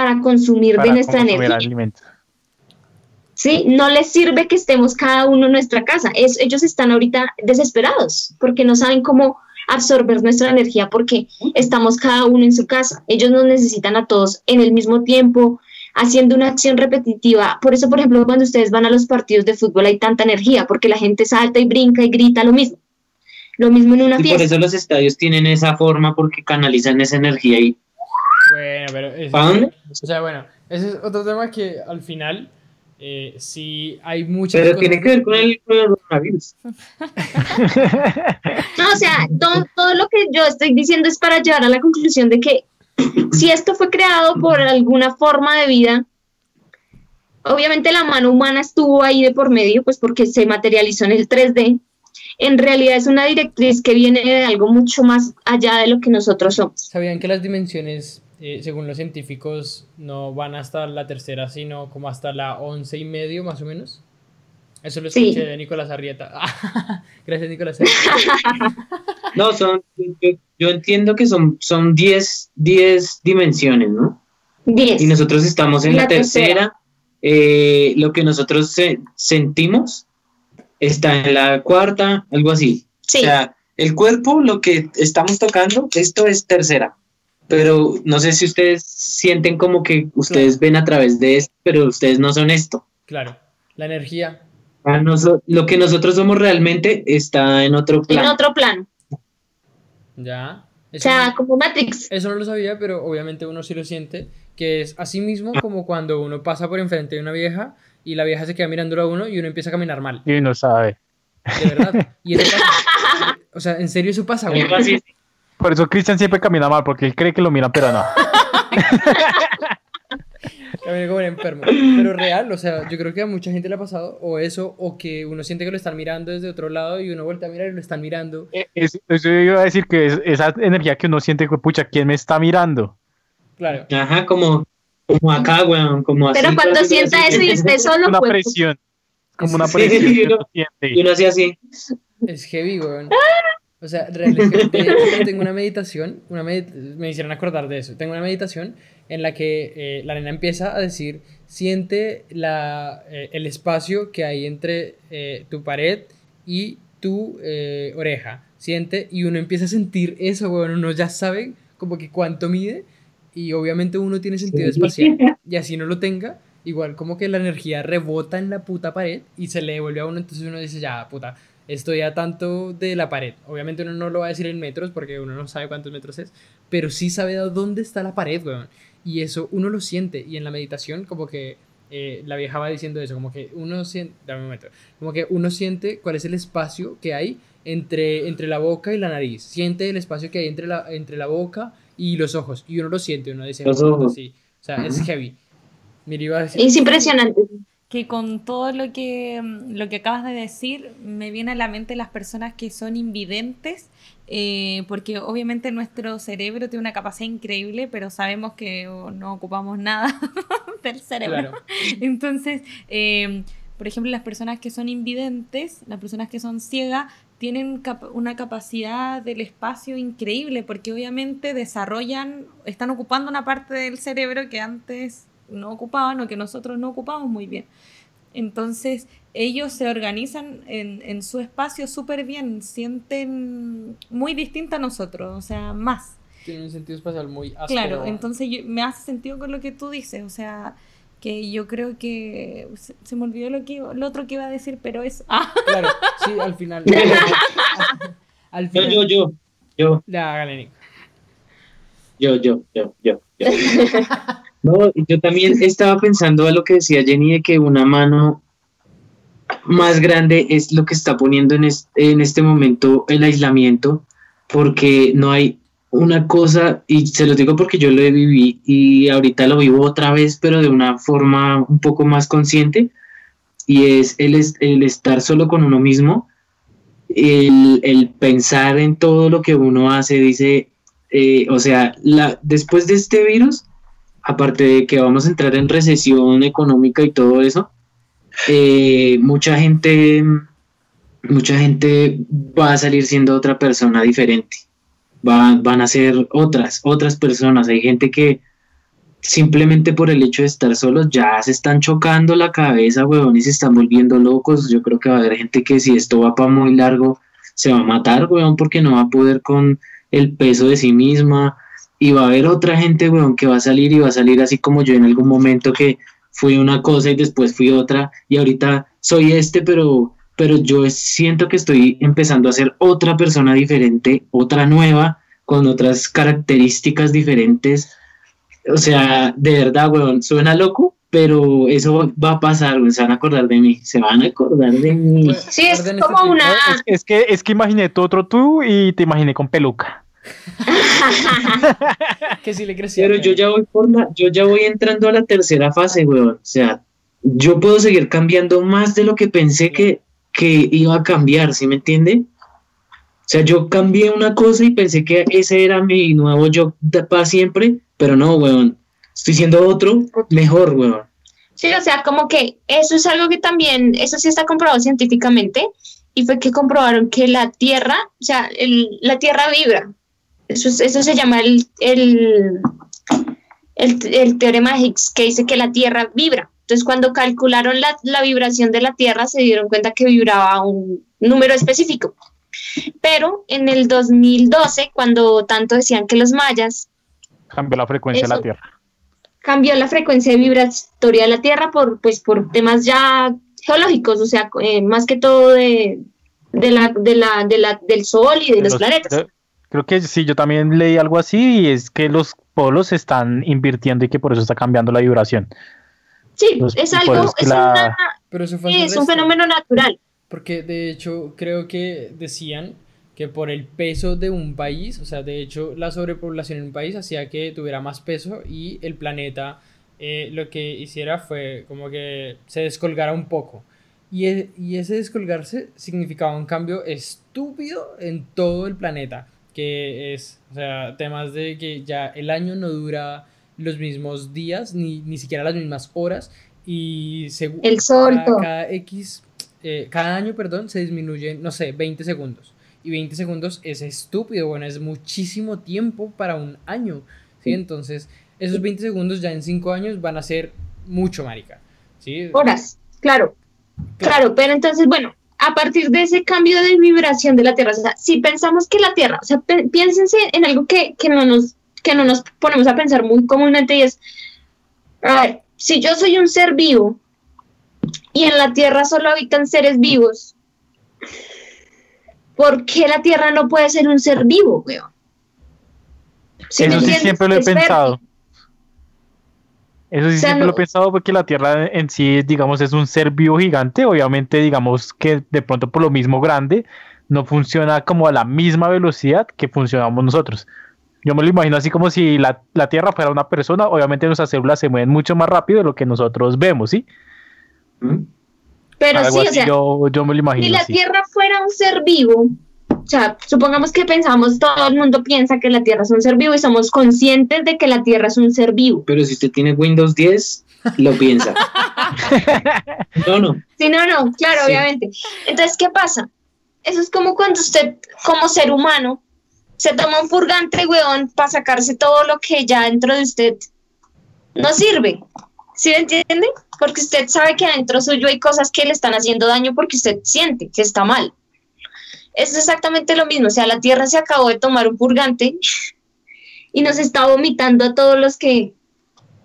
para consumir para de nuestra consumir energía. alimentos. ¿sí? No les sirve que estemos cada uno en nuestra casa. Es, ellos están ahorita desesperados porque no saben cómo absorber nuestra energía porque estamos cada uno en su casa. Ellos nos necesitan a todos en el mismo tiempo, haciendo una acción repetitiva. Por eso, por ejemplo, cuando ustedes van a los partidos de fútbol hay tanta energía, porque la gente salta y brinca y grita lo mismo. Lo mismo en una Y por fiesta. eso los estadios tienen esa forma porque canalizan esa energía y Bueno, pero... eso- ¿Para dónde? O sea, bueno, ese es otro tema que al final, eh, si hay muchas Pero cosas- tiene que ver con el coronavirus. No, o sea, todo, todo lo que yo estoy diciendo es para llevar a la conclusión de que si esto fue creado por alguna forma de vida, obviamente la mano humana estuvo ahí de por medio, pues porque se materializó en el 3D. En realidad es una directriz que viene de algo mucho más allá de lo que nosotros somos. ¿Sabían que las dimensiones, eh, según los científicos, no van hasta la tercera, sino como hasta la once y medio, más o menos? Eso lo Sí. escuché de Nicolás Arrieta. Gracias, Nicolás Arrieta. No, son, yo, yo entiendo que son son 10 10 dimensiones, ¿no? 10. Y nosotros estamos en la, La tercera. tercera. eh, lo que nosotros se- sentimos está en la cuarta, algo así. Sí, O sea, el cuerpo, lo que estamos tocando, esto es tercera. Pero no sé si ustedes sienten como que ustedes ven a través de esto, pero ustedes no son esto. Claro, la energía. A noso- lo que nosotros somos realmente está en otro en plano. otro plano. Ya. O sea, como Matrix. eso no lo sabía, pero obviamente uno sí lo siente, que es así mismo como cuando uno pasa por enfrente de una vieja y la vieja se queda mirándolo a uno y uno empieza a caminar mal, Y no sabe. de verdad. Y eso pasa. O sea, en serio eso pasa, güey. Por eso Cristian siempre camina mal, porque él cree que lo miran, pero no. Camina como un enfermo. Pero real, o sea, yo creo que a mucha gente le ha pasado o eso, o que uno siente que lo están mirando desde otro lado y uno vuelve a mirar y lo están mirando. Eh, es- eso iba a decir que es esa energía que uno siente, que, pucha, ¿quién me está mirando? Claro. Ajá, como, como acá, weón, como así. Pero cuando sienta eso y esté solo, Una pues, presión. Como una Sí, presión uno- uno siente. Y uno así así. Es heavy, weón. O sea, realmente yo tengo una meditación, una medit- me hicieron acordar de eso. Tengo una meditación en la que eh, la nena empieza a decir, siente la, eh, el espacio que hay entre eh, tu pared y tu eh, oreja. Siente, y uno empieza a sentir eso, weón. Uno ya sabe como que cuánto mide y obviamente uno tiene sentido espacial. Y así no lo tenga, igual como que la energía rebota en la puta pared y se le devuelve a uno, entonces uno dice, ya, puta, estoy a tanto de la pared. Obviamente uno no lo va a decir en metros porque uno no sabe cuántos metros es, pero sí sabe a dónde está la pared, weón. Y eso uno lo siente. Y en la meditación, como que eh, la vieja va diciendo eso, como que uno siente, dame un momento, como que uno siente cuál es el espacio que hay entre, entre la boca y la nariz. Siente el espacio que hay entre la, entre la boca y los ojos. Y uno lo siente, uno dice, Los "Puta, ojos. sí". O sea, es heavy. Mira, iba a decir. es impresionante. Que con todo lo que, mm, lo que acabas de decir, me viene a la mente las personas que son invidentes, eh, porque obviamente nuestro cerebro tiene una capacidad increíble, pero sabemos que no ocupamos nada del cerebro. Claro. Entonces, eh, por ejemplo, las personas que son invidentes, las personas que son ciegas, tienen cap- una capacidad del espacio increíble, porque obviamente desarrollan, están ocupando una parte del cerebro que antes no ocupaban o que nosotros no ocupamos muy bien. Entonces, ellos se organizan en, en su espacio súper bien, sienten muy distinto a nosotros, o sea, más. Tiene un sentido espacial muy áspero. Claro, entonces yo- me hace sentido con lo que tú dices, o sea, que yo creo que se, se me olvidó lo que iba- lo otro que iba a decir, pero es ah, Claro, sí, al final. al Yo, final. yo, yo, yo, Ya, hágale, Nico. yo, yo, yo, yo, yo. No, yo también estaba pensando a lo que decía Jenny de que una mano más grande es lo que está poniendo en este, en este momento el aislamiento, porque no hay una cosa, y se lo digo porque yo lo he vivido y ahorita lo vivo otra vez, pero de una forma un poco más consciente, y es el, el estar solo con uno mismo, el, el pensar en todo lo que uno hace, dice, eh, o sea, la, después de este virus, aparte de que vamos a entrar en recesión económica y todo eso, eh, mucha gente, mucha gente va a salir siendo otra persona diferente. Va- van a ser otras, otras personas. Hay gente que simplemente por el hecho de estar solos ya se están chocando la cabeza, weón, y se están volviendo locos. Yo creo que va a haber gente que si esto va para muy largo, se va a matar, weón, porque no va a poder con el peso de sí misma. Y va a haber otra gente, weón, que va a salir y va a salir así como yo en algún momento que fui una cosa y después fui otra y ahorita soy este, pero, pero yo siento que estoy empezando a ser otra persona diferente, otra nueva, con otras características diferentes. O sea, de verdad, weón, suena loco, pero eso va a pasar, weón, se van a acordar de mí, se van a acordar de mí. Sí, es como este una... Es, es que, es que imaginé tu otro tú y te imaginé con peluca. Que sí le crecía. Pero yo ya voy por la, yo ya voy entrando a la tercera fase, weón. O sea, yo puedo seguir cambiando más de lo que pensé que, que iba a cambiar, ¿sí me entiende? O sea, yo cambié una cosa y pensé que ese era mi nuevo yo para siempre, pero no, weón. Estoy siendo otro mejor, weón. Sí, o sea, como que eso es algo que también, eso sí está comprobado científicamente, y fue que comprobaron que la Tierra, o sea, el- la Tierra vibra. Eso, es- eso se llama el, el, el, el teorema de Higgs, que dice que la Tierra vibra. Entonces, cuando calcularon la, la vibración de la Tierra, se dieron cuenta que vibraba un número específico. Pero en el 2012, cuando tanto decían que los mayas Cambió la frecuencia de la. Tierra. cambió la frecuencia vibratoria de la Tierra por, pues, por temas ya geológicos, o sea, eh, más que todo de, de la, de la, de la, del Sol y de los, planetas. Creo, que sí, yo también leí algo así y es que los polos se están invirtiendo y que por eso está cambiando la vibración. Sí, los- es algo, es que la- una- Pero eso fue sí, es un fenómeno natural. Porque de hecho creo que decían que por el peso de un país, o sea, de hecho la sobrepoblación en un país hacía que tuviera más peso y el planeta eh, lo que hiciera fue como que se descolgara un poco. Y, e- y ese descolgarse significaba un cambio estúpido en todo el planeta, que es, o sea, temas de que ya el año no dura los mismos días, ni, ni siquiera las mismas horas, y según El sol, cada, todo. cada X, eh, cada año, perdón, se disminuyen, no sé, 20 segundos. Y 20 segundos es estúpido, bueno, es muchísimo tiempo para un año, ¿sí? Entonces, esos 20 segundos ya en 5 años van a ser mucho, marica, ¿sí? Horas, claro, claro, pero entonces, bueno, a partir de ese cambio de vibración de la Tierra, o sea, si pensamos que la Tierra, o sea, piénsense en algo que, que no nos, que no nos ponemos a pensar muy comúnmente y es, a ver, si yo soy un ser vivo y en la Tierra solo habitan seres vivos, ¿por qué la Tierra no puede ser un ser vivo, weón? ¿Sí Eso sí siempre lo he Es pensado. Eso sí O sea, siempre lo he pensado porque la Tierra en sí, digamos, es un ser vivo gigante. Obviamente, digamos que de pronto por lo mismo grande, no funciona como a la misma velocidad que funcionamos nosotros. Yo me lo imagino así como si la, la Tierra fuera una persona. Obviamente nuestras células se mueven mucho más rápido de lo que nosotros vemos, ¿sí? ¿Mm? Pero Algo sí, o sea, yo, yo me lo imagino. si la así. Tierra fuera un ser vivo, o sea, supongamos que pensamos, todo el mundo piensa que la Tierra es un ser vivo y somos conscientes de que la Tierra es un ser vivo. Pero si usted tiene Windows 10, lo piensa. No, no. Sí, no, no, claro, Sí. obviamente. Entonces, ¿qué pasa? Eso es como cuando usted, como ser humano, se toma un purgante, weón, para sacarse todo lo que ya dentro de usted no sirve. ¿Sí me entiende? Porque usted sabe que adentro suyo hay cosas que le están haciendo daño porque usted siente que está mal. Es exactamente lo mismo. O sea, la Tierra se acabó de tomar un purgante y nos está vomitando a todos los que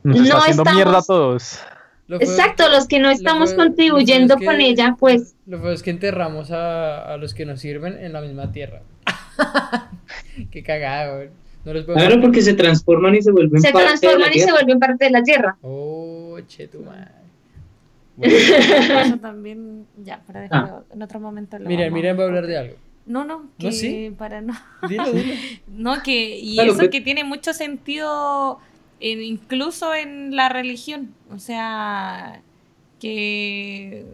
Nos está no haciendo estamos- mierda a todos. Lo Exacto, los que no estamos contribuyendo es que- con ella, pues Lo feo es que enterramos a, a los que nos sirven en la misma tierra. Qué cagado, güey. No los podemos- Claro, porque se transforman y se vuelven se parte de la transforman y se Tierra. vuelven parte de la Tierra. Oh, che tu madre. Bueno, Eso también, ya, para después, en otro momento lo mira, vamos- mira, va a hablar de algo. No, no, que ¿No, sí? para no. Dilo, dilo. No, que, y Claro, eso pero- que tiene mucho sentido en- incluso en la religión. O sea, que.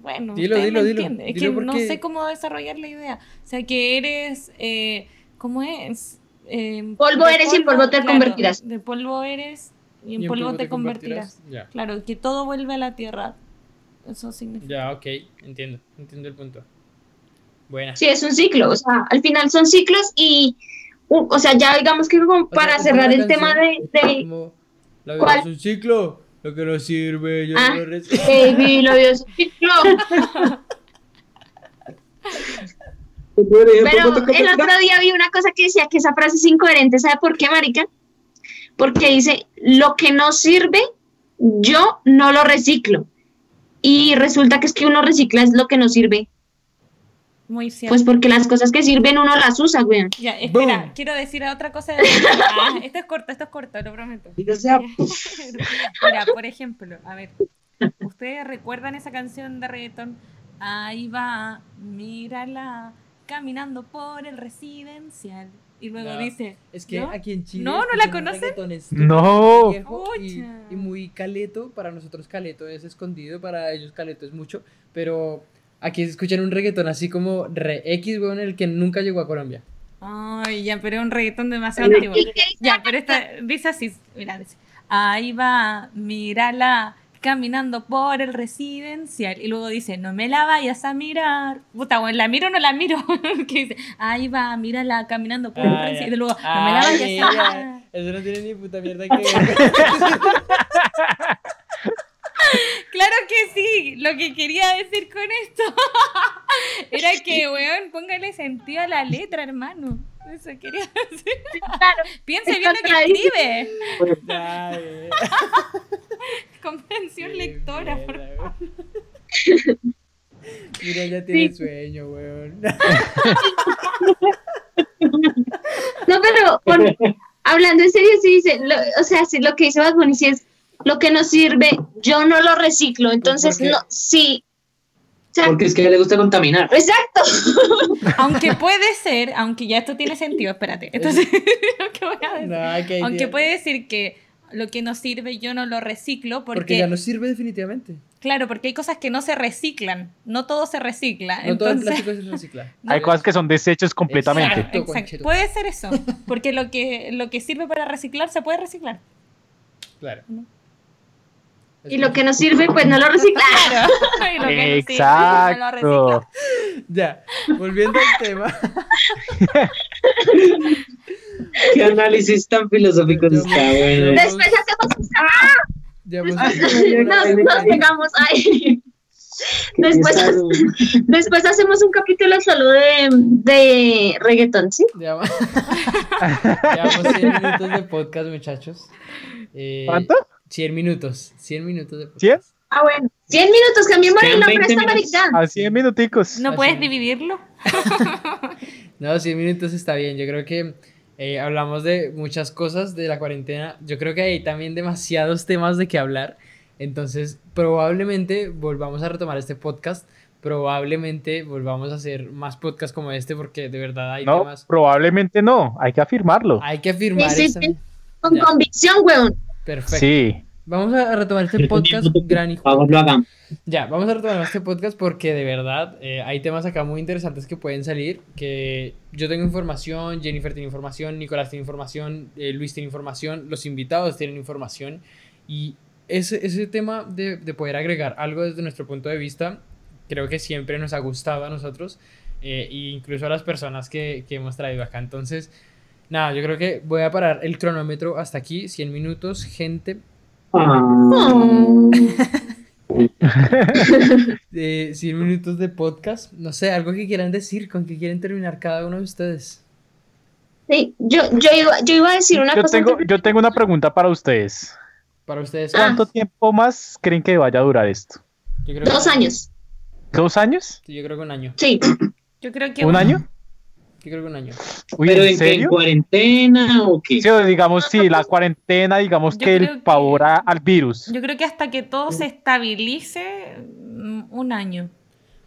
Bueno, Dilo, dilo, me dilo. Es dilo que no sé cómo desarrollar la idea. O sea, que eres. Eh, ¿Cómo es? Eh, Polvo eres y en polvo te convertirás. De polvo eres y en, Y en polvo, te convertirás. Ya, Claro, que todo vuelve a la tierra. Eso significa. ya, ok, entiendo, entiendo el punto. Buena. Sí, es un ciclo, o sea, al final son ciclos y, o sea, ya digamos que como O sea, para es cerrar el tema de, de- La vida ¿Cuál? es un ciclo. Lo que no sirve, yo Ah. no lo recibo. Baby, lo vio su ciclo. Pero el otro día vi una cosa que decía que esa frase es incoherente. ¿Sabe por qué, marica? Porque dice, lo que no sirve, yo no lo reciclo. Y resulta que es que uno recicla es lo que no sirve. Muy cierto. Pues porque las cosas que sirven uno las usa, güey. Ya, espera, Boom. quiero decir otra cosa. de- Ah, esto es corto, esto es corto, lo prometo. sea, Mira, por ejemplo, a ver, ¿ustedes recuerdan esa canción de reggaeton? Ahí va, mírala, caminando por el residencial. Y luego No, dice, Es que ¿no? aquí en Chile. No, ¿no la conocen? No. y, y muy caleto. Para nosotros caleto es escondido, para ellos caleto es mucho. Pero aquí escuchan un reggaetón así como re X, weón, el que nunca llegó a Colombia. Ay, ya, pero es un reggaetón demasiado antiguo. Ya, pero esta dice así, mira, dice, ahí va, mírala, caminando por el residencial. Y luego dice, no me la vayas a mirar. Puta, bueno, ¿la miro o no la miro? que dice, ahí va, mírala, caminando por el Ah, residencial. Y luego, no me la Ah, vayas a mira, mirar. Eso no tiene ni puta mierda que ver. Claro que sí, lo que quería decir con esto era que, weón, póngale sentido a la letra, hermano. Eso quería decir. Claro. Piense bien lo que escribe. Ay, Comprensión lectora, por. Mira, ya tiene sueño, weón. No, pero por- hablando en serio, sí dice, lo- o sea, sí, lo que dice Bad Bunny sí es lo que no sirve, yo no lo reciclo. Entonces, no, sí. O sea, Porque es que a él le gusta contaminar. exacto. Aunque puede ser, aunque ya esto tiene sentido, espérate. Entonces, lo que voy a decir. No, Aunque puede decir que lo que no sirve yo no lo reciclo porque, Porque ya no sirve definitivamente. claro, porque hay cosas que no se reciclan, no todo se recicla. No todo el entonces, plástico se recicla. Hay cosas que son desechos completamente. Exacto. Puede ser eso, porque lo que lo que sirve para reciclar se puede reciclar. Claro. No. Y lo que no sirve, pues no lo recicla. Claro. Y lo que no sirve, no lo recicla. Exacto. Ya, volviendo al tema. Qué análisis tan filosófico Yo- está, bueno. Después hacemos, ¡Ah! Ya hemos- nos, nos pegamos ahí. Después, después hacemos un capítulo solo de, de reggaetón, ¿sí? Llevamos, llevamos 100 minutos de podcast, muchachos. Eh, ¿Cuánto? 100 minutos. 100 minutos de podcast. ¿Cien? Ah, bueno. 100 minutos, cambiemos el nombre a 20 esta. A 100 minuticos. ¿No puedes es. dividirlo? No, 100 minutos está bien. Yo creo que eh, hablamos de muchas cosas de la cuarentena. Yo creo que hay también demasiados temas de que hablar. Entonces, probablemente volvamos a retomar este podcast. Probablemente volvamos a hacer más podcasts como este porque de verdad hay No, temas. probablemente no. Hay que afirmarlo. Hay que afirmar Sí, sí, esa- sí. Con Ya. convicción, weón. Perfecto. Sí. Vamos a retomar este podcast, gran hijo. Vamos, lo. Ya, vamos a retomar este podcast porque de verdad eh, hay temas acá muy interesantes que pueden salir. Que yo tengo información, Jennifer tiene información, Nicolás tiene información, eh, Luis tiene información, los invitados tienen información. Y ese, ese tema de, de poder agregar algo desde nuestro punto de vista, creo que siempre nos ha gustado a nosotros eh, e incluso a las personas que, que hemos traído acá. Entonces, nada, yo creo que voy a parar el cronómetro hasta aquí, 100 minutos, gente. Ah, Oh. de 100 minutos de podcast. No sé, algo que quieran decir, con que quieren terminar cada uno de ustedes. Sí, yo, yo, iba, yo iba a decir una Yo cosa. tengo, antes- yo tengo una pregunta para ustedes. Para ustedes, Ah. ¿Cuánto tiempo más creen que vaya a durar esto? yo creo que Dos un años. ¿Dos años? Sí, yo creo que un año. Sí. Yo creo que ¿Un bueno, año? Yo creo que un año. Uy, ¿Pero ¿en en cuarentena o qué? Sí, digamos, sí, la cuarentena, digamos Yo que creo el que- pavor a- al virus. Yo creo que hasta que todo se estabilice, mm, un año.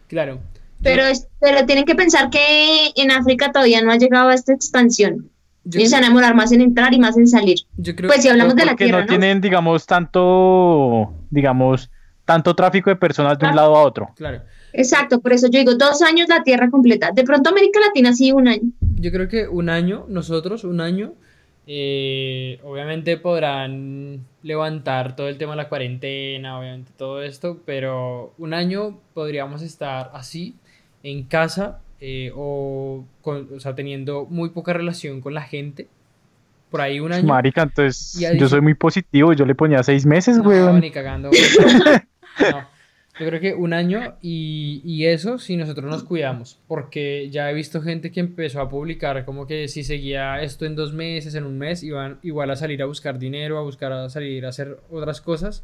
Claro. Pero, es- pero tienen que pensar que en África todavía no ha llegado a esta expansión. Yo, Ellos se van a demorar más en entrar y más en salir. yo creo Pues si hablamos de la tierra, no ¿no? tienen, digamos, tanto, digamos, tanto tráfico de personas de un Ah. lado a otro. Claro. Exacto, por eso yo digo dos años la tierra completa. De pronto América Latina sí un año. Yo creo que un año, nosotros, un año, eh, obviamente podrán levantar todo el tema de la cuarentena, obviamente todo esto, pero un año podríamos estar así, en casa, eh, o, con- o sea, teniendo muy poca relación con la gente, por ahí un año. Marica, entonces yo soy muy positivo, yo le ponía seis meses, No, weón. ni cagando. No, yo creo que un año y, y eso si nosotros nos cuidamos, porque ya he visto gente que empezó a publicar como que si seguía esto en dos meses, en un mes, iban igual a salir a buscar dinero, a buscar a salir a hacer otras cosas,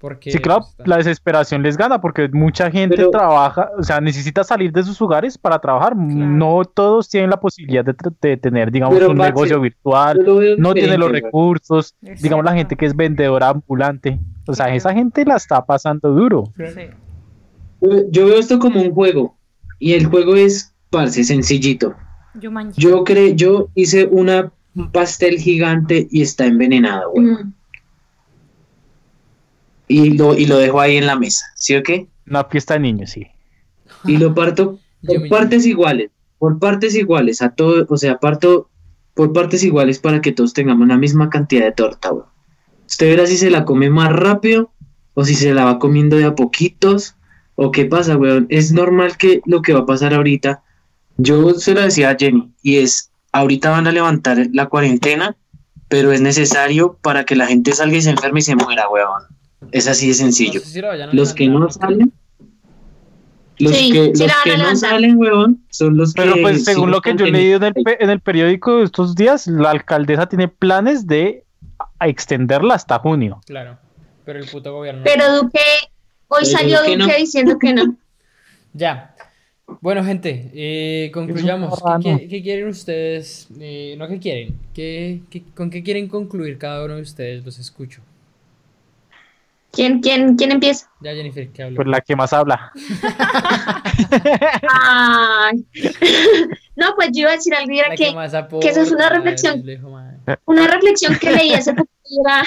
porque... Sí, claro, está- la desesperación les gana porque mucha gente Pero- trabaja, o sea, necesita salir de sus hogares para trabajar. No todos tienen la posibilidad de, tener, digamos, Pero, un negocio virtual, no tiene los recursos, digamos, la gente que es vendedora ambulante. O sea, esa gente la está pasando duro. Sí. Yo- veo esto como un juego y el juego es, parce, sencillito. Yo. Yo cre yo hice una un pastel gigante y está envenenado, güey. Mm. Y lo, y lo dejo ahí en la mesa, ¿sí o qué? Una fiesta de niños, sí. Y lo parto por partes iguales, por partes iguales, a todo, o sea, parto por partes iguales para que todos tengamos la misma cantidad de torta, güey. Usted verá si se la come más rápido o si se la va comiendo de a poquitos o qué pasa, weón. Es normal que lo que va a pasar ahorita, yo se lo decía a Jenny, y es, ahorita van a levantar la cuarentena, pero es necesario para que la gente salga y se enferme y se muera, weón. Es así de no sencillo. sé si lo vayan a Los que no salen, los Sí, que, sí los no salen, weón, son los Pero que... pues según lo que yo he están leído en el, en el periódico de estos días, la alcaldesa tiene planes de extenderla hasta junio. Claro, pero el puto gobierno... no. Pero Duque, hoy Pero salió Duque Duque no. diciendo que no. Ya. Bueno, gente, eh, concluyamos. ¿Qué, marrano. qué- qué quieren ustedes? Eh, no, ¿qué quieren? ¿Qué, qué- con qué quieren concluir cada uno de ustedes? Los escucho. ¿Quién, quién, quién empieza? Ya, Jennifer, que hable. Pues la que más habla. Ay. No, pues yo iba a decir algo era que esa es una reflexión. una reflexión que leí hace poco era,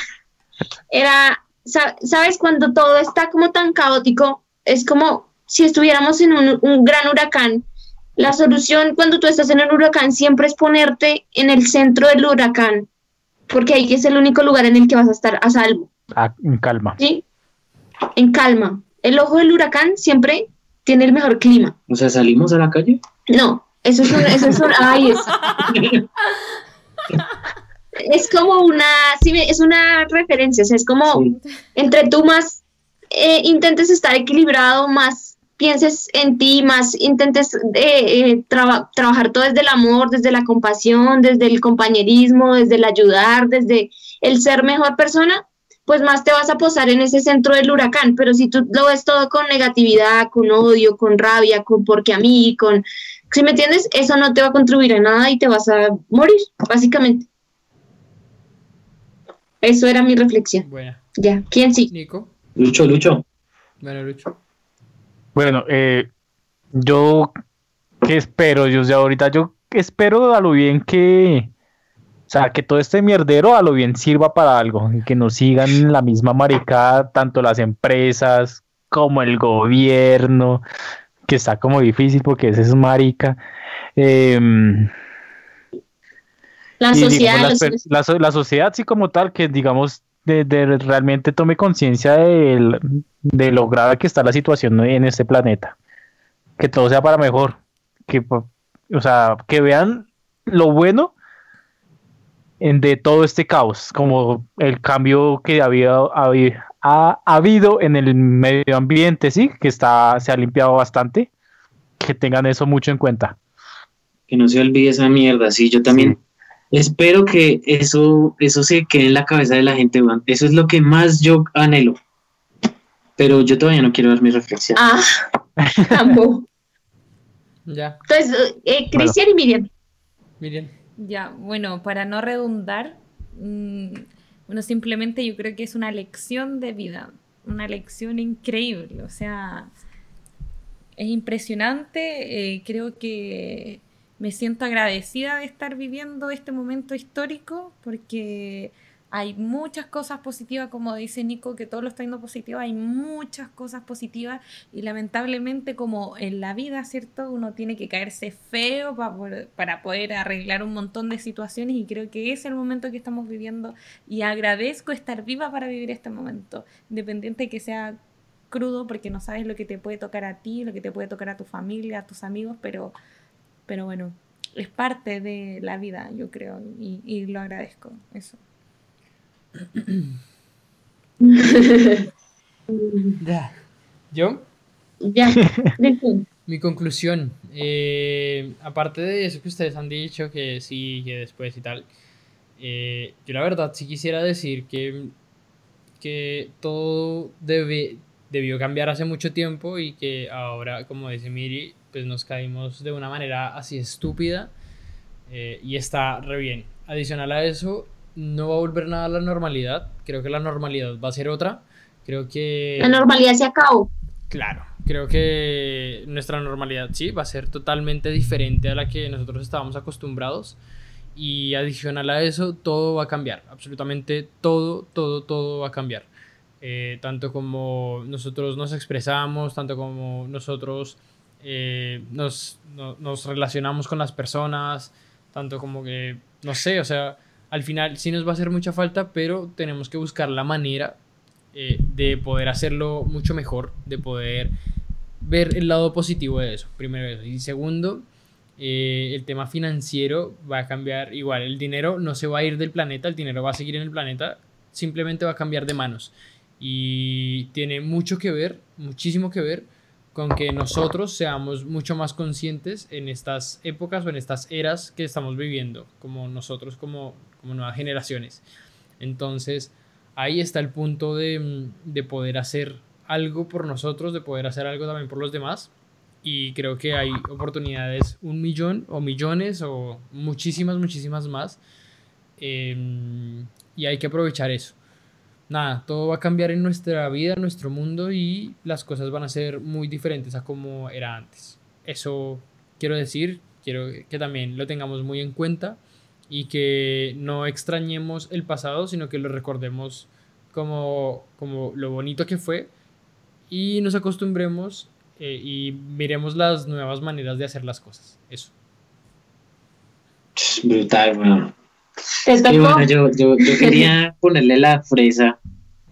era, sa- ¿sabes? Cuando todo está como tan caótico, es como si estuviéramos en un, un gran huracán. La solución cuando tú estás en el huracán siempre es ponerte en el centro del huracán, porque ahí es el único lugar en el que vas a estar a salvo, Ah, en calma. ¿sí? En calma. El ojo del huracán siempre tiene el mejor clima. O sea, salimos a la calle. No, eso es un, eso es un- ay, es, es como una, sí, me- es una referencia, o sea, es como Sí. entre tú más eh, intentes estar equilibrado, más pienses en ti, más intentes eh, eh, traba- trabajar todo desde el amor, desde la compasión, desde el compañerismo, desde el ayudar, desde el ser mejor persona, pues más te vas a posar en ese centro del huracán. Pero si tú lo ves todo con negatividad, con odio, con rabia, con porque a mí, con... Si me entiendes, eso no te va a contribuir a nada y te vas a morir, básicamente. Eso era mi reflexión. Buena. Ya, ¿quién sí? Nico. Lucho, Lucho. Bueno, Lucho. Bueno, eh, yo qué espero, yo ya ahorita yo espero a lo bien que, o sea, que todo este mierdero a lo bien sirva para algo y que no sigan la misma maricada tanto las empresas como el gobierno, que está como difícil porque ese es marica. Em, La sociedad, digamos, la, so- la sociedad sí como tal, que digamos, de, de realmente tome conciencia del- de lo grave que está la situación en este planeta. Que todo sea para mejor. Que, o sea, que vean lo bueno en, de todo este caos, como el cambio que había, había- ha, habido en el medio ambiente, sí, que está, se ha limpiado bastante. Que tengan eso mucho en cuenta. Que no se olvide esa mierda, sí, yo también espero que eso, eso se quede en la cabeza de la gente, weón. Eso es lo que más yo anhelo. Pero yo todavía no quiero dar mi reflexión. Ah, tampoco. Ya, Entonces, eh, Cristian y Miriam. Miriam. Ya, bueno, para no redundar, mm, bueno, simplemente yo creo que es una lección de vida, una lección increíble, o sea, es impresionante, eh, creo que me siento agradecida de estar viviendo este momento histórico porque hay muchas cosas positivas, como dice Nico, que todo lo está yendo positivo, hay muchas cosas positivas y lamentablemente como en la vida, ¿cierto? Uno tiene que caerse feo para poder, para poder arreglar un montón de situaciones y creo que es el momento que estamos viviendo y agradezco estar viva para vivir este momento, independiente de que sea crudo porque no sabes lo que te puede tocar a ti, lo que te puede tocar a tu familia, a tus amigos, pero, pero bueno, es parte de la vida, yo creo, y, y lo agradezco. Eso. Ya. ¿Yo? Ya. Mi conclusión, eh, aparte de eso que ustedes han dicho, que sí, que después y tal, eh, yo la verdad sí quisiera decir que, que todo debe, debió cambiar hace mucho tiempo y que ahora, como dice Miri, pues nos caímos de una manera así estúpida eh, y está re bien. Adicional a eso, no va a volver nada a la normalidad, creo que la normalidad va a ser otra, creo que... La normalidad se acabó. Claro, creo que nuestra normalidad sí va a ser totalmente diferente a la que nosotros estábamos acostumbrados. Y adicional a eso, todo va a cambiar. Absolutamente todo, todo, todo va a cambiar. Eh, tanto como nosotros nos expresamos, tanto como nosotros eh, nos, no- nos relacionamos con las personas, tanto como que, no sé, o sea, al final sí nos va a hacer mucha falta, pero tenemos que buscar la manera eh, de poder hacerlo mucho mejor, de poder ver el lado positivo de eso, primero eso. Y segundo, eh, el tema financiero va a cambiar igual. El dinero no se va a ir del planeta, el dinero va a seguir en el planeta, simplemente va a cambiar de manos. Y tiene mucho que ver, muchísimo que ver con que nosotros seamos mucho más conscientes en estas épocas o en estas eras que estamos viviendo, como nosotros, como, como nuevas generaciones. Entonces, ahí está el punto de, mm, de poder hacer algo por nosotros, de poder hacer algo también por los demás. Y creo que hay oportunidades, un millón o millones o muchísimas, muchísimas más. Em, y hay que aprovechar eso. Nada, todo va a cambiar en nuestra vida, en nuestro mundo y las cosas van a ser muy diferentes a como era antes. Eso quiero decir, quiero que también lo tengamos muy en cuenta y que no extrañemos el pasado, sino que lo recordemos como, como lo bonito que fue y nos acostumbremos eh, y miremos las nuevas maneras de hacer las cosas. Eso. Brutal, weón. Te Y bueno, yo, yo, yo quería ponerle la fresa,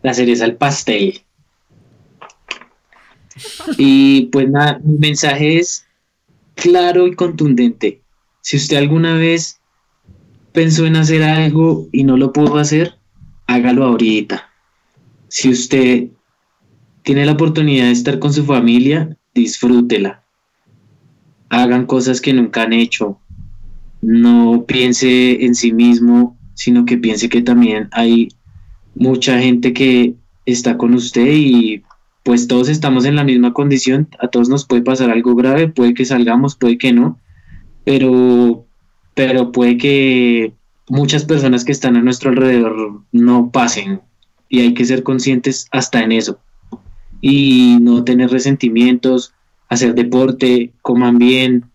la cereza al pastel. Y pues nada, mi mensaje es claro y contundente. Si usted alguna vez pensó en hacer algo y no lo pudo hacer, hágalo ahorita. Si usted tiene la oportunidad de estar con su familia, disfrútela. Hagan cosas que nunca han hecho. No piense en sí mismo, sino que piense que también hay mucha gente que está con usted y pues todos estamos en la misma condición, a todos nos puede pasar algo grave, puede que salgamos, puede que no, pero, pero puede que muchas personas que están a nuestro alrededor no pasen y hay que ser conscientes hasta en eso. Y no tener resentimientos, hacer deporte, coman bien,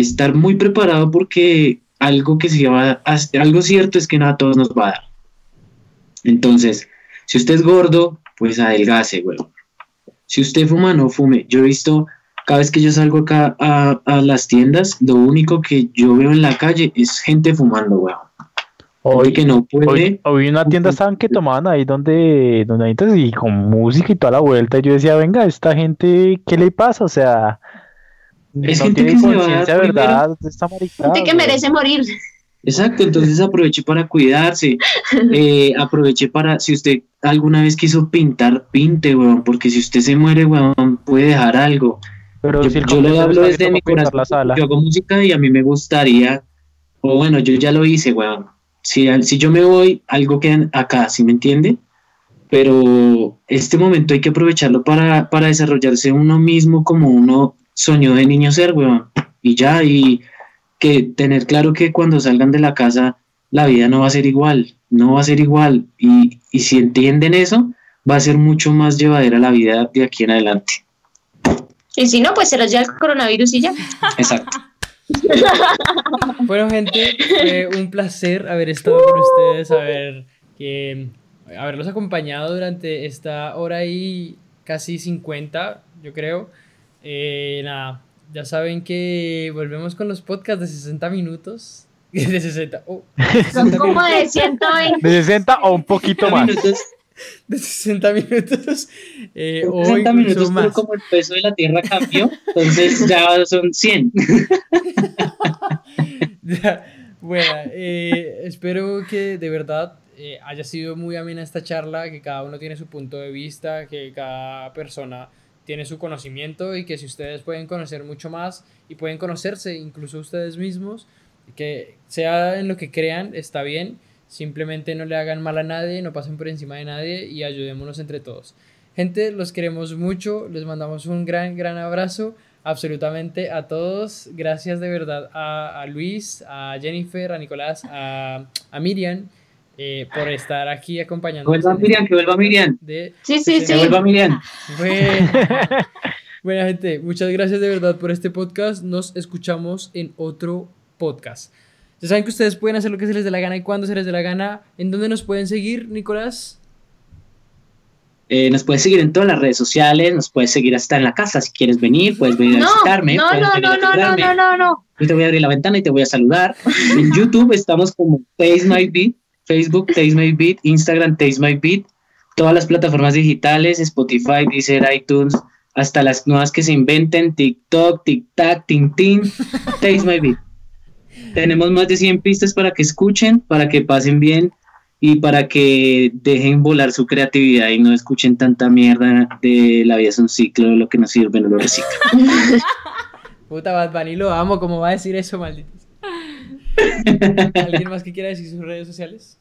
estar muy preparado porque algo que se va a, algo cierto es que no a todos nos va a dar. Entonces, si usted es gordo, pues adelgace, güey. Si usted fuma, no fume. Yo he visto, cada vez que yo salgo acá a, a las tiendas, lo único que yo veo en la calle es gente fumando, güey. Hoy que no puede. hoy, hoy una tienda estaban que tomaban ahí donde, donde entonces y con música y toda la vuelta. Y yo decía, venga, esta gente, ¿qué le pasa? O sea, Es no gente que se va Gente que merece morir. Exacto, entonces aproveche para cuidarse, eh, aproveche para, si usted alguna vez quiso pintar, pinte, weón, porque si usted se muere, weón, puede dejar algo. Pero Yo, si yo lo hablo desde mi corazón, la sala. yo hago música y a mí me gustaría, o bueno, yo ya lo hice, weón, si, si yo me voy, algo queda acá, ¿sí me entiende? Pero este momento hay que aprovecharlo para, para desarrollarse uno mismo como uno soñó de niño ser, weón, y ya, y que tener claro que cuando salgan de la casa la vida no va a ser igual, no va a ser igual. Y, y si entienden eso, va a ser mucho más llevadera la vida de aquí en adelante. Y si no, pues se los lleva el coronavirus y ya. Exacto. Bueno, gente, fue un placer haber estado con ustedes, haber, que, haberlos acompañado durante esta hora y casi 50, yo creo. Eh, nada, ya saben que volvemos con los podcasts de 60 minutos. De 60, oh, Son 60 como de 120. De 60 o un poquito más. minutos, de 60 minutos. eh, o 60 incluso minutos, pero más. como el peso de la Tierra cambió, entonces ya son 100. Ya, bueno, eh, espero que de verdad eh, haya sido muy amena esta charla, que cada uno tiene su punto de vista, que cada persona tiene su conocimiento y que si ustedes pueden conocer mucho más y pueden conocerse incluso ustedes mismos, que sea en lo que crean, está bien, simplemente no le hagan mal a nadie, no pasen por encima de nadie y ayudémonos entre todos. Gente, los queremos mucho, les mandamos un gran, gran abrazo absolutamente a todos. Gracias de verdad a, Luis, a Jennifer, a Nicolás, a, a Miriam eh, por estar aquí Que acompañándonos. vuelva Miriam, que vuelva Miriam. de- Sí, sí, Que sí. Que vuelva Miriam. Bueno, Buena gente, muchas gracias de verdad por este podcast. Nos escuchamos en otro podcast. Ya saben que ustedes pueden hacer lo que se les dé la gana y cuando se les dé la gana. ¿En dónde nos pueden seguir, Nicolás? Eh, nos puedes seguir en todas las redes sociales, nos puedes seguir hasta en la casa si quieres venir, puedes venir a No, visitarme. no, no, no, no, no, no, no, no. Yo te voy a abrir la ventana y te voy a saludar. En YouTube estamos como Taste My Beat, Facebook Taste My Beat, Instagram Taste My Beat, todas las plataformas digitales, Spotify, Deezer, iTunes, hasta las nuevas que se inventen, TikTok, TikTok, Tintin, Taste My Beat. Tenemos más de 100 pistas para que escuchen, para que pasen bien y para que dejen volar su creatividad y no escuchen tanta mierda de la vida es un ciclo, lo que no sirve no lo recicla. Puta Bad Bunny, lo amo. ¿Cómo va a decir eso, maldito? ¿Alguien más que quiera decir sus redes sociales?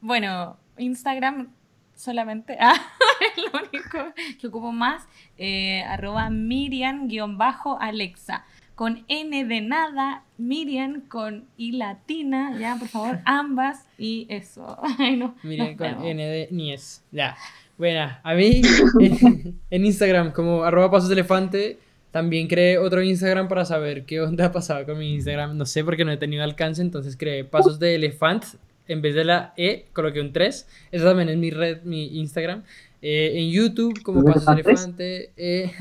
Bueno, Instagram solamente. Ah, es lo único que ocupo más. eh, arroba Miriam-Alexa. Con N de nada, Miriam con I latina, ya, por favor, ambas. Y eso. Ay, no. Nos con vemos. N de Nies. Ya. Buena, a mí en, en Instagram como arroba pasos de elefante también creé otro Instagram para saber qué onda pasaba con mi Instagram. No sé porque no he tenido alcance, entonces creé pasos de elefante. En vez de la E, coloqué un 3. Esa también es mi red, mi Instagram. Eh, en YouTube como ¿Cómo pasos de Elefant elefante. eh,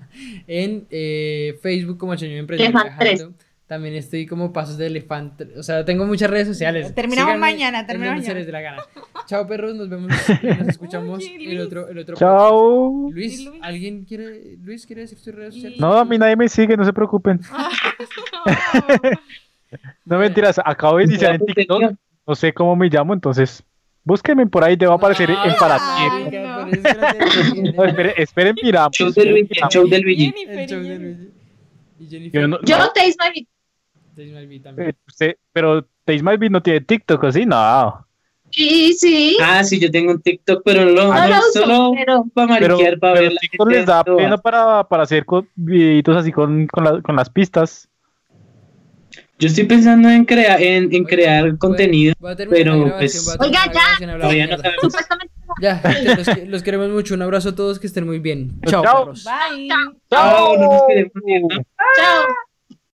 en eh, Facebook como señor emprendedor. Elefant. También estoy como pasos de elefante. O sea, tengo muchas redes sociales. Terminamos Síganme mañana, terminamos mañana. les dé la gana. Chao, perros. Nos vemos nos escuchamos Oye, el otro, el otro Chao. Luis. ¿alguien quiere, Luis, quiere decir sus redes sociales? No, a mí nadie me sigue, no se preocupen. No mentiras, acabo de iniciar en TikTok, no sé cómo me llamo, entonces búsquenme por ahí, debo aparecer en para no. No, esperen, esperen, mira. Show del Luigi, el show Luigi. De. Luis. Y Jennifer. Yo no- Yo Taste My Beat. Taste My Beat también. Eh, usted- pero Taste My Beat no tiene TikTok, ¿o sí? No. Sí, sí. Ah, sí, yo tengo un TikTok, pero no lo No no, lo uso, solo pero para Pero, para pero ver TikTok les da pena para, para hacer videitos así con, con, la- con las pistas. Yo estoy pensando en crear en, en Oiga, crear contenido. voy a terminar pero, pues, Oiga, ya. Todavía no sabemos. supuestamente. Ya, los, que- los queremos mucho. Un abrazo a todos, que estén muy bien. Chao, Chao. perros. Bye. Chao, no nos queremos ir, ¿no? Chao.